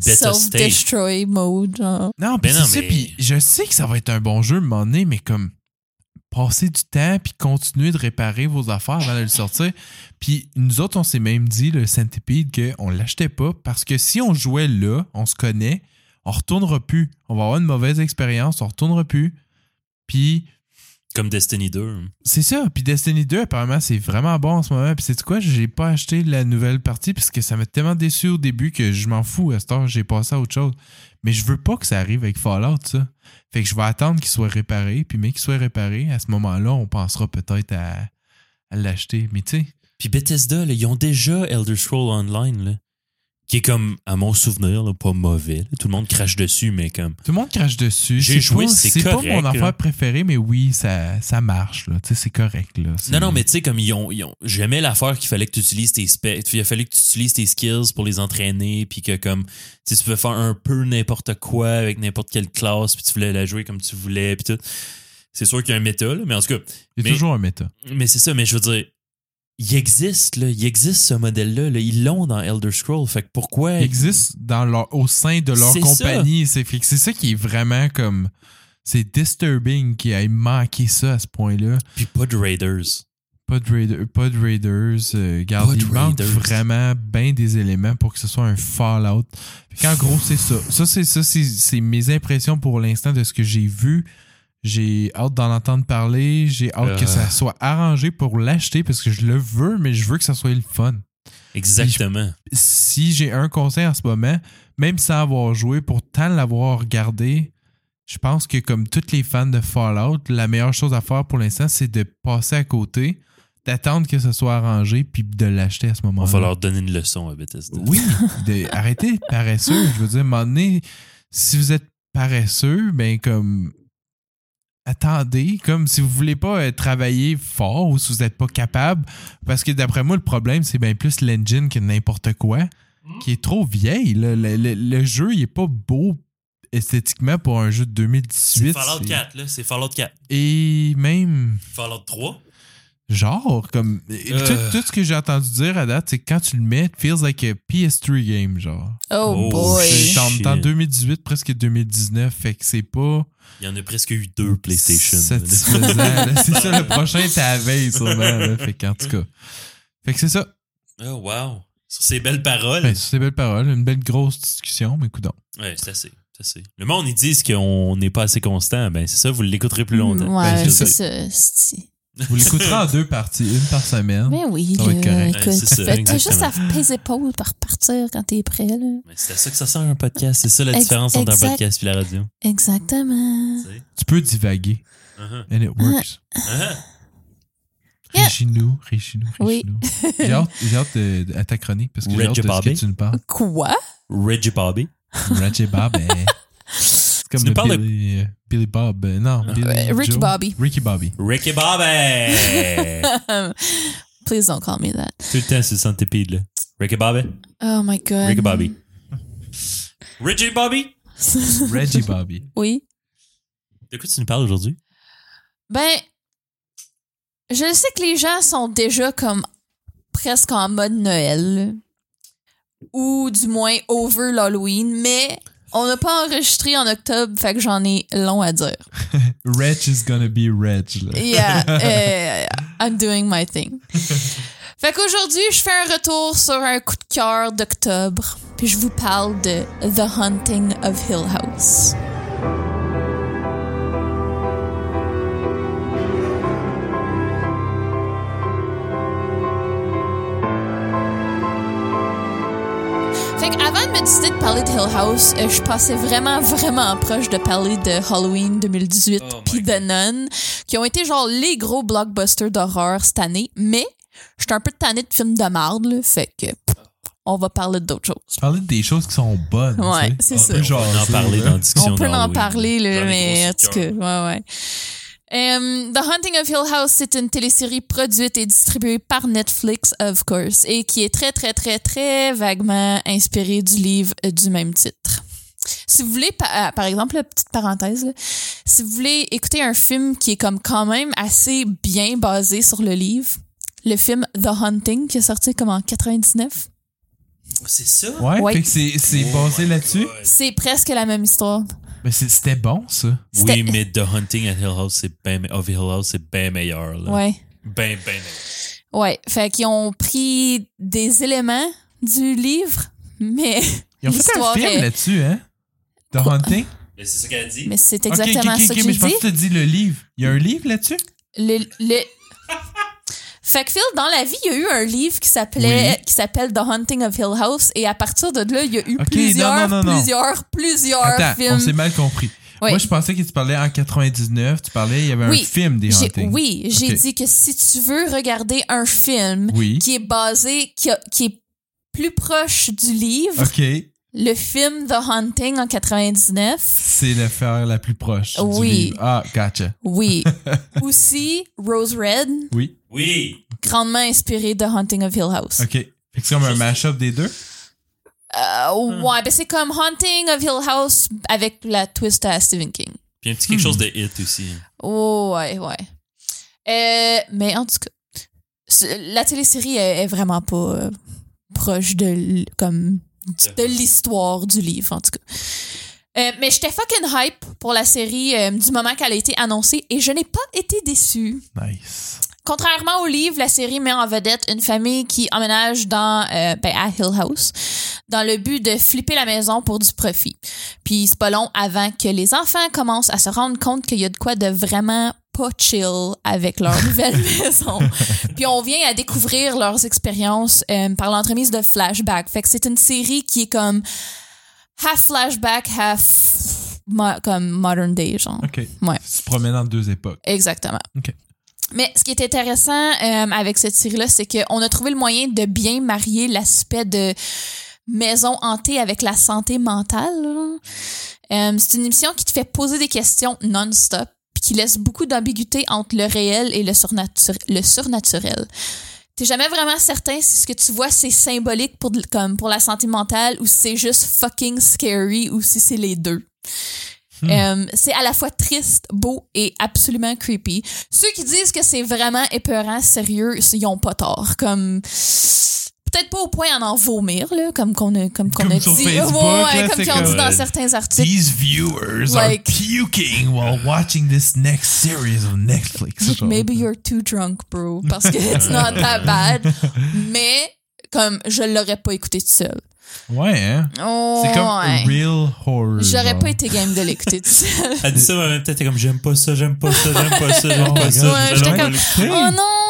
self-destroy mode? genre? Non, Ben c'est non, ça, mais- puis je sais que ça va être un bon jeu à un moment donné, mais comme passer du temps puis continuer de réparer vos affaires avant de le sortir. Puis nous autres, on s'est même dit, le Centipede, qu'on l'achetait pas parce que si on jouait là, on se connaît, on retournera plus. On va avoir une mauvaise expérience, on retournera plus. Puis Comme Destiny 2. c'est ça. Puis Destiny 2, apparemment, c'est vraiment bon en ce moment. Puis c'est quoi? J'ai pas acheté la nouvelle partie parce que ça m'a tellement déçu au début que je m'en fous à cette heure. J'ai passé à autre chose. Mais je veux pas que ça arrive avec Fallout, ça. Fait que je vais attendre qu'il soit réparé. Puis mais qu'il soit réparé, à ce moment-là, on pensera peut-être à, à l'acheter. Mais tu sais, Puis Bethesda, là, ils ont déjà Elder Scroll Online, là, qui est comme, à mon souvenir, là, pas mauvais. là. Tout le monde crache dessus, mais comme. tout le monde crache dessus. J'ai joué, pas- c'est C'est pas correct, mon là. affaire préférée, mais oui, ça, ça marche. Là. Tu sais, c'est correct. Là. C'est- Non, non, mais tu sais, comme ils ont, ils ont- J'aimais l'affaire qu'il fallait que tu utilises tes specs. Il a fallu que tu utilises tes skills pour les entraîner, puis que comme. Tu sais, tu pouvais faire un peu n'importe quoi avec n'importe quelle classe, puis tu voulais la jouer comme tu voulais, puis tout. C'est sûr qu'il y a un méta, là, mais en tout cas, Il y a Mais- toujours un méta. mais c'est ça, mais je veux dire, il existe, là, il existe ce modèle-là, là, ils l'ont dans Elder Scrolls, fait que pourquoi... Il existe dans leur, au sein de leur compagnie. C'est ça qui est vraiment comme. C'est disturbing qu'il ait manqué ça à ce point-là. Puis pas de Raiders. Pas de, Raider- pas de Raiders. euh, regarde, Pas de il manque Raiders. vraiment bien des éléments pour que ce soit un Fallout. Qu'en gros, c'est ça. Ça, c'est ça, c'est mes impressions pour l'instant de ce que j'ai vu. J'ai hâte d'en entendre parler. J'ai hâte que Euh. ça soit arrangé pour l'acheter parce que je le veux, mais je veux que ça soit le fun. Exactement. si j'ai un conseil en ce moment, même sans avoir joué, pour tant l'avoir regardé, je pense que comme tous les fans de Fallout, la meilleure chose à faire pour l'instant, c'est de passer à côté, d'attendre que ce soit arrangé, puis de l'acheter à ce Il va moment-là. falloir donner une leçon à Bethesda. Oui, de, arrêtez paresseux. Je veux dire, à un moment donné, si vous êtes paresseux, ben comme attendez, comme si vous voulez pas euh, travailler fort ou si vous n'êtes pas capable, parce que d'après moi, le problème, c'est bien plus l'engine que n'importe quoi, qui est trop vieille. là. Le, le- le jeu, il est pas beau esthétiquement pour un jeu de 2018. C'est Fallout c'est- 4, là. C'est Fallout 4. Et même, Fallout 3. Genre, comme, Euh. tout, tout ce que j'ai entendu dire à date, c'est que quand tu le mets, it feels like a PS3 game, genre. Oh, Oh, boy. C'est en, Shit. en 2018, presque 2019, fait que c'est pas Il y en a presque eu deux PlayStation. (laughs) c'est ça, le prochain, t'es à la veille, sûrement. là. Fait qu'en tout cas. Fait que c'est ça. Oh, wow. Sur ces belles paroles. Ben, sur ces belles paroles, une belle grosse discussion, mais coudons. Ouais, c'est assez. C'est assez. Le monde, ils disent qu'on n'est pas assez constant. Ben, c'est ça, vous l'écouterez plus longtemps. Ouais, Ben, c'est ça. (laughs) Vous l'écouterez en deux parties, une par semaine. Mais oui, Ça va être correct. Ouais, t'as juste à épaules pour repartir quand t'es prêt. Là. Mais c'est à ça que ça sert un podcast. C'est ça la Ex- différence entre un podcast et la radio. Exactement. Tu peux divaguer. Uh-huh. And it works. Uh-huh. Yeah. Régis-nous, régis-nous, Oui. régis-nous. J'ai hâte, j'ai hâte de- à ta chronique parce que j'ai hâte de ce Bobby. que tu nous parles. Quoi? Reggie Bobby. Reggie Bob. C'est comme Tu nous le parles de- Billy, euh, Billy Bob. euh, non, Billy Euh, Ricky Joe. Bobby. Ricky Bobby. Ricky Bobby! (laughs) Please don't call me that. Tout le temps sur centipede, là. Ricky Bobby? Oh my god. Ricky Bobby. Reggie Bobby? (laughs) Reggie Bobby. oui. De quoi tu nous parles aujourd'hui? Ben, je sais que les gens sont déjà comme presque en mode Noël. Ou du moins over l'Halloween, mais on n'a pas enregistré en octobre, fait que j'en ai long à dire. (laughs) Reg is gonna be Reg. Là. (laughs) Yeah, I'm doing my thing. (laughs) Fait qu'aujourd'hui, je fais un retour sur un coup de cœur d'octobre, puis je vous parle de The Hunting of Hill House. Fait qu'avant de me décider de parler de Hill House, euh, je passais vraiment, vraiment proche de parler de Halloween 2018 Oh puis The Nun, qui ont été genre les gros blockbusters d'horreur cette année, mais j'étais un peu tannée de films de marde, là, fait que pff, on va parler d'autres choses. Parler des choses qui sont bonnes. Ouais, c'est On ça. peut Genre, on en c'est parler dans la discussion On peut en parler, là, mais en tout cas, de ouais, ouais. Euh, The Hunting of Hill House, c'est une télésérie produite et distribuée par Netflix, of course, et qui est très, très, très, très vaguement inspirée du livre euh, du même titre. Si vous voulez, euh, par exemple, petite parenthèse, là, si vous voulez écouter un film qui est comme quand même assez bien basé sur le livre, le film The Hunting, qui est sorti comme en 99, C'est ça? Ouais, Ouais. c'est Oh basé my là-dessus. C'est presque la même histoire. Mais c'est- c'était bon, ça. Oui, mais The Hunting at Hill House, c'est bien of Hill House, c'est bien meilleur. Là. Ouais. Ben, ben meilleur. Ouais, fait qu'ils ont pris des éléments du livre, mais Ils ont fait un film est- là-dessus, hein? The Quoi? Hunting? Mais c'est ça qu'elle a dit. Mais c'est Ok, ok, exactement ok, ça que mais je pense que tu dit le livre. Il y a un livre là-dessus? Le, le... (laughs) Fait que Phil, dans la vie, il y a eu un livre qui s'appelait, Oui. qui s'appelle The Hunting of Hill House, et à partir de là, il y a eu plusieurs, non, non, non, non. plusieurs, plusieurs Attends, on s'est films. mal compris. Oui. Moi, je pensais que tu parlais en 99. Tu parlais, il y avait Oui. un film des J'ai- Hunting. oui, j'ai dit que si tu veux regarder un film qui est basé, qui, a- qui est plus proche du livre. Le film The Hunting en 99, C'est l'affaire la plus proche. Oui. Du livre. Ah, gotcha. Oui. (laughs) Aussi, Rose Red, Oui. Oui. grandement inspiré de Hunting of Hill House. OK. C'est comme un mash-up des deux? Euh, ouais, ben c'est comme Hunting of Hill House avec la twist à Stephen King. Puis un petit quelque chose de hit aussi. Oh, ouais, ouais. Euh, mais en tout cas, la télésérie est, est vraiment pas euh, proche de, l- comme, de l'histoire du livre, en tout cas. Euh, mais j'étais fucking hype pour la série euh, du moment qu'elle a été annoncée et je n'ai pas été déçue. Nice. Contrairement au livre, la série met en vedette une famille qui emménage dans euh, ben, à Hill House dans le but de flipper la maison pour du profit. Puis c'est pas long avant que les enfants commencent à se rendre compte qu'il y a de quoi de vraiment pas chill avec leur (laughs) nouvelle maison. Puis on vient à découvrir leurs expériences euh, par l'entremise de flashbacks. Fait que c'est une série qui est comme half flashback, half mo- comme modern day genre. OK. Ouais. Tu te promènes en deux époques. Exactement. OK. Mais ce qui est intéressant euh, avec cette série-là, c'est qu'on a trouvé le moyen de bien marier l'aspect de maison hantée avec la santé mentale. Euh, c'est une émission qui te fait poser des questions non-stop, qui laisse beaucoup d'ambiguïté entre le réel et le, surnatur- le surnaturel. T'es jamais vraiment certain si ce que tu vois c'est symbolique pour, comme pour la santé mentale ou si c'est juste fucking scary ou si c'est les deux. Euh, c'est à la fois triste, beau et absolument creepy. Ceux qui disent que c'est vraiment épeurant, sérieux, ils ont pas tort. Comme peut-être pas au point d'en en vomir là, comme qu'on a comme qu'on Comme a sur dit, (laughs) Facebook, Ouais, là, comme c'est qu'ils ont dit dans euh, certains articles. These viewers Like- are puking while watching this next series of Netflix. Maybe you're too drunk, bro, parce que it's not that bad. (laughs) Mais comme je l'aurais pas écouté tout seul. Ouais, hein? Oh, C'est comme ouais. real horror. J'aurais genre. pas été game de l'écouter tout seul. Elle dit ça, mais en même temps, t'es comme j'aime pas ça, j'aime pas ça, j'aime pas ça, j'aime Oh pas ça. Ouais, j'aime j'étais comme, oh non,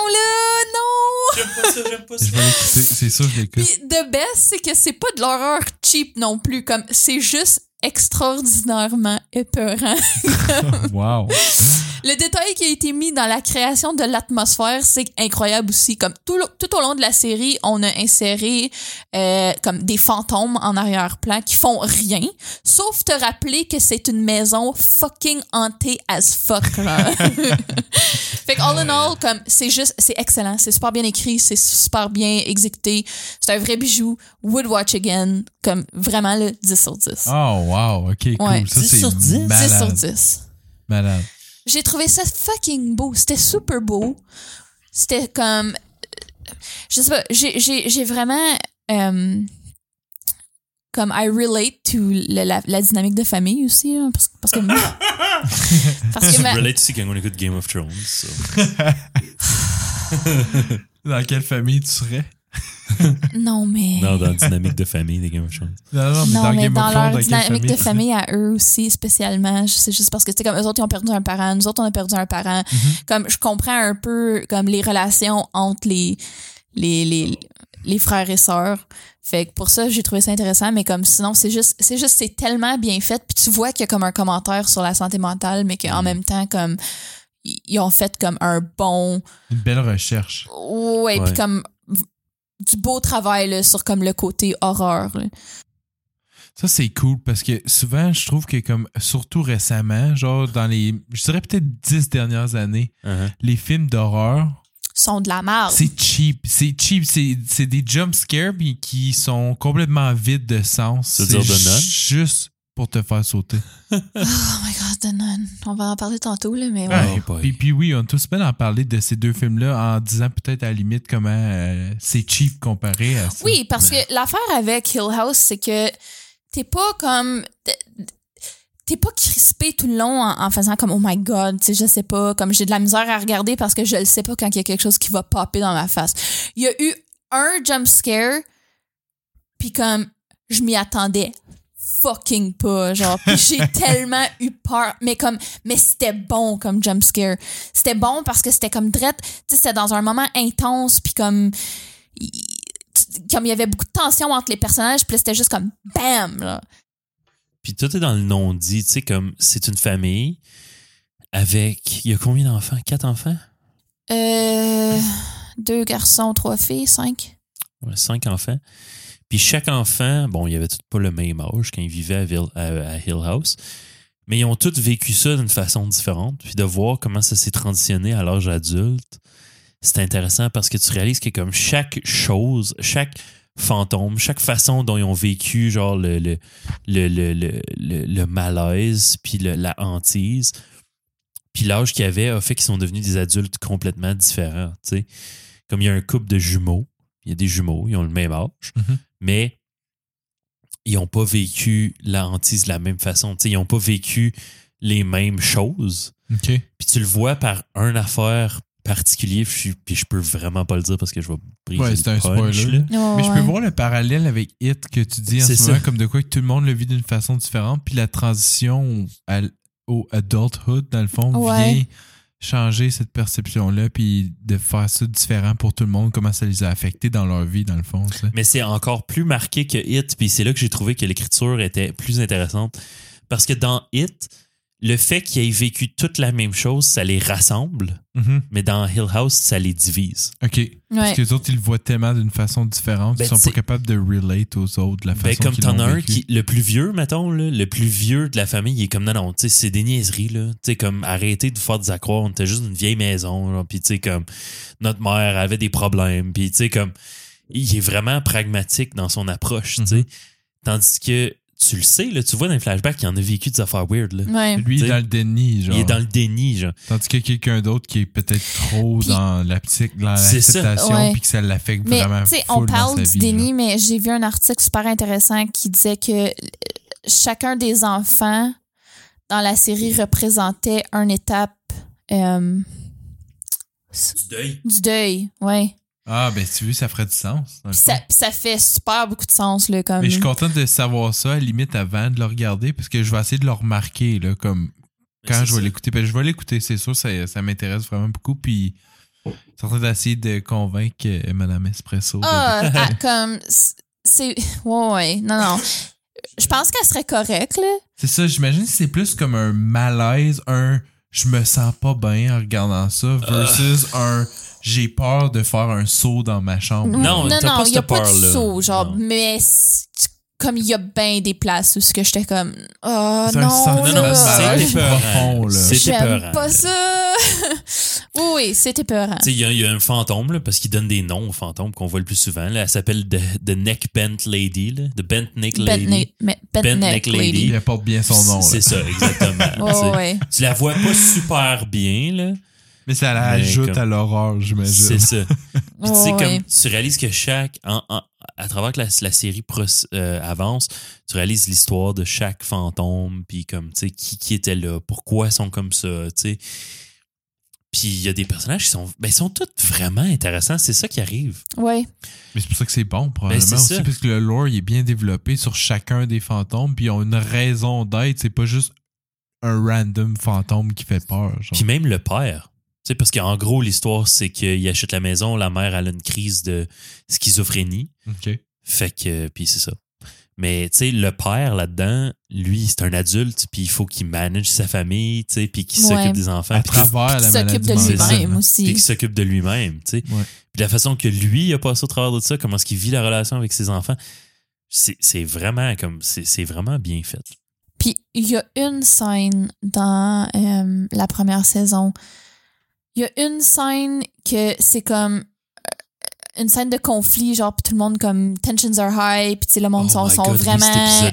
ça, j'aime pas ça. Je vais l'écouter, c'est sûr, je l'écoute. Puis the best, c'est que c'est pas de l'horreur cheap non plus, comme c'est juste extraordinairement épeurant. (laughs) wow. Le détail qui a été mis dans la création de l'atmosphère, c'est incroyable aussi. Comme tout, tout au long de la série, on a inséré euh, comme des fantômes en arrière-plan qui font rien, sauf te rappeler que c'est une maison fucking hantée as fuck. là. (laughs) fait que all in all, comme c'est juste, c'est excellent, c'est super bien écrit, c'est super bien exécuté, c'est un vrai bijou. Would watch again, comme vraiment le 10 sur 10. Oh, wow. OK, cool. Ouais. Ça, 10 c'est sur 10? 10 malade. sur 10. Malade. J'ai trouvé ça fucking beau. C'était super beau. C'était comme. Je sais pas, j'ai- j'ai j'ai vraiment. euh, comme I relate to le- la, la dynamique de famille aussi, là, parce, parce que. (laughs) parce que ma- relates aussi quand on écoute Game of Thrones. so. (laughs) Dans quelle famille tu serais? Non, mais. Non, dans la dynamique de famille des Game of Thrones. Non, non, mais Non, dans mais Game dans of Thrones, leur dynamique de tu famille à eux aussi, spécialement. C'est juste parce que, c'est comme eux autres, ils ont perdu un parent, nous autres, on a perdu un parent. Mm-hmm. Comme, je comprends un peu, comme, les relations entre les, les, les, les frères et sœurs. Fait que pour ça, j'ai trouvé ça intéressant, mais comme, sinon, c'est juste, c'est juste, c'est tellement bien fait. Puis tu vois qu'il y a comme un commentaire sur la santé mentale, mais qu'en même temps, comme, ils ont fait comme un bon, Une belle recherche. ouais, Ouais. puis comme, du beau travail, là, sur comme le côté horreur, là. Ça, c'est cool parce que souvent, je trouve que, comme, surtout récemment, genre dans les, je dirais peut-être dix dernières années, Uh-huh. les films d'horreur, sont de la merde. c'est cheap. C'est cheap. C'est c'est des jump scares qui sont complètement vides de sens. C'est juste pour te faire sauter. (laughs) Oh my god. On va en parler tantôt, là, mais ouais. Boy. puis, puis oui, on a tous bien en parler de ces deux films-là en disant peut-être à la limite comment euh, c'est cheap comparé à ça. Oui, parce que l'affaire avec Hill House, c'est que t'es pas comme. T'es pas crispé tout le long en, en faisant comme oh my god, tu sais, je sais pas, comme j'ai de la misère à regarder parce que je le sais pas quand il y a quelque chose qui va popper dans ma face. Il y a eu un jump scare, puis comme je m'y attendais fucking pas, genre, puis j'ai (laughs) tellement eu peur, mais comme, mais c'était bon comme jump scare. C'était bon parce que c'était comme drette, tu sais, c'était dans un moment intense, puis comme comme il y avait beaucoup de tension entre les personnages, puis c'était juste comme bam là. Puis tout est dans le non-dit. Tu sais, comme c'est une famille avec. Il y a combien d'enfants? Quatre enfants? Euh, deux garçons, trois filles, cinq. Ouais, Cinq enfants. Puis chaque enfant, bon, il y avait tous pas le même âge quand ils vivaient à, Hill House, mais ils ont tous vécu ça d'une façon différente. Puis de voir comment ça s'est transitionné à l'âge adulte, c'est intéressant parce que tu réalises que comme chaque chose, chaque fantôme, chaque façon dont ils ont vécu genre le, le, le, le, le, malaise, puis la hantise, puis l'âge qu'ils avaient a fait qu'ils sont devenus des adultes complètement différents. Comme il y a un couple de jumeaux, il y a des jumeaux, ils ont le même âge, Mhm. Mais ils n'ont pas vécu la hantise de la même façon. tu sais. Ils n'ont pas vécu les mêmes choses. Puis tu le vois par un affaire particulier, puis je, puis je peux vraiment pas le dire parce que je vais briser Ouais, le c'est un punch, spoiler. là. Oh, Mais je peux ouais. voir le parallèle avec It que tu dis en ce moment, ça. comme de quoi que tout le monde le vit d'une façon différente, puis la transition à au adulthood, dans le fond, Ouais. vient changer cette perception-là, puis de faire ça différent pour tout le monde, comment ça les a affectés dans leur vie, dans le fond. Mais c'est encore plus marqué que Hit, puis c'est là que j'ai trouvé que l'écriture était plus intéressante. Parce que dans Hit, le fait qu'ils aient vécu toute la même chose, ça les rassemble, Mhm. mais dans Hill House, ça les divise. OK. Parce que les autres, ils le voient tellement d'une façon différente, Ben, ils sont pas capables de relate aux autres de la Ben, façon comme qu'ils t'en l'ont as un vécu. qui, le plus vieux, mettons, là, le plus vieux de la famille, il est comme non, non, tu sais, c'est des niaiseries, là. Tu sais, comme arrêtez de vous faire des accroire, on était juste une vieille maison, puis tu sais, comme notre mère avait des problèmes, puis tu sais, comme il est vraiment pragmatique dans son approche, tu sais. Mhm. Tandis que tu le sais, là, tu vois dans les flashbacks qu'il en a vécu des affaires weird, là. Ouais. Lui, il est dans le déni, genre. Il est dans le déni, genre. Tandis que quelqu'un d'autre qui est peut-être trop Puis- dans l'acceptation, puis que ça l'affecte vraiment on parle sa du vie, déni, genre. mais j'ai vu un article super intéressant qui disait que euh, chacun des enfants dans la série représentait une étape euh, Du deuil. du deuil. Ouais. Ah, ben, tu veux, ça ferait du sens. ça, fait super beaucoup de sens là, comme. Mais je suis content de savoir ça, à la limite, avant de le regarder, parce que je vais essayer de le remarquer, là, comme quand je vais l'écouter. Ben, je vais l'écouter, c'est sûr, ça, ça m'intéresse vraiment beaucoup. Puis, je suis en train d'essayer de convaincre euh, Madame Espresso. de- Ah, (laughs) ah, comme c'est ouais ouais non non. Je pense qu'elle serait correcte là. C'est ça, j'imagine que c'est plus comme un malaise, un je me sens pas bien en regardant ça, versus un j'ai peur de faire un saut dans ma chambre. Non, non, t'as non, pas il y a pas de saut, genre, Non. mais comme il y a bien des places où ce que j'étais comme, oh non, Non, non, là. C'est J'aime pas ça. (laughs) oui, oui, c'est épeurant. Tu sais, il y, a- il y a un fantôme, là, parce qu'il donne des noms aux fantômes qu'on voit le plus souvent. Là. Elle s'appelle The, The Neck Bent Lady, là. The Bent Neck Lady. Bent, mais- Bent Bent Neck Neck Lady. Lady. Il porte bien son nom. C'est ça, exactement. (laughs) Sais. ouais. Tu la vois pas super bien, là. Mais ça l'ajoute comme- à l'horreur, j'imagine. C'est ça. (laughs) Puis tu sais, Ouais, comme tu réalises que chaque. en- en- à travers que la, la série pros- euh, avance, tu réalises l'histoire de chaque fantôme, puis comme, tu sais, qui, qui était là, pourquoi ils sont comme ça, tu sais. Puis il y a des personnages qui sont. Ben, ils sont tous vraiment intéressants, c'est ça qui arrive. Ouais. Mais c'est pour ça que c'est bon, probablement Ben, aussi, ça. parce que le lore il est bien développé sur chacun des fantômes, puis ils ont une raison d'être. C'est pas juste un random fantôme qui fait peur. Genre. Puis même le père. Tu sais, parce qu'en gros, l'histoire, c'est qu'il achète la maison, la mère, elle a une crise de schizophrénie. Ok. Fait que, puis c'est ça. Mais, tu sais, le père là-dedans, lui, c'est un adulte, puis il faut qu'il manage sa famille, tu sais, puis qu'il Ouais. s'occupe des enfants. À puis travers la s'occupe de lui-même puis aussi. qu'il s'occupe de lui-même, tu sais. Puis la façon que lui a passé au travers de ça, comment est-ce qu'il vit la relation avec ses enfants, c'est c'est vraiment comme, c'est c'est vraiment bien fait. Puis il y a une scène dans euh, la première saison. Il y a une scène que c'est comme euh, une scène de conflit, genre, puis tout le monde comme tensions are high, puis le monde Oh sont, God, vraiment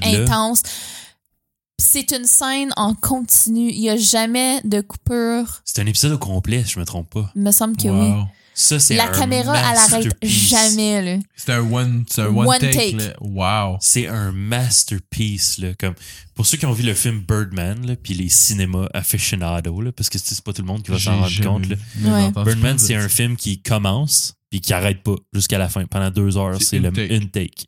intenses. C'est une scène en continu. Il y a jamais de coupure. C'est un épisode au complet, je me trompe pas. Il me semble que oui. Ça, c'est La un caméra, elle arrête masterpiece. jamais, là. C'est un one, c'est un one, One take. take. là. Wow. C'est un masterpiece. Là, comme, pour ceux qui ont vu le film Birdman, là, puis les cinémas aficionados, là, parce que c'est pas tout le monde qui va s'en rendre compte. Là. Ouais. Birdman, c'est un film qui commence puis qui arrête pas jusqu'à la fin. Pendant deux heures, C'est c'est le take. une take.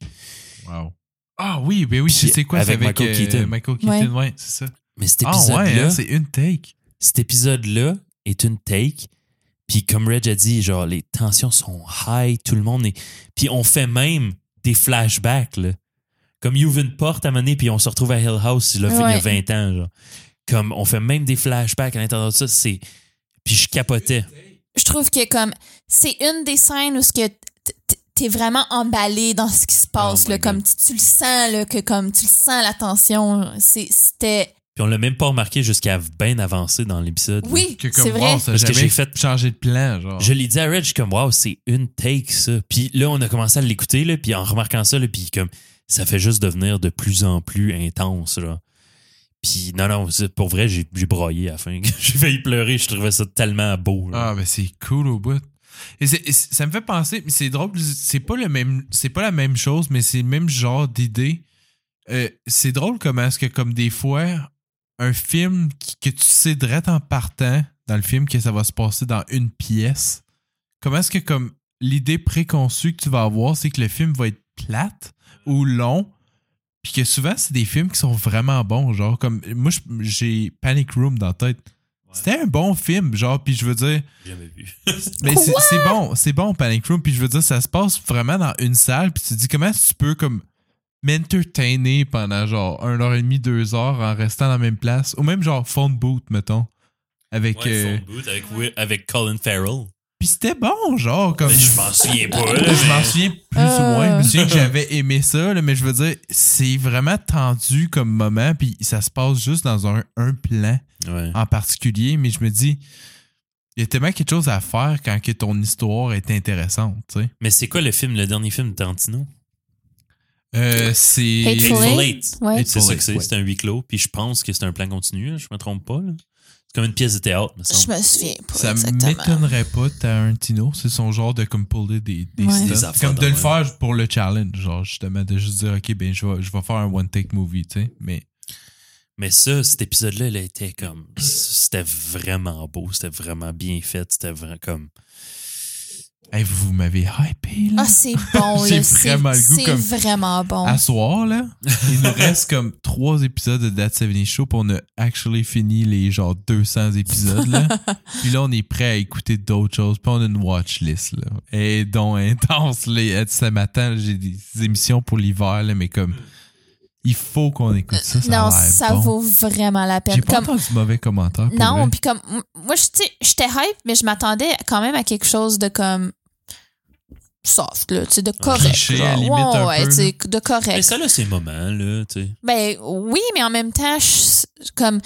Wow. Ah oui, ben oui, sais quoi, c'est avec avec, Michael euh, Keaton. Michael Keaton, ouais, c'est ça. Mais cet Ah épisode-là, ouais, hein, c'est une take. cet épisode-là est une take. Puis comme Reg a dit, genre, les tensions sont high, tout le monde est... Puis on fait même des flashbacks, là. Comme il ouvre une porte à donné, puis on se retrouve à Hill House, là, il y a Ouais. 20 ans, genre. Comme, on fait même des flashbacks à l'intérieur de ça, c'est... Puis je capotais. je trouve que comme c'est une des scènes où ce que t'es vraiment emballé dans ce qui se passe Oh là, comme tu, tu le sens là, que comme tu le sens la tension c'est c'était Puis on l'a même pas remarqué jusqu'à bien avancé dans l'épisode. Oui, Que comme, c'est vrai. wow, ça a Parce que jamais j'ai fait- changé de plan, genre. Je l'ai dit à Red, je suis comme, wow, c'est une take, ça. Puis là, on a commencé à l'écouter, là, puis en remarquant ça, là, puis comme, ça fait juste devenir de plus en plus intense, là. Puis non, non, pour vrai, j'ai j'ai broyé à la fin. (laughs) j'ai failli pleurer, je trouvais ça tellement beau. là. Ah, ben c'est cool au bout. Et, c'est- et c'est- ça me fait penser, mais c'est drôle, c'est pas le même, c'est pas la même chose, mais c'est le même genre d'idée. Euh, c'est drôle comment est-ce que, comme des fois, un film qui- que tu sais direct en partant dans le film que ça va se passer dans une pièce, comment est-ce que, comme, l'idée préconçue que tu vas avoir, c'est que le film va être plate ou long, puis que souvent, c'est des films qui sont vraiment bons, genre, comme, moi, j'ai Panic Room dans la tête. C'était un bon film, genre, puis je veux dire, jamais vu. (laughs) mais c'est c'est bon, c'est bon Panic Room, puis je veux dire, ça se passe vraiment dans une salle, puis tu te dis comment est-ce que tu peux comme m'entertainer pendant genre une heure et demie, deux heures en restant dans la même place, ou même genre phone boot, mettons, avec. Ouais, euh, phone booth avec, Will- avec Colin Farrell. Puis c'était bon, genre comme. Mais je m'en souviens pas, là. je m'en souviens plus ou Euh. moins. Je me souviens que (laughs) j'avais aimé ça, là, mais je veux dire, c'est vraiment tendu comme moment, puis ça se passe juste dans un, un plan Ouais. en particulier, mais je me dis, il y a tellement quelque chose à faire quand que ton histoire est intéressante, tu sais. Mais c'est quoi le film, le dernier film de Tarantino? Euh, c'est. Hateful Eight? Ouais. C'est ça que c'est. Ouais. C'est un huis clos. Puis je pense que c'est un plan continu, je me trompe pas. là. C'est comme une pièce de théâtre, me Je me souviens pas Ça m'étonnerait pas Tarantino. C'est son genre de comme puller des, des Ouais. stunts. Des affaires Comme de de le même. faire pour le challenge. Genre, justement, de juste dire, OK, ben, je vais, je vais faire un one-take movie, tu sais. Mais Mais ça, cet épisode-là, il était comme. C'était vraiment beau. C'était vraiment bien fait. C'était vraiment comme. Hey, vous m'avez hypé, là. Ah, c'est bon, (laughs) J'ai. C'est vraiment le goût c'est vraiment bon. À soir, là, (laughs) il nous reste comme trois épisodes de That 70 Show pour on a actually fini les genre 200 épisodes, là. (laughs) Puis là, on est prêt à écouter d'autres choses. Puis on a une watch list, là. Et donc intense, là. Ce matin, j'ai des émissions pour l'hiver, là, mais comme, il faut qu'on écoute ça. ça non, ça bon. vaut vraiment la peine. J'ai pas Comme, entendu mauvais commentaires. pour non, vrai. puis comme, moi, je- tu sais, j'étais hype, mais je m'attendais quand même à quelque chose de comme soft, là, tu sais, de correct. Cliché, à genre. la limite, ouais, un ouais, peu, tu sais, de correct. Mais ça, là, c'est moments, là, tu sais. Ben oui, mais en même temps, je- comme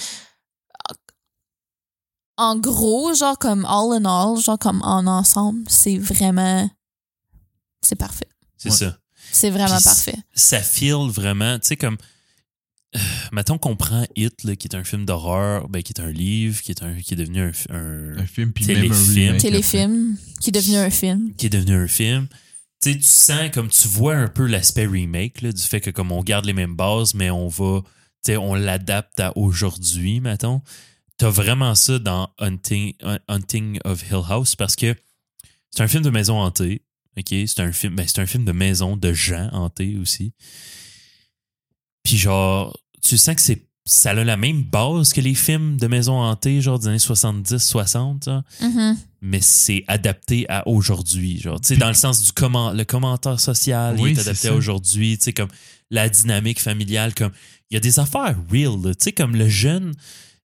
en gros, genre comme all in all, genre comme en ensemble, c'est vraiment c'est parfait. C'est Ouais. ça. C'est vraiment Puis parfait. Ça feel vraiment, tu sais, comme. euh, mettons qu'on prend Hit, là, qui est un film d'horreur, ben, qui est un livre, qui est, un, qui est devenu un, un- Un film, puis même un Téléfilm. Téléfilm qui est devenu un film. qui est devenu un film. Tu sais, tu sens comme tu vois un peu l'aspect remake là, du fait que comme on garde les mêmes bases, mais on va, tu sais, on l'adapte à aujourd'hui, mettons. T'as vraiment ça dans Hunting, Hunting of Hill House parce que c'est un film de maison hantée. OK? C'est un film, ben, c'est un film de maison de gens hantés aussi. Puis genre, tu sens que c'est ça a la même base que les films de maison hantée, genre des années 70-60, genre Mhm. mais c'est adapté à aujourd'hui genre tu sais dans le sens du comment le commentaire social Oui, il est adapté à aujourd'hui tu sais comme la dynamique familiale comme il y a des affaires real là. tu sais comme le jeune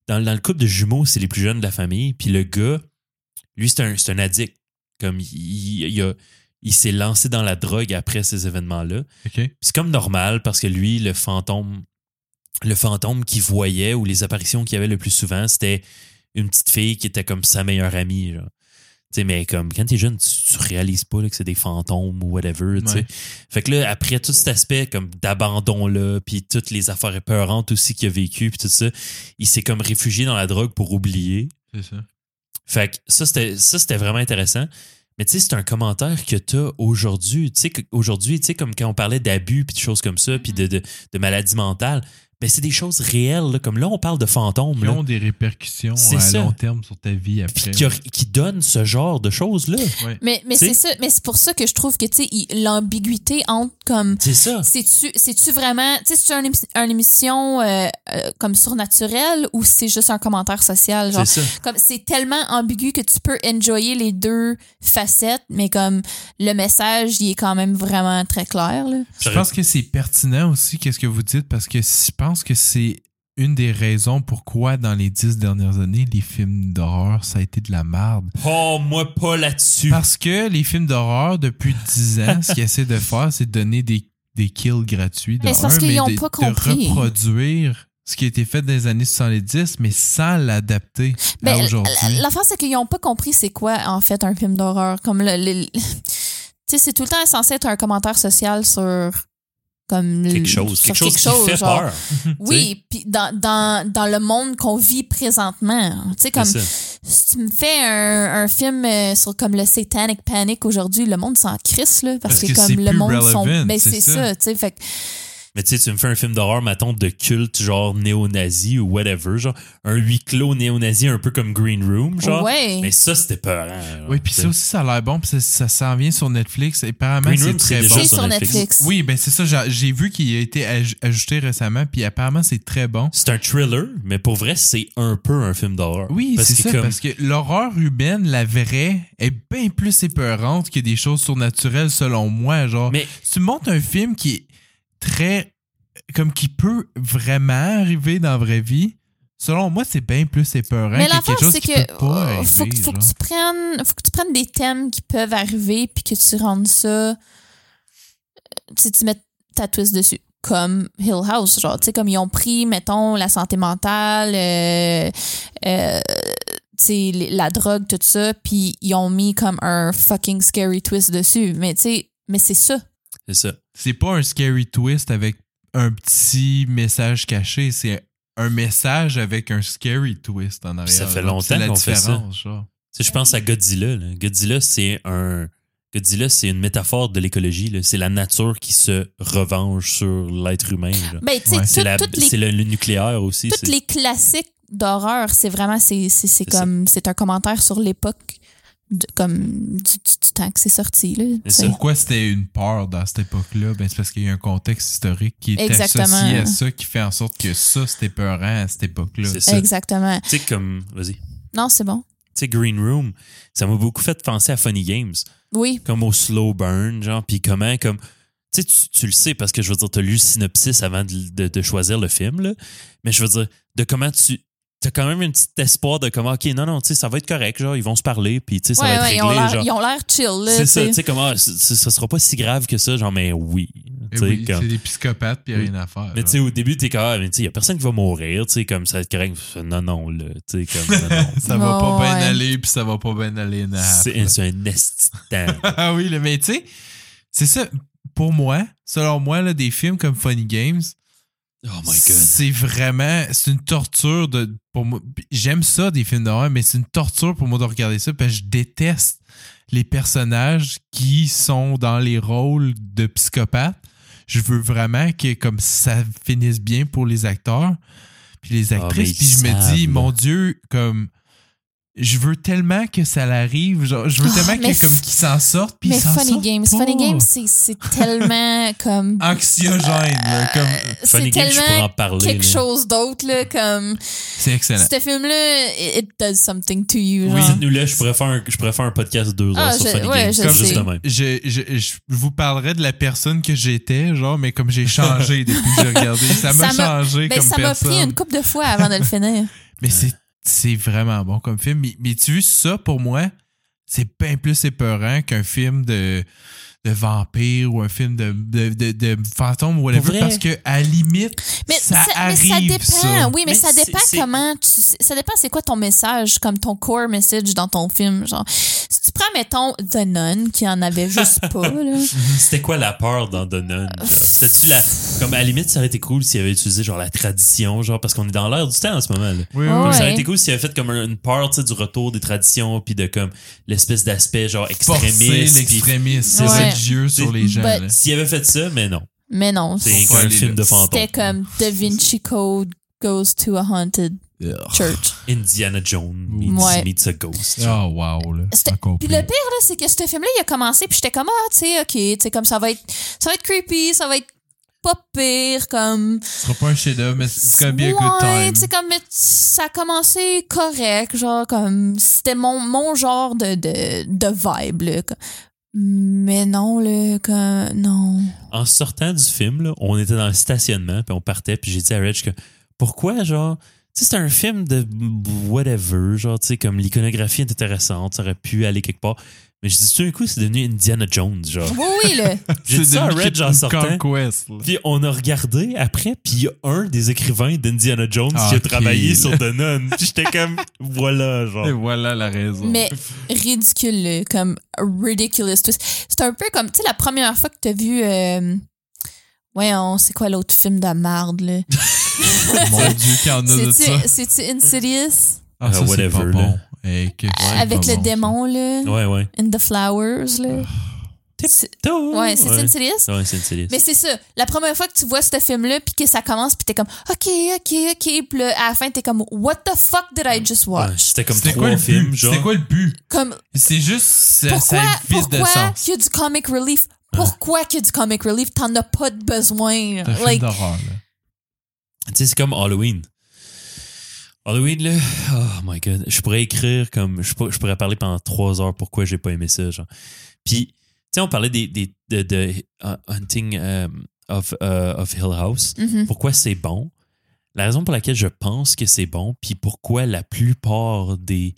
dans, dans le couple de jumeaux c'est les plus jeunes de la famille puis le gars lui c'est un c'est un addict comme il, il, il a- il s'est lancé dans la drogue après ces événements là OK. puis c'est comme normal parce que lui, le fantôme, le fantôme qu'il voyait ou les apparitions qu'il y avait le plus souvent, c'était une petite fille qui était comme sa meilleure amie. Genre. Mais comme quand t'es jeune, tu, tu réalises pas là, que c'est des fantômes ou whatever. Ouais. Fait que là, après tout cet aspect comme d'abandon-là, puis toutes les affaires épeurantes aussi qu'il a vécu, puis tout ça, il s'est comme réfugié dans la drogue pour oublier. C'est ça. Fait que ça, c'était vraiment intéressant. Mais tu sais, c'est un commentaire que tu as aujourd'hui. Tu sais, aujourd'hui, tu sais, comme quand on parlait d'abus puis de choses comme ça, puis de, de, de maladies mentales, ben c'est des choses réelles. là. Comme là, on parle de fantômes. Qui Là, ont des répercussions à ça. long terme sur ta vie puis après. qui, a- qui donnent ce genre de choses-là. Ouais. Mais mais c'est ça, mais c'est pour ça que je trouve que tu sais il- l'ambiguïté entre comme C'est ça. c'est-tu vraiment tu sais c'est une, émi- une émission euh, euh, comme surnaturelle ou c'est juste un commentaire social genre? C'est ça. comme c'est tellement ambigu que tu peux enjoyer les deux facettes mais comme le message il est quand même vraiment très clair là. Je pense que c'est pertinent aussi qu'est-ce que vous dites parce que je pense que c'est une des raisons pourquoi dans les dix dernières années les films d'horreur ça a été de la merde. Oh, moi, pas là-dessus. Parce que les films d'horreur depuis dix ans, ce qu'ils essaient de faire, c'est de donner des, des kills gratuits. De Mais c'est parce un, qu'ils mais ont de, pas de compris. reproduire ce qui a été fait dans les années 70, mais sans l'adapter à Ben, aujourd'hui. la- c'est qu'ils n'ont pas compris c'est quoi, en fait, un film d'horreur. Comme le. le- tu sais, c'est tout le temps censé être un commentaire social sur. Comme Quelque chose. sur Quelque chose qui fait genre. peur. Oui, (laughs) puis dans, dans, dans le monde qu'on vit présentement. Tu sais, comme si tu me fais un, un film euh, sur comme le Satanic Panic aujourd'hui, le monde s'en crisse, là, parce, Parce que, que comme le monde sont. relevant, Ben, c'est c'est ça. ça, tu sais. Fait que Mais tu sais, tu me fais un film d'horreur, mettons, de culte, genre néo-nazi ou whatever, genre un huis clos néo-nazi un peu comme Green Room, genre. Ouais. Mais ça, c'était peurant. genre, Oui, puis ça aussi, ça a l'air bon, puis ça, ça s'en vient sur Netflix. Et apparemment, c'est très bon. c'est sur sur Netflix. Netflix. Oui, ben c'est ça, j'ai- vu qu'il a été aj- ajouté récemment, puis apparemment, c'est très bon. C'est un thriller, mais pour vrai, c'est un peu un film d'horreur. Oui, c'est ça, comme- parce que l'horreur urbaine, la vraie, est bien plus épeurante que des choses surnaturelles, selon moi. Genre, Mais tu me montres un film qui est très. comme qui peut vraiment arriver dans la vraie vie, selon moi, c'est bien plus épeurant Mais que quelque chose c'est qui que peut pas euh, arriver. faut, que- faut que tu prennes, faut que tu prennes des thèmes qui peuvent arriver puis que tu rendes ça, euh, tu sais, tu mets ta twist dessus. Comme Hill House, genre, tu sais, comme ils ont pris, mettons, la santé mentale, euh, euh, tu sais, les- la drogue, tout ça, puis ils ont mis comme un fucking scary twist dessus. Mais tu sais, mais c'est ça. c'est ça. C'est pas un scary twist avec un petit message caché, c'est un message avec un scary twist en arrière. Ça fait longtemps qu'on fait ça. différence, genre. Tu sais, je pense à Godzilla. là. Godzilla, c'est un. Godzilla, c'est une métaphore de l'écologie. C'est la nature qui se revanche sur l'être humain. Ben, tu sais, Ouais. C'est tout- la- toutes les c'est le, le nucléaire aussi. tous les classiques d'horreur, c'est vraiment c'est comme c'est un commentaire sur l'époque de- comme du, du- du temps que c'est sorti là. C'est tu. Pourquoi c'était une peur dans cette époque-là? Ben, c'est parce qu'il y a un contexte historique qui est Exactement. associé à ça, qui fait en sorte que ça, c'était peurant à cette époque-là. C'est ça. Exactement. Tu sais, comme. Vas-y. Tu Non, c'est bon. sais, Green Room, ça m'a beaucoup fait penser à Funny Games. Oui. Comme au slow burn, genre. Puis comment, comme. Tu sais, tu, tu le sais parce que je veux dire, tu as lu le synopsis avant de, de- de choisir le film, là. Mais je veux dire, de comment tu. T'as quand même un petit espoir de comment, OK, non, non, tu sais, ça va être correct, genre, ils vont se parler, puis tu sais, ça va être ouais, ils ont réglé, ils ont l'air chill là. C'est ça, tu sais. comment, c- ça sera pas si grave que ça, genre, mais oui. Tu sais, oui, comme- c'est des psychopathes, puis il n'y a rien à faire. mais tu sais, au début, t'es comme, ah, mais tu sais, y a personne qui va mourir, tu sais, comme ça va être correct. Non, non, là, tu sais, comme, non, non. (laughs) ça va pas bien ouais. aller, puis ça va pas bien aller. C'est un esti de temps. (laughs) Ah oui, là, mais tu sais, c'est ça. Pour moi, selon moi, là, des films comme Funny Games, Oh my god. c'est vraiment, c'est une torture de, pour moi. J'aime ça des films d'horreur, mais c'est une torture pour moi de regarder ça parce que je déteste les personnages qui sont dans les rôles de psychopathes. Je veux vraiment que comme ça finisse bien pour les acteurs puis les Ah, actrices. puis je me dis, mon Dieu, comme je veux tellement que ça l'arrive, genre, je veux Ah, tellement que, comme qu'ils s'en sortent. Puis Mais Funny Games, pas. Funny Games, c'est c'est tellement (laughs) comme anxiogène, là, comme c'est Funny Games, je pourrais en tellement parler. quelque là. chose d'autre là comme c'est excellent. ce film là it, does something to you. Oui. genre. Dites-nous là, je pourrais faire un, je pourrais faire un podcast de deux heures Ah, sur je- Funny ouais, Games. je Comme juste de même. je, je, je vous parlerai de la personne que j'étais, genre, mais comme j'ai changé depuis que j'ai regardé, ça m'a Ça m'a- changé Ben, comme ça m'a personne. pris une couple de fois avant de le finir. Mais c'est, c'est vraiment bon comme film. Mais, tu vois, ça, pour moi, c'est bien plus épeurant qu'un film de, de vampire ou un film de, de, de, de fantôme ou whatever, parce que à la limite, Mais ça, ça, mais arrive, ça dépend. ça. Oui, mais, Mais ça c'est- dépend c'est- comment tu. Ça dépend c'est quoi ton message, comme ton core message dans ton film. Genre, si tu prends, mettons, The Nun, qui en avait juste (laughs) pas, là. C'était quoi la peur dans The Nun? genre? C'était-tu la. Comme à la limite, ça aurait été cool s'il avait utilisé genre la tradition, genre, parce qu'on est dans l'ère du temps en ce moment. Là. Oui, Ouais. oui. Comme Ça aurait été cool s'il avait fait comme une peur tu sais, du retour des traditions, puis de comme l'espèce d'aspect genre extrémiste. l'extrémisme Ouais. Religieux sur les gens. But- là. S'il avait fait ça, mais non. Mais non. C'est un film de fantôme. C'était comme Da Vinci Code goes to a haunted church. Indiana Jones meets, Ouais. meets a ghost. Oh, wow, là. C'était- Encore Puis le pire, là, c'est que ce film-là, il a commencé, puis j'étais comme, ah, tu sais, ok, tu sais, comme ça va être, ça va être creepy, ça va être pas pire, comme. Ce sera pas un chef-d'œuvre, mais c'est be a good Ouais, time. tu sais, comme, mais ça a commencé correct, genre, comme, c'était mon, mon genre de, de, de vibe, là. Mais non, là, comme, non. En sortant du film, là, on était dans le stationnement, puis on partait, puis j'ai dit à Reg que pourquoi, genre, tu sais, c'est un film de whatever, genre, tu sais, comme l'iconographie est intéressante, ça aurait pu aller quelque part. Mais je dis, tout d'un coup, c'est devenu Indiana Jones, genre. Oui, oui, là. (laughs) J'ai dit ça à devenu Red en Kid sortant. Conquest, là. Puis on a regardé après, puis il y a un des écrivains d'Indiana Jones Ah, qui a ok. travaillé sur The Nun. Puis j'étais comme, voilà, genre. Et voilà la raison. Mais ridicule, là, comme ridiculous twist. C'est un peu comme, tu sais, la première fois que t'as vu. Euh, voyons, c'est quoi l'autre film de marde, là? (laughs) Mon Dieu, qu'il y en a de ça. C'est-tu Insidious? Ah, ça, Euh, whatever, pas là. bon. Hey, Avec le bon, démon, là? Ouais, ouais. In the Flowers, là? (sighs) C'est- Ouais, c'est? Ouais, c'est Insidious. Mais c'est ça. La première fois que tu vois ce film-là, puis que ça commence, puis t'es comme, OK, OK, OK. Puis là, à la fin, t'es comme, What the fuck did I just Ouais, watch? C'était comme C'était trois quoi le films, but? genre. C'était quoi le but? Comme, C'est juste, pourquoi, ça vide de pourquoi qu'il y a du comic relief? Pourquoi qu'il y a du comic relief? T'en as pas de besoin. C'est Like. Tu sais, c'est comme Halloween. Halloween, là, oh my god. Je pourrais écrire comme. Je pourrais, je pourrais parler pendant trois heures pourquoi j'ai pas aimé ça, genre. Puis, tu sais, on parlait des, des, de, de uh, Hunting um, of, uh, of Hill House. Mhm. Pourquoi c'est bon? La raison pour laquelle je pense que c'est bon, puis pourquoi la plupart des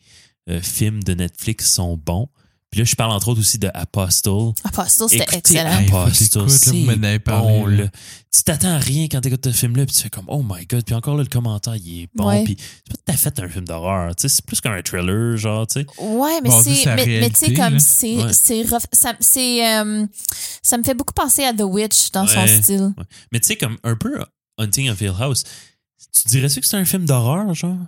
euh, films de Netflix sont bons. Puis là, je parle entre autres aussi de Apostle. Apostle, c'était excellent. Apostle, c'est bon, là. Tu t'attends à rien quand t'écoutes ce film-là, puis tu fais comme, oh my god, puis encore là, le commentaire, il est bon, Ouais. puis c'est pas tout à fait un film d'horreur, tu sais, c'est plus qu'un un thriller, genre, tu sais. Ouais, mais c'est, mais, mais tu sais, comme c'est, Ouais. ça, euh, ça me fait beaucoup penser à The Witch dans son style. Ouais. Mais tu sais, comme un peu Hunting of Hill House, tu dirais-tu que c'est un film d'horreur, genre?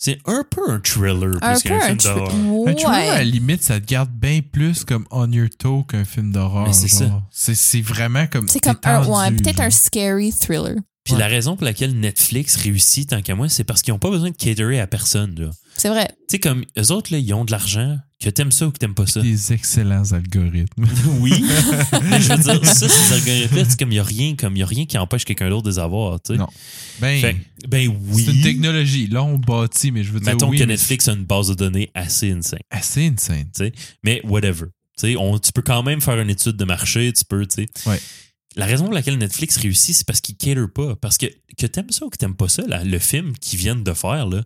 C'est un peu un thriller Un plus peu qu'un un film d'horreur. Un thriller, à la Ouais. limite, ça te garde bien plus comme on your toe qu'un film d'horreur. C'est ça. C'est c'est vraiment comme. C'est comme un, ouais, peut-être un scary thriller. Puis Ouais. la raison pour laquelle Netflix réussit tant qu'à moi, c'est parce qu'ils n'ont pas besoin de caterer à personne. C'est vrai. Tu sais, comme eux autres, là, ils ont de l'argent, que t'aimes ça ou que t'aimes pas ça? Des excellents algorithmes. (laughs) Oui. Mais je veux dire, (laughs) ça, ces algorithmes c'est comme il n'y a rien, comme il y a rien qui empêche quelqu'un d'autre de les avoir, tu sais. Non. Ben, Fait- ben oui. c'est une technologie. Là, on bâtit, mais je veux dire. Mettons oui, que Netflix a une base de données assez insane. Assez insane. Mais whatever. On- tu peux quand même faire une étude de marché, tu peux, tu sais. Ouais. La raison pour laquelle Netflix réussit, c'est parce qu'ils cater pas. Parce que que t'aimes ça ou que t'aimes pas ça, là, le film qu'ils viennent de faire, là,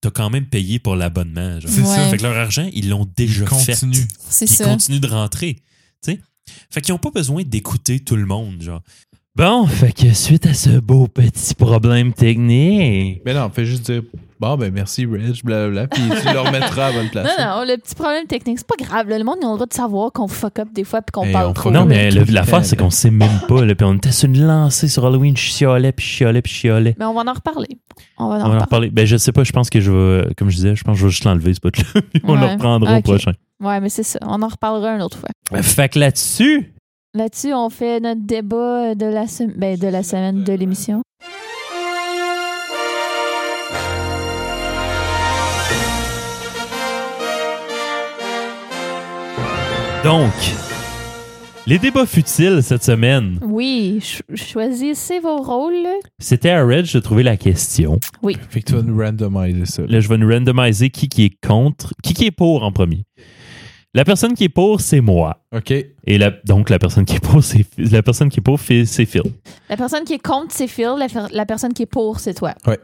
t'as quand même payé pour l'abonnement. genre. C'est ça. Ouais. Fait que leur argent, ils l'ont déjà fait. Continue. C'est Puis ils ça. continuent de rentrer. Tu sais? Fait qu'ils n'ont pas besoin d'écouter tout le monde, genre. Bon, fait que suite à ce beau petit problème technique. Mais non, fais juste dire bon, ben merci, Reg, blablabla, puis tu le remettras à la bonne (laughs) place. Non, non, le petit problème technique, c'est pas grave. là. Le monde, ils ont le droit de savoir qu'on fuck up des fois puis qu'on Hey, parle on trop. Non, mais le- l'affaire, Ben, c'est ben. qu'on sait même pas. Là, puis on était sur une lancée sur Halloween, je chialais, puis je chialais, puis je chialais. Mais on va en reparler. On va en On va en reparler. reparler. Ben, je sais pas, je pense que je vais, comme je disais, je pense que je vais juste l'enlever, ce puis (laughs) on le Ouais. reprendra Ok. au prochain. Ouais, mais c'est ça. On en reparlera une autre fois. Fait que là-dessus, Là-dessus, on fait notre débat de la, sem- ben, de la semaine de l'émission. Donc, les débats futiles cette semaine, Oui, ch- choisissez vos rôles. c'était à Reg de trouver la question. Fait que tu vas nous randomiser ça. Là, je vais nous randomiser qui, qui est contre, qui, qui est pour en premier. La personne qui est pour, c'est moi. OK. Et la, donc, la personne qui est pour, c'est la personne qui est pour, c'est Phil. La personne qui est contre, c'est Phil. La, la personne qui est pour, c'est toi. Ouais.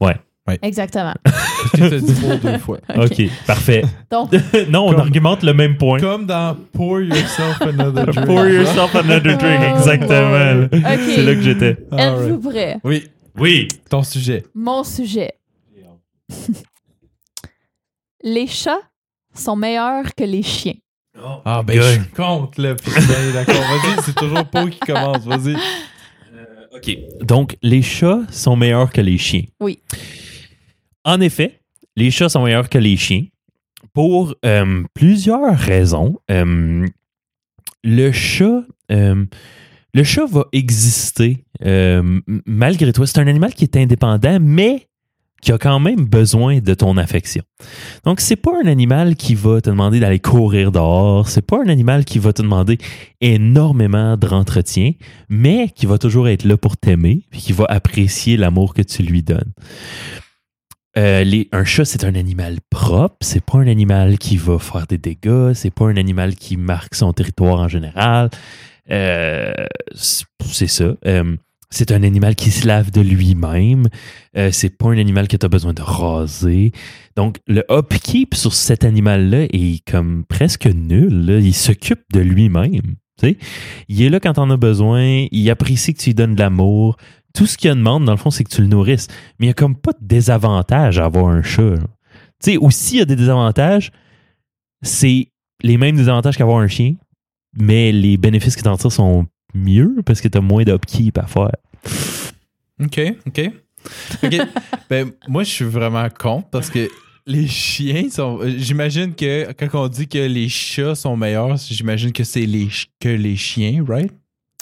Ouais. Exactement. (laughs) Je t'ai fait dit pour deux fois. (laughs) OK, parfait. Donc, (laughs) non, on Comme- argumente le même point. Comme dans Pour Yourself Another Drink. Pour yourself another drink, Oh, exactement. OK. C'est là que j'étais. Alright. êtes-vous prêts? Oui, Oui. ton sujet. Mon sujet. les chats sont meilleurs que les chiens. Ah, ben, je suis contre, là. Puis, d'accord. Vas-y, c'est toujours Pour qui commence. Vas-y. OK. Donc, les chats sont meilleurs que les chiens. Oui. En effet, les chats sont meilleurs que les chiens pour euh, plusieurs raisons. Euh, le chat, euh, le chat va exister malgré toi. C'est un animal qui est indépendant, mais qui a quand même besoin de ton affection. Donc, c'est pas un animal qui va te demander d'aller courir dehors. C'est pas un animal qui va te demander énormément d'entretien, mais qui va toujours être là pour t'aimer, puis qui va apprécier l'amour que tu lui donnes. Euh, un chat, c'est un animal propre. C'est pas un animal qui va faire des dégâts. C'est pas un animal qui marque son territoire en général. Euh, c'est ça. Euh, c'est un animal qui se lave de lui-même. C'est pas un animal que tu as besoin de raser. Donc, le upkeep sur cet animal-là est comme presque nul. Il s'occupe de lui-même. Il est là quand t'en as besoin. Il apprécie que tu lui donnes de l'amour. Tout ce qu'il demande, dans le fond, c'est que tu le nourrisses. Mais il n'y a comme pas de désavantage à avoir un chat. Tu sais, aussi, il y a des désavantages. C'est les mêmes désavantages qu'avoir un chien, mais les bénéfices que tu en tires sont mieux parce que tu as moins d'upkeep à faire. OK, OK. OK. (laughs) ben, moi, je suis vraiment con parce que les chiens sont. J'imagine que quand on dit que les chats sont meilleurs, j'imagine que c'est les que les chiens, right?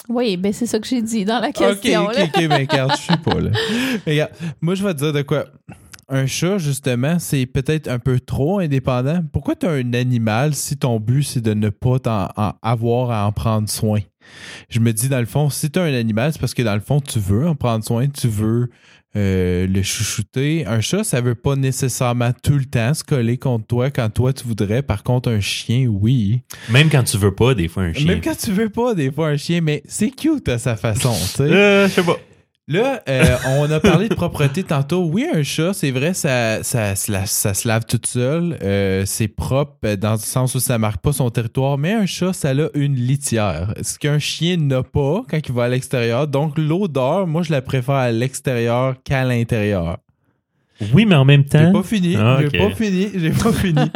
Oui, ben c'est ça que j'ai dit dans la Ok, question. ok, là. ok, mais regarde, je suis pas là. Mais (laughs) regarde, moi, je vais te dire de quoi. Un chat, justement, c'est peut-être un peu trop indépendant. Pourquoi tu as un animal si ton but, c'est de ne pas t'en- en avoir à en prendre soin? Je me dis, dans le fond, si tu as un animal, c'est parce que, dans le fond, tu veux en prendre soin, tu veux euh, le chouchouter. Un chat, ça veut pas nécessairement tout le temps se coller contre toi quand toi, tu voudrais. Par contre, un chien, oui. Même quand tu veux pas, des fois, un chien. Même quand tu veux pas, des fois, un chien, mais c'est cute à sa façon, tu sais. Euh, je sais pas. Là, euh, on a parlé de propreté tantôt. Oui, un chat, c'est vrai, ça, ça, ça se lave toute seule. Euh, c'est propre euh, dans le sens où ça marque pas son territoire. Mais un chat, ça a une litière. Ce qu'un chien n'a pas quand il va à l'extérieur. Donc, l'odeur, moi, je la préfère à l'extérieur qu'à l'intérieur. Oui, mais en même J'ai temps. pas fini. Ah, J'ai pas fini. J'ai pas (laughs) fini.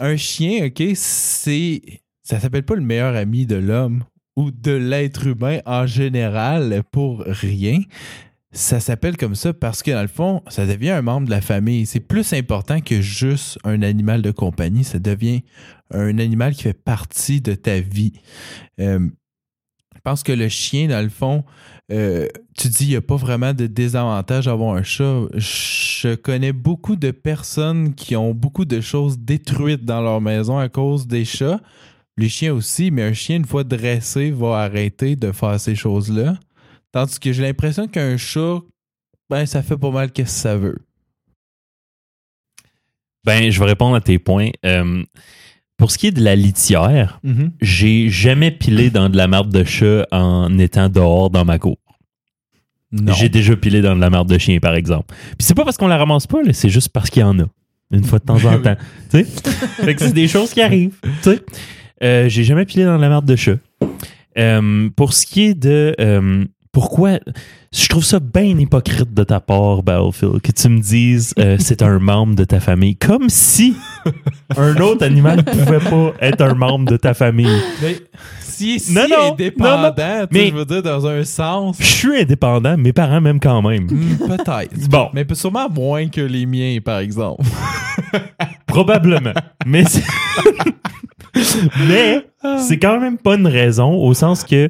un chien, OK, c'est. Ça s'appelle pas le meilleur ami de l'homme ou de l'être humain en général pour rien. Ça s'appelle comme ça parce que, dans le fond, ça devient un membre de la famille. C'est plus important que juste un animal de compagnie. Ça devient un animal qui fait partie de ta vie. Euh, je pense que le chien, dans le fond, euh, tu dis il n'y a pas vraiment de désavantage d'avoir un chat. Je connais beaucoup de personnes qui ont beaucoup de choses détruites dans leur maison à cause des chats. Les chiens aussi, mais un chien, une fois dressé, va arrêter de faire ces choses-là. Tandis que j'ai l'impression qu'un chat, ben, ça fait pas mal qu'est-ce que ça veut. Ben, je vais répondre à tes points. Euh, pour ce qui est de la litière, j'ai jamais pilé dans de la merde de chat en étant dehors dans ma cour. J'ai déjà pilé dans de la merde de chien, par exemple. Puis c'est pas parce qu'on la ramasse pas, c'est juste parce qu'il y en a. Une fois de temps en (laughs) temps. Tu sais? Fait que c'est des choses qui arrivent. Tu sais? Euh, j'ai jamais pilé dans la merde de chat. Euh, pour ce qui est de euh, pourquoi je trouve ça bien hypocrite de ta part, Battlefield, que tu me dises euh, (laughs) c'est un membre de ta famille. Comme si un autre animal pouvait pas être un membre de ta famille. Mais si, si Non, non, indépendant, non, mais- je veux dire, dans un sens, Je suis indépendant, mes parents m'aiment quand même. hmm, peut-être. Bon, Mais sûrement moins que les miens, par exemple. probablement. Mais c'est... (laughs) Mais c'est quand même pas une raison au sens que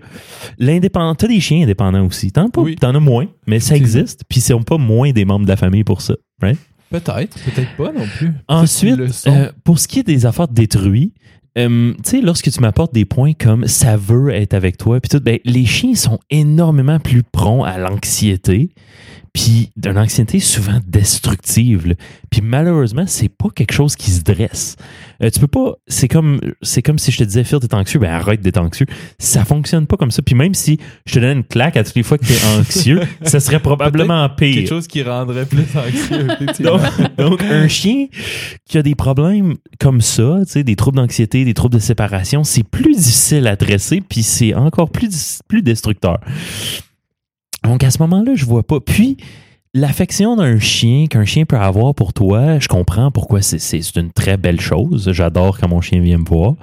l'indépendant, t'as des chiens indépendants aussi. T'en Oui. t'en as moins, mais ça existe. Puis c'est pas moins des membres de la famille pour ça. Right? Peut-être, peut-être pas non plus. Ensuite, euh, pour ce qui est des affaires détruites, euh, tu sais, lorsque tu m'apportes des points comme ça veut être avec toi, puis tout, ben, les chiens sont énormément plus prompts à l'anxiété, puis d'une anxiété souvent destructive. là. Puis malheureusement, c'est pas quelque chose qui se dresse. Euh, tu peux pas. C'est comme, c'est comme si je te disais, Phil, t'es anxieux, ben arrête d'être anxieux. Ça fonctionne pas comme ça. Puis même si je te donne une claque à toutes les fois que t'es (laughs) anxieux, ça serait probablement pire. Quelque chose qui rendrait plus anxieux. (laughs) Donc, donc, un chien qui a des problèmes comme ça, tu sais, des troubles d'anxiété, des troubles de séparation, c'est plus difficile à dresser, puis c'est encore plus, plus destructeur. Donc, à ce moment-là, je vois pas. Puis, l'affection d'un chien qu'un chien peut avoir pour toi, je comprends pourquoi c'est- une très belle chose. J'adore quand mon chien vient me voir.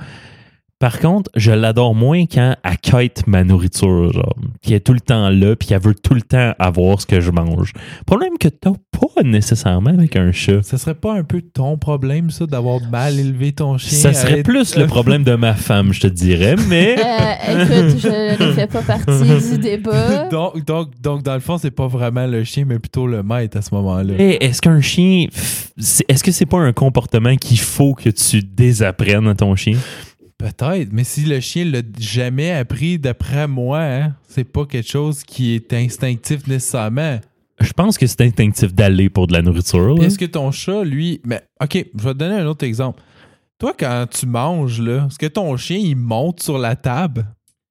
Par contre, je l'adore moins quand elle quête ma nourriture, genre, qui est tout le temps là, puis qu'elle veut tout le temps avoir ce que je mange. Problème que t'as pas nécessairement avec un chat. Ça serait pas un peu ton problème, ça, d'avoir mal élevé ton chien? Ça serait plus le problème de ma femme, je te dirais, mais (laughs) Euh, écoute, je ne fais pas partie du (laughs) débat. donc, donc, donc, dans le fond, c'est pas vraiment le chien, mais plutôt le maître à ce moment-là. Hey, est-ce qu'un chien, est-ce que c'est pas un comportement qu'il faut que tu désapprennes à ton chien? Peut-être, mais si le chien l'a jamais appris, d'après moi, hein, c'est pas quelque chose qui est instinctif nécessairement. Je pense que c'est instinctif d'aller pour de la nourriture. Est-ce que ton chat, lui. Mais, OK, je vais te donner un autre exemple. Toi, quand tu manges, là, est-ce que ton chien, il monte sur la table?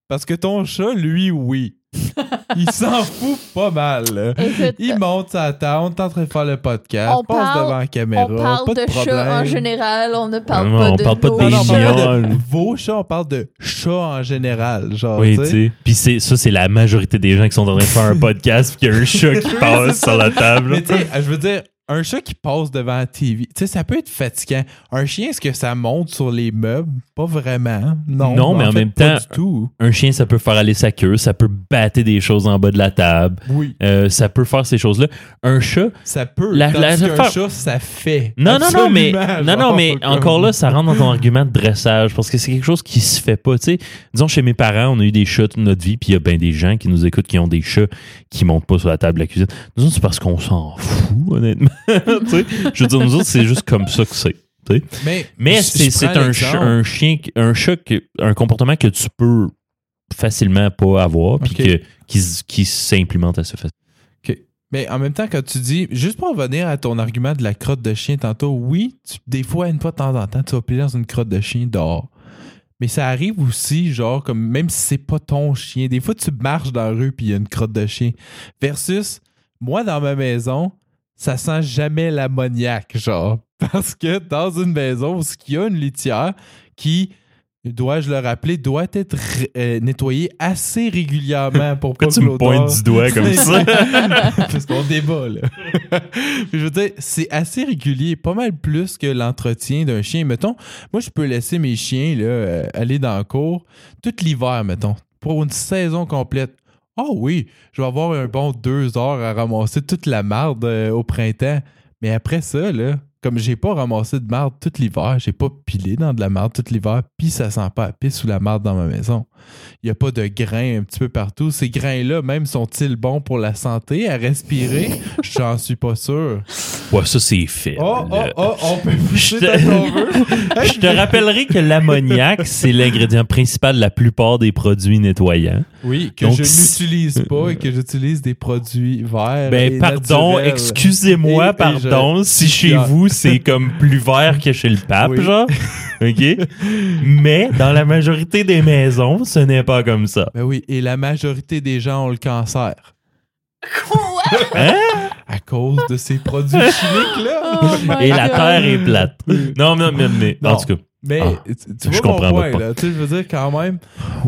Parce que ton chat, lui, oui. (laughs) Il s'en fout pas mal. Écoute, Il monte sa table, on est en train de faire le podcast, On passe parle- devant la caméra, on parle pas de, de, chats en général, on ne parle Non, pas on de parle pas de Non, non, on parle de vos chats, on parle de chats en général. Genre, Oui, tu sais. sais. Puis c'est- ça, c'est la majorité des gens qui sont en train de faire un podcast puis qu'il y a un chat qui (laughs) passe sur la table. Mais tu sais, je veux dire, un chat qui passe devant la TV, tu sais, ça peut être fatigant. Un chien, est-ce que ça monte sur les meubles? Pas vraiment. Non, Non, mais en fait, même temps- du tout. Un chien, ça peut faire aller sa queue, ça peut battre des choses en bas de la table, Oui. euh, ça peut faire ces choses-là. Un chat, Ça peut. La- la- faire- chat, ça fait. Non, non, non, mais, non, non, mais comme- encore là, ça rentre dans ton argument de dressage parce que c'est quelque chose qui se fait pas. Tu sais, disons, chez mes parents, on a eu des chats toute notre vie, puis il y a bien des gens qui nous écoutent qui ont des chats qui montent pas sur la table de la cuisine. Nous autres, c'est parce qu'on s'en fout, honnêtement. (laughs) tu sais, je veux dire, nous autres, c'est juste comme ça que c'est. tu sais. Mais, Mais c'est un, ch- un chien, un chat, un comportement que tu peux facilement pas avoir, puis Ok. que- qui, qui s'implémente assez facilement. Mais en même temps, quand tu dis, juste pour revenir à ton argument de la crotte de chien tantôt, oui, tu- des fois, une fois de temps en temps, tu vas plier dans une crotte de chien dehors. Mais ça arrive aussi, genre, comme même si c'est pas ton chien, des fois, tu marches dans la rue puis il y a une crotte de chien. Versus, moi, dans ma maison, ça sent jamais l'ammoniaque, genre. (laughs) Parce que dans une maison où il y a une litière qui, dois-je le rappeler, doit être euh, nettoyée assez régulièrement pour (laughs) pas tu que me pointes du doigt (laughs) comme ça? parce qu'on débat, là. Puis je veux dire, c'est assez régulier, pas mal plus que l'entretien d'un chien. Mettons, moi, je peux laisser mes chiens là, euh, aller dans la cour tout l'hiver, mettons, pour une saison complète. Ah oui, je vais avoir un bon deux heures à ramasser toute la marde euh, au printemps. Mais après ça, là, comme j'ai pas ramassé de marde tout l'hiver, j'ai pas pilé dans de la marde tout l'hiver, puis ça sent pas la pisse la marde dans ma maison. Il y a pas de grains un petit peu partout. Ces grains-là, même, sont-ils bons pour la santé à respirer? (laughs) J'en suis pas sûr. Ouais, ça, c'est fait. Oh, oh, là. oh, on peut (laughs) (laughs) Je te-. Je rappellerai que l'ammoniaque, c'est l'ingrédient principal de la plupart des produits nettoyants. Oui, que Donc, je n'utilise pas et que j'utilise des produits verts. Ben, et pardon, excusez-moi, pardon, je- si chez Ah. vous, c'est comme plus vert que chez le pape, Oui. genre. OK? Mais dans la majorité des maisons, ce n'est pas comme ça. Ben oui, et la majorité des gens ont le cancer. Quoi? Hein? À cause de ces produits chimiques-là. (laughs) Oh Et la God. terre est plate. Non, non, mais, mais Non. en tout cas. Mais Ah, tu, tu je vois mon comprends point, votre là. Tu sais, je veux dire, quand même.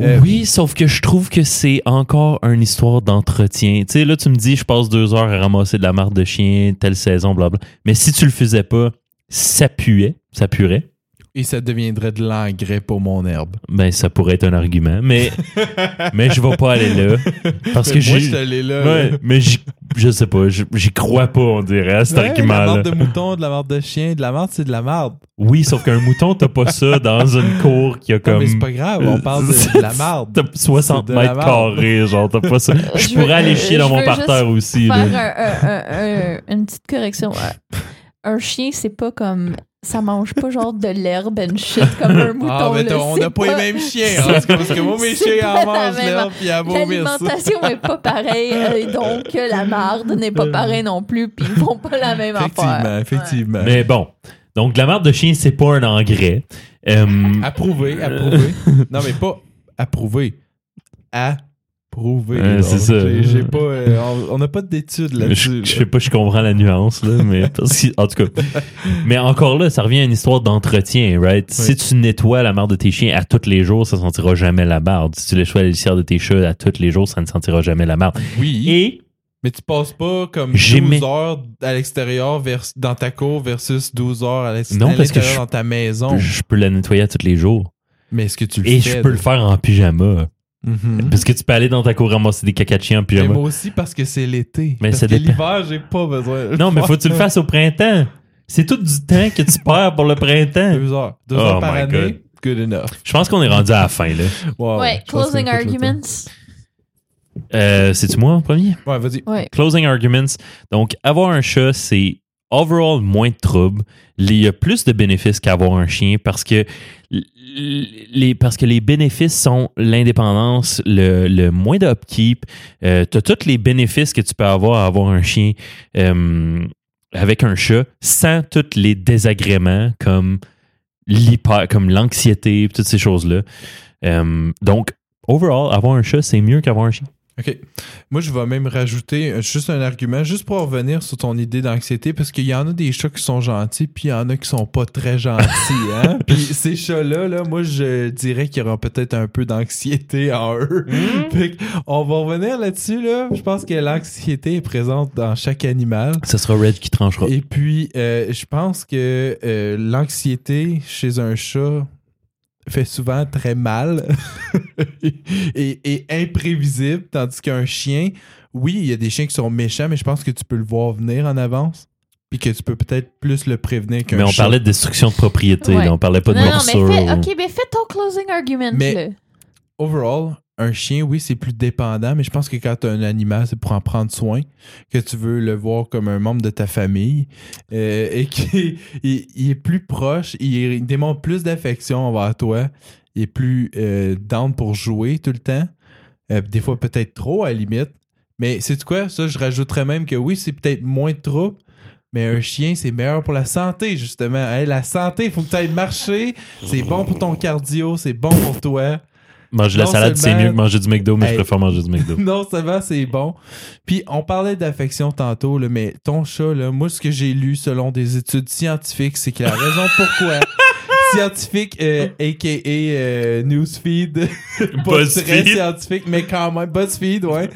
Euh, Oui, sauf que je trouve que c'est encore une histoire d'entretien. Tu sais, là, tu me dis, je passe deux heures à ramasser de la marde de chien, telle saison, blablabla. Mais si tu le faisais pas, ça puait, ça puerait. Et ça deviendrait de l'engrais pour mon herbe. Ben, ça pourrait être un argument. Mais, (laughs) mais je vais pas aller là. Parce que moi, j'ai. je suis allé là. Ouais, là. mais je sais pas, j'y crois pas, on dirait, à cet Ouais, de la argument-là. marde de mouton, de la marde de chien, de la marde, c'est de la marde. Oui, sauf qu'un mouton, t'as pas ça dans une cour qui a Non, comme. mais c'est pas grave, on parle de, de (laughs) la marde. T'as 60 C'est de la mètres carrés, genre, t'as pas ça. Je Je pourrais veux- aller chier dans mon parterre aussi. Faire un- un- un- un- une petite correction. Un chien, c'est pas comme. Ça mange pas genre de l'herbe and shit comme un (laughs) mouton. Ah, mais là. on n'a pas, les mêmes chiens. hein, parce que, parce que moi, mes chiens en mangent l'herbe à ça. L'alimentation est pas pareille, euh, et donc euh, la marde n'est pas pareille non plus, puis ils font pas la même Effectivement, affaire. effectivement. Mais bon. Donc, de la marde de chien, c'est pas un engrais. Euh, Approuvé, approuvé. non, mais pas approuvé. Approuvé. Ouais, genre. c'est ça. J'ai- pas. euh, on- n'a pas d'études je, là-dessus. je sais pas, je comprends la nuance, là, mais (laughs) parce que- en tout cas. Mais encore là, ça revient à une histoire d'entretien, right? Si tu nettoies la marde de tes chiens à tous les jours, ça sentira jamais la marde. Si tu nettoies la litière de tes chats à tous les jours, ça ne sentira jamais la marde. Oui. Et Mais tu passes pas comme 12 J'aimais- heures à l'extérieur dans ta cour versus 12 heures à l'ex- Non, à parce que l'intérieur je- dans ta maison. je peux la nettoyer à tous les jours. Mais est-ce que tu le Et fais? je peux le faire en pyjama. Mhm. Parce que tu peux aller dans ta cour ramasser des caca de pyjama. moi aussi parce que c'est l'été. Mais parce que l'hiver, j'ai pas besoin. Non, mais faut que tu le fasses au printemps. C'est tout du temps que tu perds pour le printemps. Deux heures. Deux Oh heures par my année. Good enough. Je pense qu'on est rendu à la fin, là. Wow, Ouais, closing arguments. Euh, C'est-tu moi en premier? Ouais, vas-y. Ouais. Closing arguments. Donc, avoir un chat, c'est overall moins de troubles. Il y a plus de bénéfices qu'avoir un chien parce que parce que les bénéfices sont l'indépendance, le, le moins d'upkeep. Euh, tu as tous les bénéfices que tu peux avoir à avoir un chien euh, avec un chat sans tous les désagréments comme l'hyper, comme l'anxiété, toutes ces choses-là. Euh, donc, overall, avoir un chat, c'est mieux qu'avoir un chien. OK. Moi, je vais même rajouter euh, juste un argument, juste pour revenir sur ton idée d'anxiété, parce qu'il y en a des chats qui sont gentils, puis il y en a qui sont pas très gentils. (laughs) Hein? puis ces chats-là, là, moi, je dirais qu'il y aura peut-être un peu d'anxiété (laughs) en eux. Fait que on va revenir là-dessus. Là. Je pense que l'anxiété est présente dans chaque animal. Ce sera Red qui tranchera. Et puis, euh, je pense que euh, l'anxiété chez un chat fait souvent très mal (laughs) et, et imprévisible, tandis qu'un chien, oui, il y a des chiens qui sont méchants, mais je pense que tu peux le voir venir en avance, puis que tu peux peut-être plus le prévenir qu'un Mais on parlait de destruction de propriété, Ouais. là, on parlait pas de non, mais ok, mais fais ton closing argument. Mais- là. Overall, un chien, oui, c'est plus dépendant, mais je pense que quand tu as un animal, c'est pour en prendre soin, que tu veux le voir comme un membre de ta famille, euh, et qu'il (laughs) il- il est plus proche, il, il démontre plus d'affection envers toi, il est plus euh, pour jouer tout le temps, Euh, des fois peut-être trop à la limite, mais c'est quoi, ça, je rajouterais même que oui, c'est peut-être moins de troubles, mais un chien, c'est meilleur pour la santé, justement. La santé, il faut que tu ailles marcher. C'est bon pour ton cardio, c'est bon pour toi. Manger la non salade, c'est mieux que manger du McDo, mais je préfère manger du McDo. (laughs) non seulement c'est bon. Puis on parlait d'affection tantôt, là, mais ton chat, là, moi, ce que j'ai lu selon des études scientifiques, c'est que la raison pourquoi. (laughs) Scientifique, euh, a.k.a. euh, Newsfeed. (laughs) pas BuzzFeed. très scientifique, mais quand même. BuzzFeed, ouais.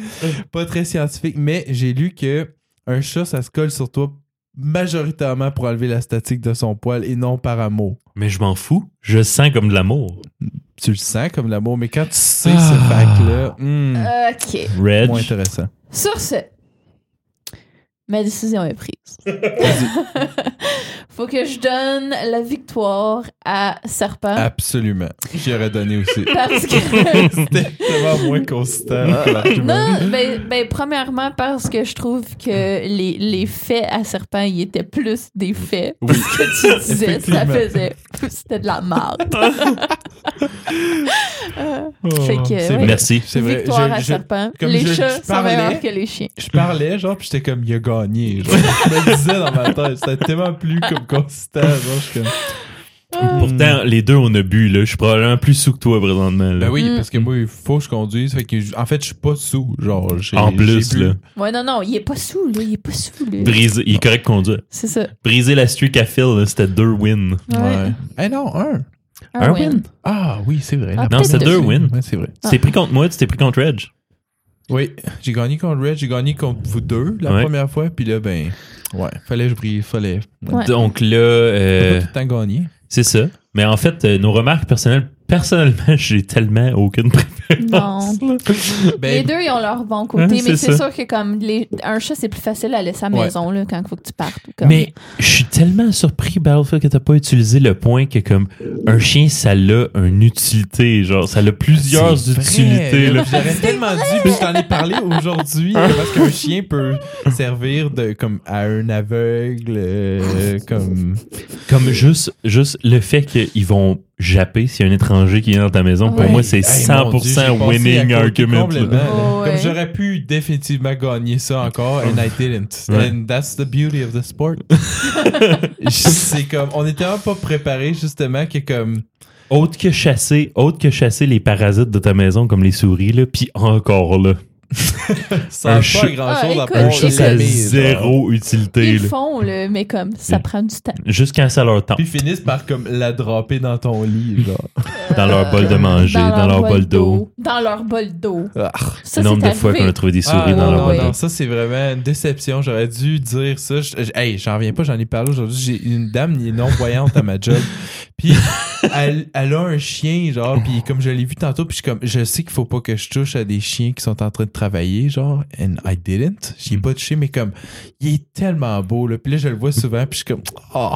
pas très scientifique. Mais j'ai lu que un chat, ça se colle sur toi majoritairement pour enlever la statique de son poil et non par amour. Mais je m'en fous. Je sens comme de l'amour. Tu le sens comme l'amour, mais quand tu sais Ah. ce fact-là, hmm, Ok. Moins intéressant. Sur ce, ma décision est prise. (laughs) Faut que je donne la victoire à Serpent. Absolument. J'y aurais donné aussi. (laughs) Parce que. (laughs) C'était tellement moins l'argument. non, ben, ben, premièrement, parce que je trouve que les, les faits à Serpent, ils étaient plus des faits. Oui. Ce que tu disais, ça faisait. C'était de la merde. Euh, fait que, ouais. Merci. C'est vrai. Victoire Je- à je- Serpent. comme Les je- chats je sont meilleurs que les chiens. Je parlais, genre, puis j'étais comme, il a gagné. (laughs) Genre. je me disais dans ma tête, c'était tellement plus comme consistant. Genre, je suis comme, Pourtant, les deux, on a bu, là. Je suis probablement plus sous que toi présentement. Là. ben oui, Mm. parce que moi, il faut que je conduise. Fait que, je- en fait, je suis pas sous. Genre, En plus, là. Ouais, non, non, il est pas sous, là. Il est pas sous, là. Briser, il est correct de conduire. C'est ça. Briser la streak à Phil, là, c'était deux wins. Ouais. Ouais. Eh non, un. Un, Un win. win? Ah oui, c'est vrai. Ah, Non, c'était deux deux. wins. Ouais, c'est vrai. Tu t'es pris contre moi, tu t'es pris contre Reg. Oui, j'ai gagné contre Red, j'ai gagné contre vous deux la Ouais. première fois, puis là, ben, ouais, fallait que je brille, fallait. Ouais. Donc là, euh, tout le temps gagné. c'est ça. Mais en fait, euh, nos remarques personnelles, personnellement, (laughs) j'ai tellement aucune préférence. Non. Ben, les deux, ils ont leur bon côté, mais c'est sûr que comme les, un chat, c'est plus facile à laisser à la Ouais. maison là, quand il faut que tu partes. Comme... Mais je suis tellement surpris, Battlefield, que t'as pas utilisé le point que comme un chien, ça a une utilité. Genre, ça a plusieurs utilités. là. J'aurais tellement dit, puis je t'en ai parlé aujourd'hui, euh, parce qu'un (laughs) chien peut servir de comme à un aveugle, euh, comme. Comme juste, juste le fait qu'ils vont japper s'il y a un étranger qui vient dans ta maison, pour Ouais. moi, c'est Hey, mon 100% Dieu, j'ai passé à winning argument. Oh, ouais. Comme j'aurais pu définitivement gagner ça encore, and I didn't. Ouais. And that's the beauty of the sport. (laughs) c'est comme, on était tellement pas préparé justement que comme. Autre que chasser, autre que chasser les parasites de ta maison comme les souris, là, puis encore là. (laughs) Ça Un n'a pas chat- grand Ah, chose à part ça a genre. zéro utilité. Ils là. le font, là, mais comme ça prend du temps. Jusqu'à ça leur temps. Puis ils finissent par comme la dropper dans ton lit, genre. (laughs) Dans leur bol de manger, dans, leur bol d'eau. Dans leur bol d'eau. Ah. Ça, Le nombre de fois qu'on a trouvé des souris Ah, dans non, leur non, bol non, d'eau. ça c'est vraiment une déception. J'aurais dû dire ça. Je- je- hey, j'en reviens pas, j'en ai parlé aujourd'hui. J'ai une dame non-voyante à ma job. (laughs) Puis elle, elle a un chien, genre, puis comme je l'ai vu tantôt, puis je, suis comme, je sais qu'il faut pas que je touche à des chiens qui sont en train de travailler, genre, and I didn't. J'y ai Mm. pas touché, mais comme, il est tellement beau, là. Puis là, je le vois souvent, puis je suis comme, oh,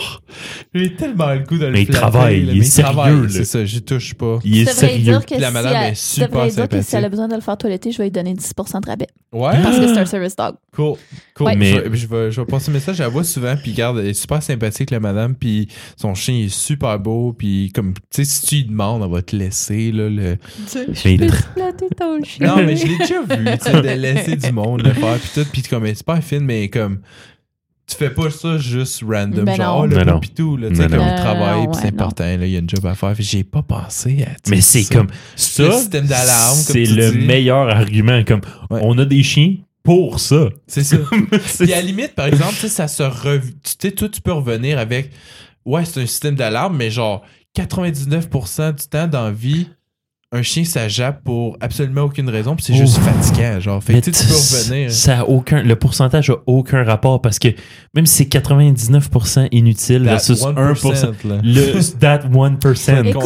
j'ai tellement le goût de le Mais il travaille, là, il est sérieux. C'est ça, j'y touche pas. Il est sérieux. dire que Puis la si madame elle- est super dire que si elle a besoin de le faire toiletter, je vais lui donner 10% de rabais. Ouais. Parce que c'est un service dog. Cool. Cool. Ouais. Mais- Je, vais- je vais, je vais passer le message. Je la vois souvent. Puis, garde, elle est super sympathique, la madame. Puis, son chien est super beau. Puis, comme, tu sais, si tu lui demandes, elle va te laisser, là, le. Mais Peux-tu tr- flatter ton chien? Non, mais je l'ai déjà vu, (laughs) tu sais, de laisser du monde le faire. Puis, tout. Puis, comme, elle est super fine, mais comme. tu fais pas ça juste random. Ben genre, non. oh, le Ben non. pitou, là, tu sais, Ben comme non. il travaille, puis c'est important, là, il y a une job à faire. Puis J'ai pas pensé à. sais, Mais c'est ça. comme Le ça. système d'alarme, comme C'est le dis. meilleur argument. Comme Ouais. on a des chiens pour ça. C'est ça. (laughs) C'est- Puis à la limite, par exemple, tu sais, ça se rev... Tu sais, toi, tu peux revenir avec. Ouais, c'est un système d'alarme, mais genre 99% du temps dans la vie, un chien, ça jappe pour absolument aucune raison, puis c'est juste fatigant, genre. Fait que tu tu peux revenir. Ça a aucun, le pourcentage a aucun rapport parce que même si c'est 99% inutile That versus 1%, 1%, là. le that 1%, (laughs) Écoute,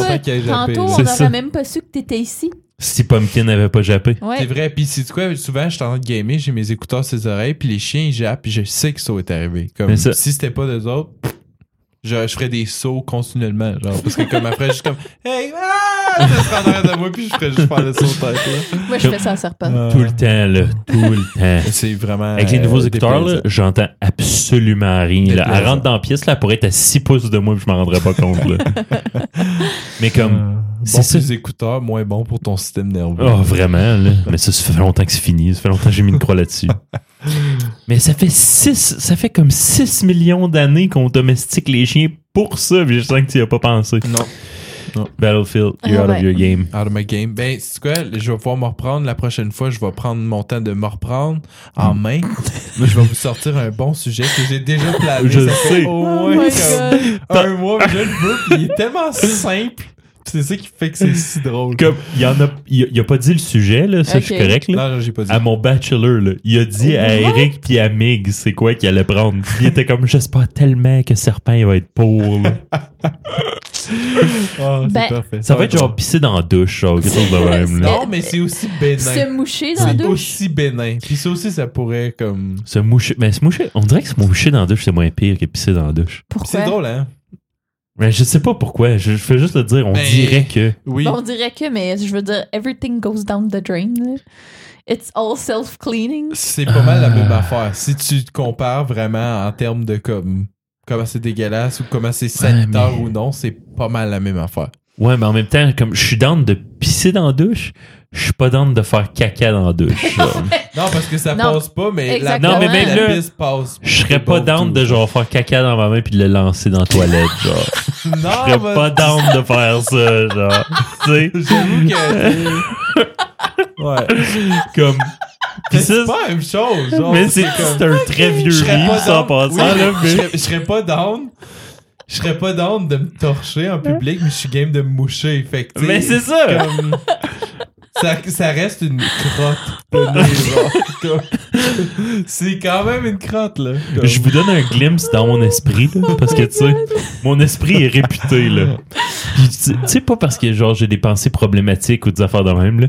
tantôt, on n'aurait même pas su que t'étais ici. si Pumpkin n'avait pas jappé. Ouais. C'est vrai, puis c'est quoi, souvent, je suis en train de gamer, j'ai mes écouteurs sur les oreilles, puis les chiens, ils jappent, puis je sais que ça est arrivé. Comme, si c'était pas d'eux autres, je, je ferais des sauts continuellement, genre, parce que comme après, je suis comme, hey, ah, ça serait en arrière de moi, puis je ferais juste faire le saut de tête, là. Moi, je fais ça à serpent. Tout le temps, là. Tout le temps. (laughs) C'est vraiment. Avec les nouveaux euh, écouteurs, là, j'entends absolument rien. Là. Elle rentre dans la pièce, là, elle pourrait être à 6 pouces de moi puis je m'en rendrais pas compte. Là. (laughs) Mais comme. Euh, c'est bon les écouteurs, moins bon pour ton système nerveux. Oh, vraiment, là. Mais ça, ça fait longtemps que c'est fini. Ça fait longtemps que j'ai mis une croix là-dessus. (laughs) Mais ça fait 6, ça fait comme 6 millions d'années qu'on domestique les chiens pour ça, puis je sens que tu y as pas pensé. Non, Battlefield, you're Ah out of your game. out of my game. Ben, c'est quoi, je vais pouvoir me reprendre la prochaine fois, je vais prendre mon temps de me reprendre en Mm. main. Moi, je vais vous sortir un bon sujet que j'ai déjà (laughs) plané. Je Ça fait sais. au Oh moins my comme God. un mois, mais je le veux, puis il est tellement (laughs) simple. C'est ça qui fait que c'est si drôle. Comme, il en a, il a, il a pas dit le sujet, là, ça, je suis correct, là. Non, j'ai pas dit. À mon bachelor, là, il a dit à What? Eric puis à Mig c'est quoi qu'il allait prendre. Puis il était comme, j'espère tellement que Serpent il va être pour. là. Ah, c'est Ben, parfait. Ça va être genre pisser dans la douche, genre, quelque chose de même. Là. Non, mais c'est aussi bénin. Se moucher dans la C'est douche? aussi bénin. Puis ça aussi, ça pourrait comme. Se moucher. Mais se moucher, on dirait que se moucher dans la douche, c'est moins pire que pisser dans la douche. Puis Pourquoi? c'est drôle, hein? Mais je sais pas pourquoi. Je, je fais juste le dire. On Ben, dirait que. Oui. Bon, on dirait que, mais je veux dire, everything goes down the drain. là. It's all self-cleaning. C'est pas mal la Ah. même affaire. Si tu te compares vraiment en termes de comme comment c'est dégueulasse ou comment c'est sanitaire mais- ou non, c'est pas mal la même affaire. Ouais, mais en même temps, comme je suis down de pisser dans la douche, je suis pas down de faire caca dans la douche. (laughs) Non, parce que ça Non. passe pas, mais la, Exactement. Non, mais même la là, pisse passe. Je serais pas down de genre faire caca dans ma main puis de le lancer dans la toilette, genre. (laughs) Non, Je serais mais- pas down de faire ça, genre. tu sais, (laughs) J'avoue que. ouais. comme. Pis Mais ça, c'est pas la même chose. Genre, mais c'est comme- c'est un très vieux Je serais livre, pas ça en down- passant, oui, là, je mais. serais- je serais pas down. Je serais pas down de me torcher en public, mais je suis game de me moucher. Fait que, tu sais, Mais c'est ça! comme- ça, ça reste une crotte de nez, genre. Comme- c'est quand même une crotte, là. Comme- Je vous donne un glimpse dans mon esprit, là, parce que, tu sais, mon esprit est réputé, là. Puis, tu tu sais, pas parce que, genre, j'ai des pensées problématiques ou des affaires de même, là,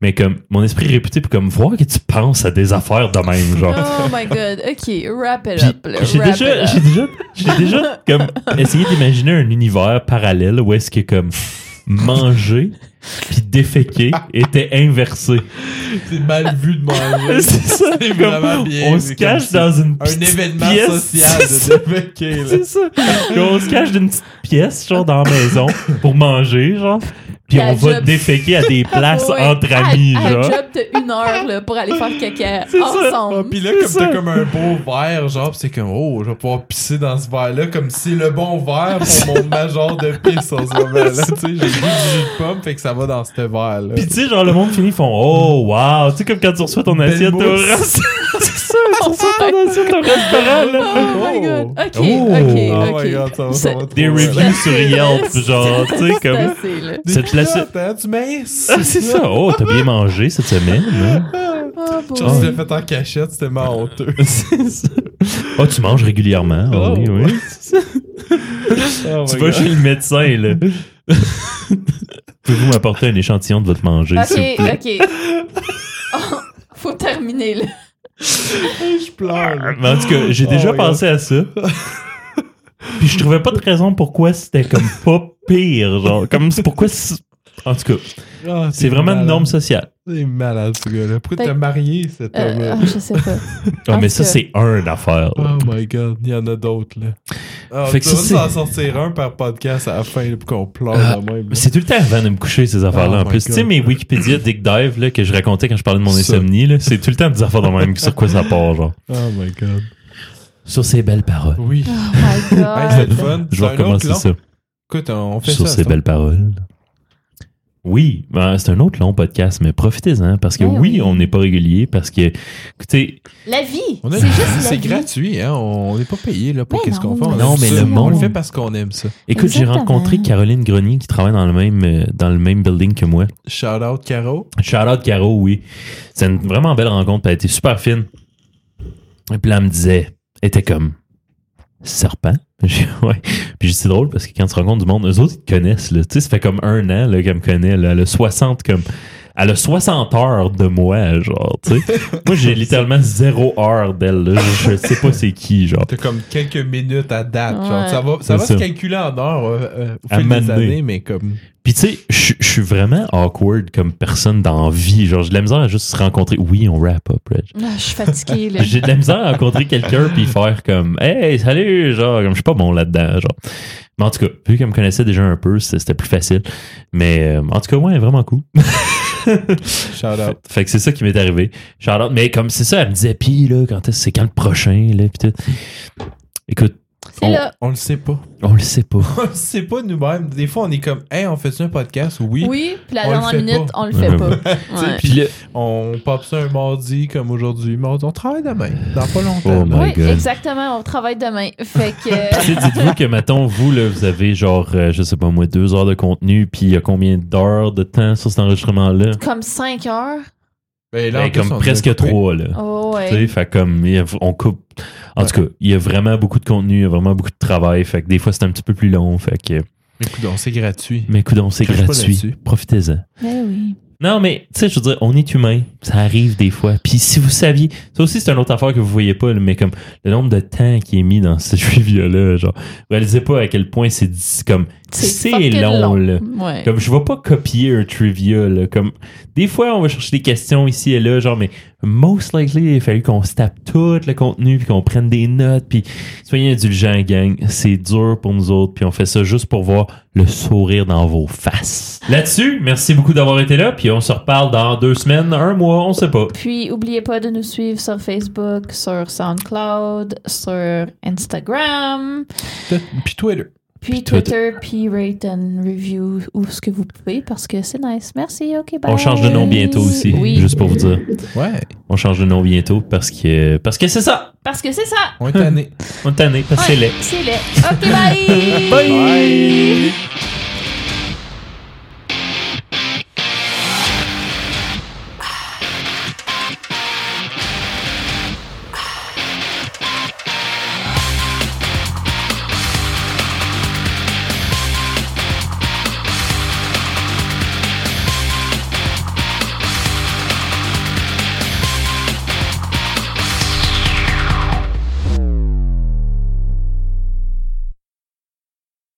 mais comme, mon esprit est réputé pour, comme, voir que tu penses à des affaires de même, genre. Oh my god. OK, wrap it Puis, up. là, j'ai wrap déjà, it j'ai up. déjà, j'ai déjà, comme, (laughs) essayé d'imaginer un univers parallèle où est-ce que, comme, manger puis déféquer (laughs) était inversé. C'est mal vu de manger. (laughs) C'est ça, C'est vraiment bien. on se cache dans une Un petite événement pièce. social C'est (laughs) de déféquer. C'est ça. On se cache d'une petite pièce, genre, dans la maison, pour manger, genre. Puis à on va job- déféquer à des (laughs) places Ouais, entre à- amis, à, genre. job de une heure là, pour aller faire caca (laughs) ça. Ah, ensemble. puis là, comme ça. t'as comme un beau verre, genre, pis c'est comme, oh, je vais pouvoir pisser dans ce verre-là, comme si c'est le bon verre pour mon (laughs) major de pisse en ce moment-là. Tu sais, j'ai du jus de pomme, fait que ça va dans ce verre-là. Puis tu sais, genre, le monde finit, ils font Oh, wow! Tu sais, comme quand tu reçois ton Belle assiette au restaurant. C'est ça, tu reçois ton assiette au restaurant, là. Oh my god. OK, Oh. OK, Oh OK. my god, ça va, ça va Des reviews sur Yelp, genre, tu sais, C'est comme. Cette hein, tu minces. Ah, c'est ça. Oh, t'as bien mangé cette semaine, hein? Oh, tu l'as fait en cachette, c'était tellement honteux. (laughs) C'est ça. Oh, tu manges régulièrement. Oui, Oh. oui. Oh Tu vas God. chez le médecin, là. (laughs) Pouvez-vous m'apporter un échantillon de votre manger, s'il vous OK, plaît? OK. (laughs) Oh, faut terminer, là. Je pleure. Mais en tout cas, j'ai Oh déjà my pensé à ça. Puis je trouvais pas de raison pourquoi c'était comme pas pire, genre. Comme c'est pourquoi. En tout cas, Ah, c'est vraiment une norme sociale. C'est malade, ce gars-là. Pourquoi t'as marié cet Euh, homme-là? ah, je sais pas. Ah, En mais ça, c'est un affaire. là. Oh my god, il y en a d'autres, là. Ah, Fait que tu ça, en sortir un par podcast à la fin, là, pour qu'on pleure Ah, de même. là. C'est tout le temps avant de me coucher, ces affaires-là. Oh en plus, tu sais, mes Wikipédia Dick Dive là, que je racontais quand je parlais de mon Ça. insomnie, là, c'est tout le temps des affaires de même sur quoi ça part, genre. Oh my god. Sur ces belles paroles. Oui. Oh my god. fun. Je C'est vais recommencer ça. Écoute, on fait Sur ça. ces ça. belles paroles. Oui, ben, c'est un autre long podcast, mais profitez-en parce que Ben oui, oui. on n'est pas régulier parce que, écoutez, La vie. On a- C'est juste C'est gratuit, hein? On n'est pas payé là, pour Mais qu'est-ce qu'on fait. On Non, aime mais ça. le On monde- le fait parce qu'on aime ça. écoute, j'ai rencontré Caroline Grenier qui travaille dans le même, euh, dans le même building que moi. Shout out, Caro. Shout out Caro, oui. C'est une vraiment belle rencontre, elle était super fine. Et puis là, elle me disait, elle était comme serpent. (laughs) Ouais. Puis c'est drôle parce que quand tu rencontres du monde, eux autres, ils te connaissent. Là. Tu sais, ça fait comme un an qu'elle me connaît. A 60 comme. Elle a 60 heures de moi, genre, tu sais. (laughs) moi, j'ai littéralement zéro heure d'elle, là. Je, je sais pas c'est qui, genre. T'as comme quelques minutes à date. Genre, ça va, ça va ça. se calculer en heures euh, euh, au À fil des années, mais comme. Puis tu sais, je suis vraiment awkward comme personne dans vie. Genre, j'ai de la misère à juste se rencontrer. Oui, on wrap up, Reg. Ah, je suis fatiguée, là. J'ai de la misère à rencontrer quelqu'un puis faire comme Hey, salut, genre, comme je suis pas bon là-dedans, genre. Mais en tout cas, vu qu'elle me connaissait déjà un peu, c'était c'était plus facile. Mais euh, en tout cas, ouais, vraiment cool. (laughs) Shout out. Fait que c'est ça qui m'est arrivé. Shout out. Mais comme c'est ça, elle me disait, pis là, quand est-ce c'est quand le prochain, là, pis tout. Écoute, on, là. On le sait pas. on le sait pas. (laughs) On le sait pas nous-mêmes. Des fois, on est comme, hey, on fait un podcast? Oui. Oui, puis la dernière minute, on le fait pas. (laughs) Puis On pop ça un mardi comme aujourd'hui. Mais on, travaille demain. Dans pas longtemps. Oh Oui, God. exactement. On travaille demain. Fait que. (laughs) dites-vous que, mettons, vous, là, vous avez genre, euh, je sais pas moi, deux heures de contenu, puis il y a combien d'heures de temps sur cet enregistrement-là? comme 5 heures. Ben, là, en Ben, comme presque trois, là. Oh, Tu sais, ouais. fait comme, il y a- on coupe. En tout cas, il y a vraiment beaucoup de contenu, il y a vraiment beaucoup de travail. Fait que des fois, c'est un petit peu plus long. Fait que, Écoute, on c'est gratuit. mais écoute, c'est gratuit. Profitez-en. Ben oui. Non, mais, tu sais, je veux dire, on est humain. Ça arrive des fois. Puis si vous saviez, ça aussi, c'est une autre affaire que vous voyez pas, là, mais comme le nombre de temps qui est mis dans ce (laughs) trivia-là, genre, vous réalisez pas à quel point c'est c'est comme, c'est fucking long, là. Ouais. Comme je vais pas copier un trivia là, comme des fois on va chercher des questions ici et là genre mais most likely il a fallu qu'on se tape tout le contenu puis qu'on prenne des notes puis soyez indulgents gang, c'est dur pour nous autres puis on fait ça juste pour voir le sourire dans vos faces. Là-dessus, merci beaucoup d'avoir été là puis on se reparle dans deux semaines, un mois, on sait pas. Puis, oubliez pas de nous suivre sur Facebook, sur SoundCloud, sur Instagram, Puis Twitter. Puis Twitter. Puis rate and review où ce que vous pouvez parce que c'est nice. Merci, ok, bye. On change de nom bientôt aussi, Oui, juste pour vous dire. Ouais. On change de nom bientôt parce que parce que c'est ça. parce que c'est ça. On est tanné. On est tanné parce que c'est laid. C'est laid. Ok, bye. (laughs) Bye.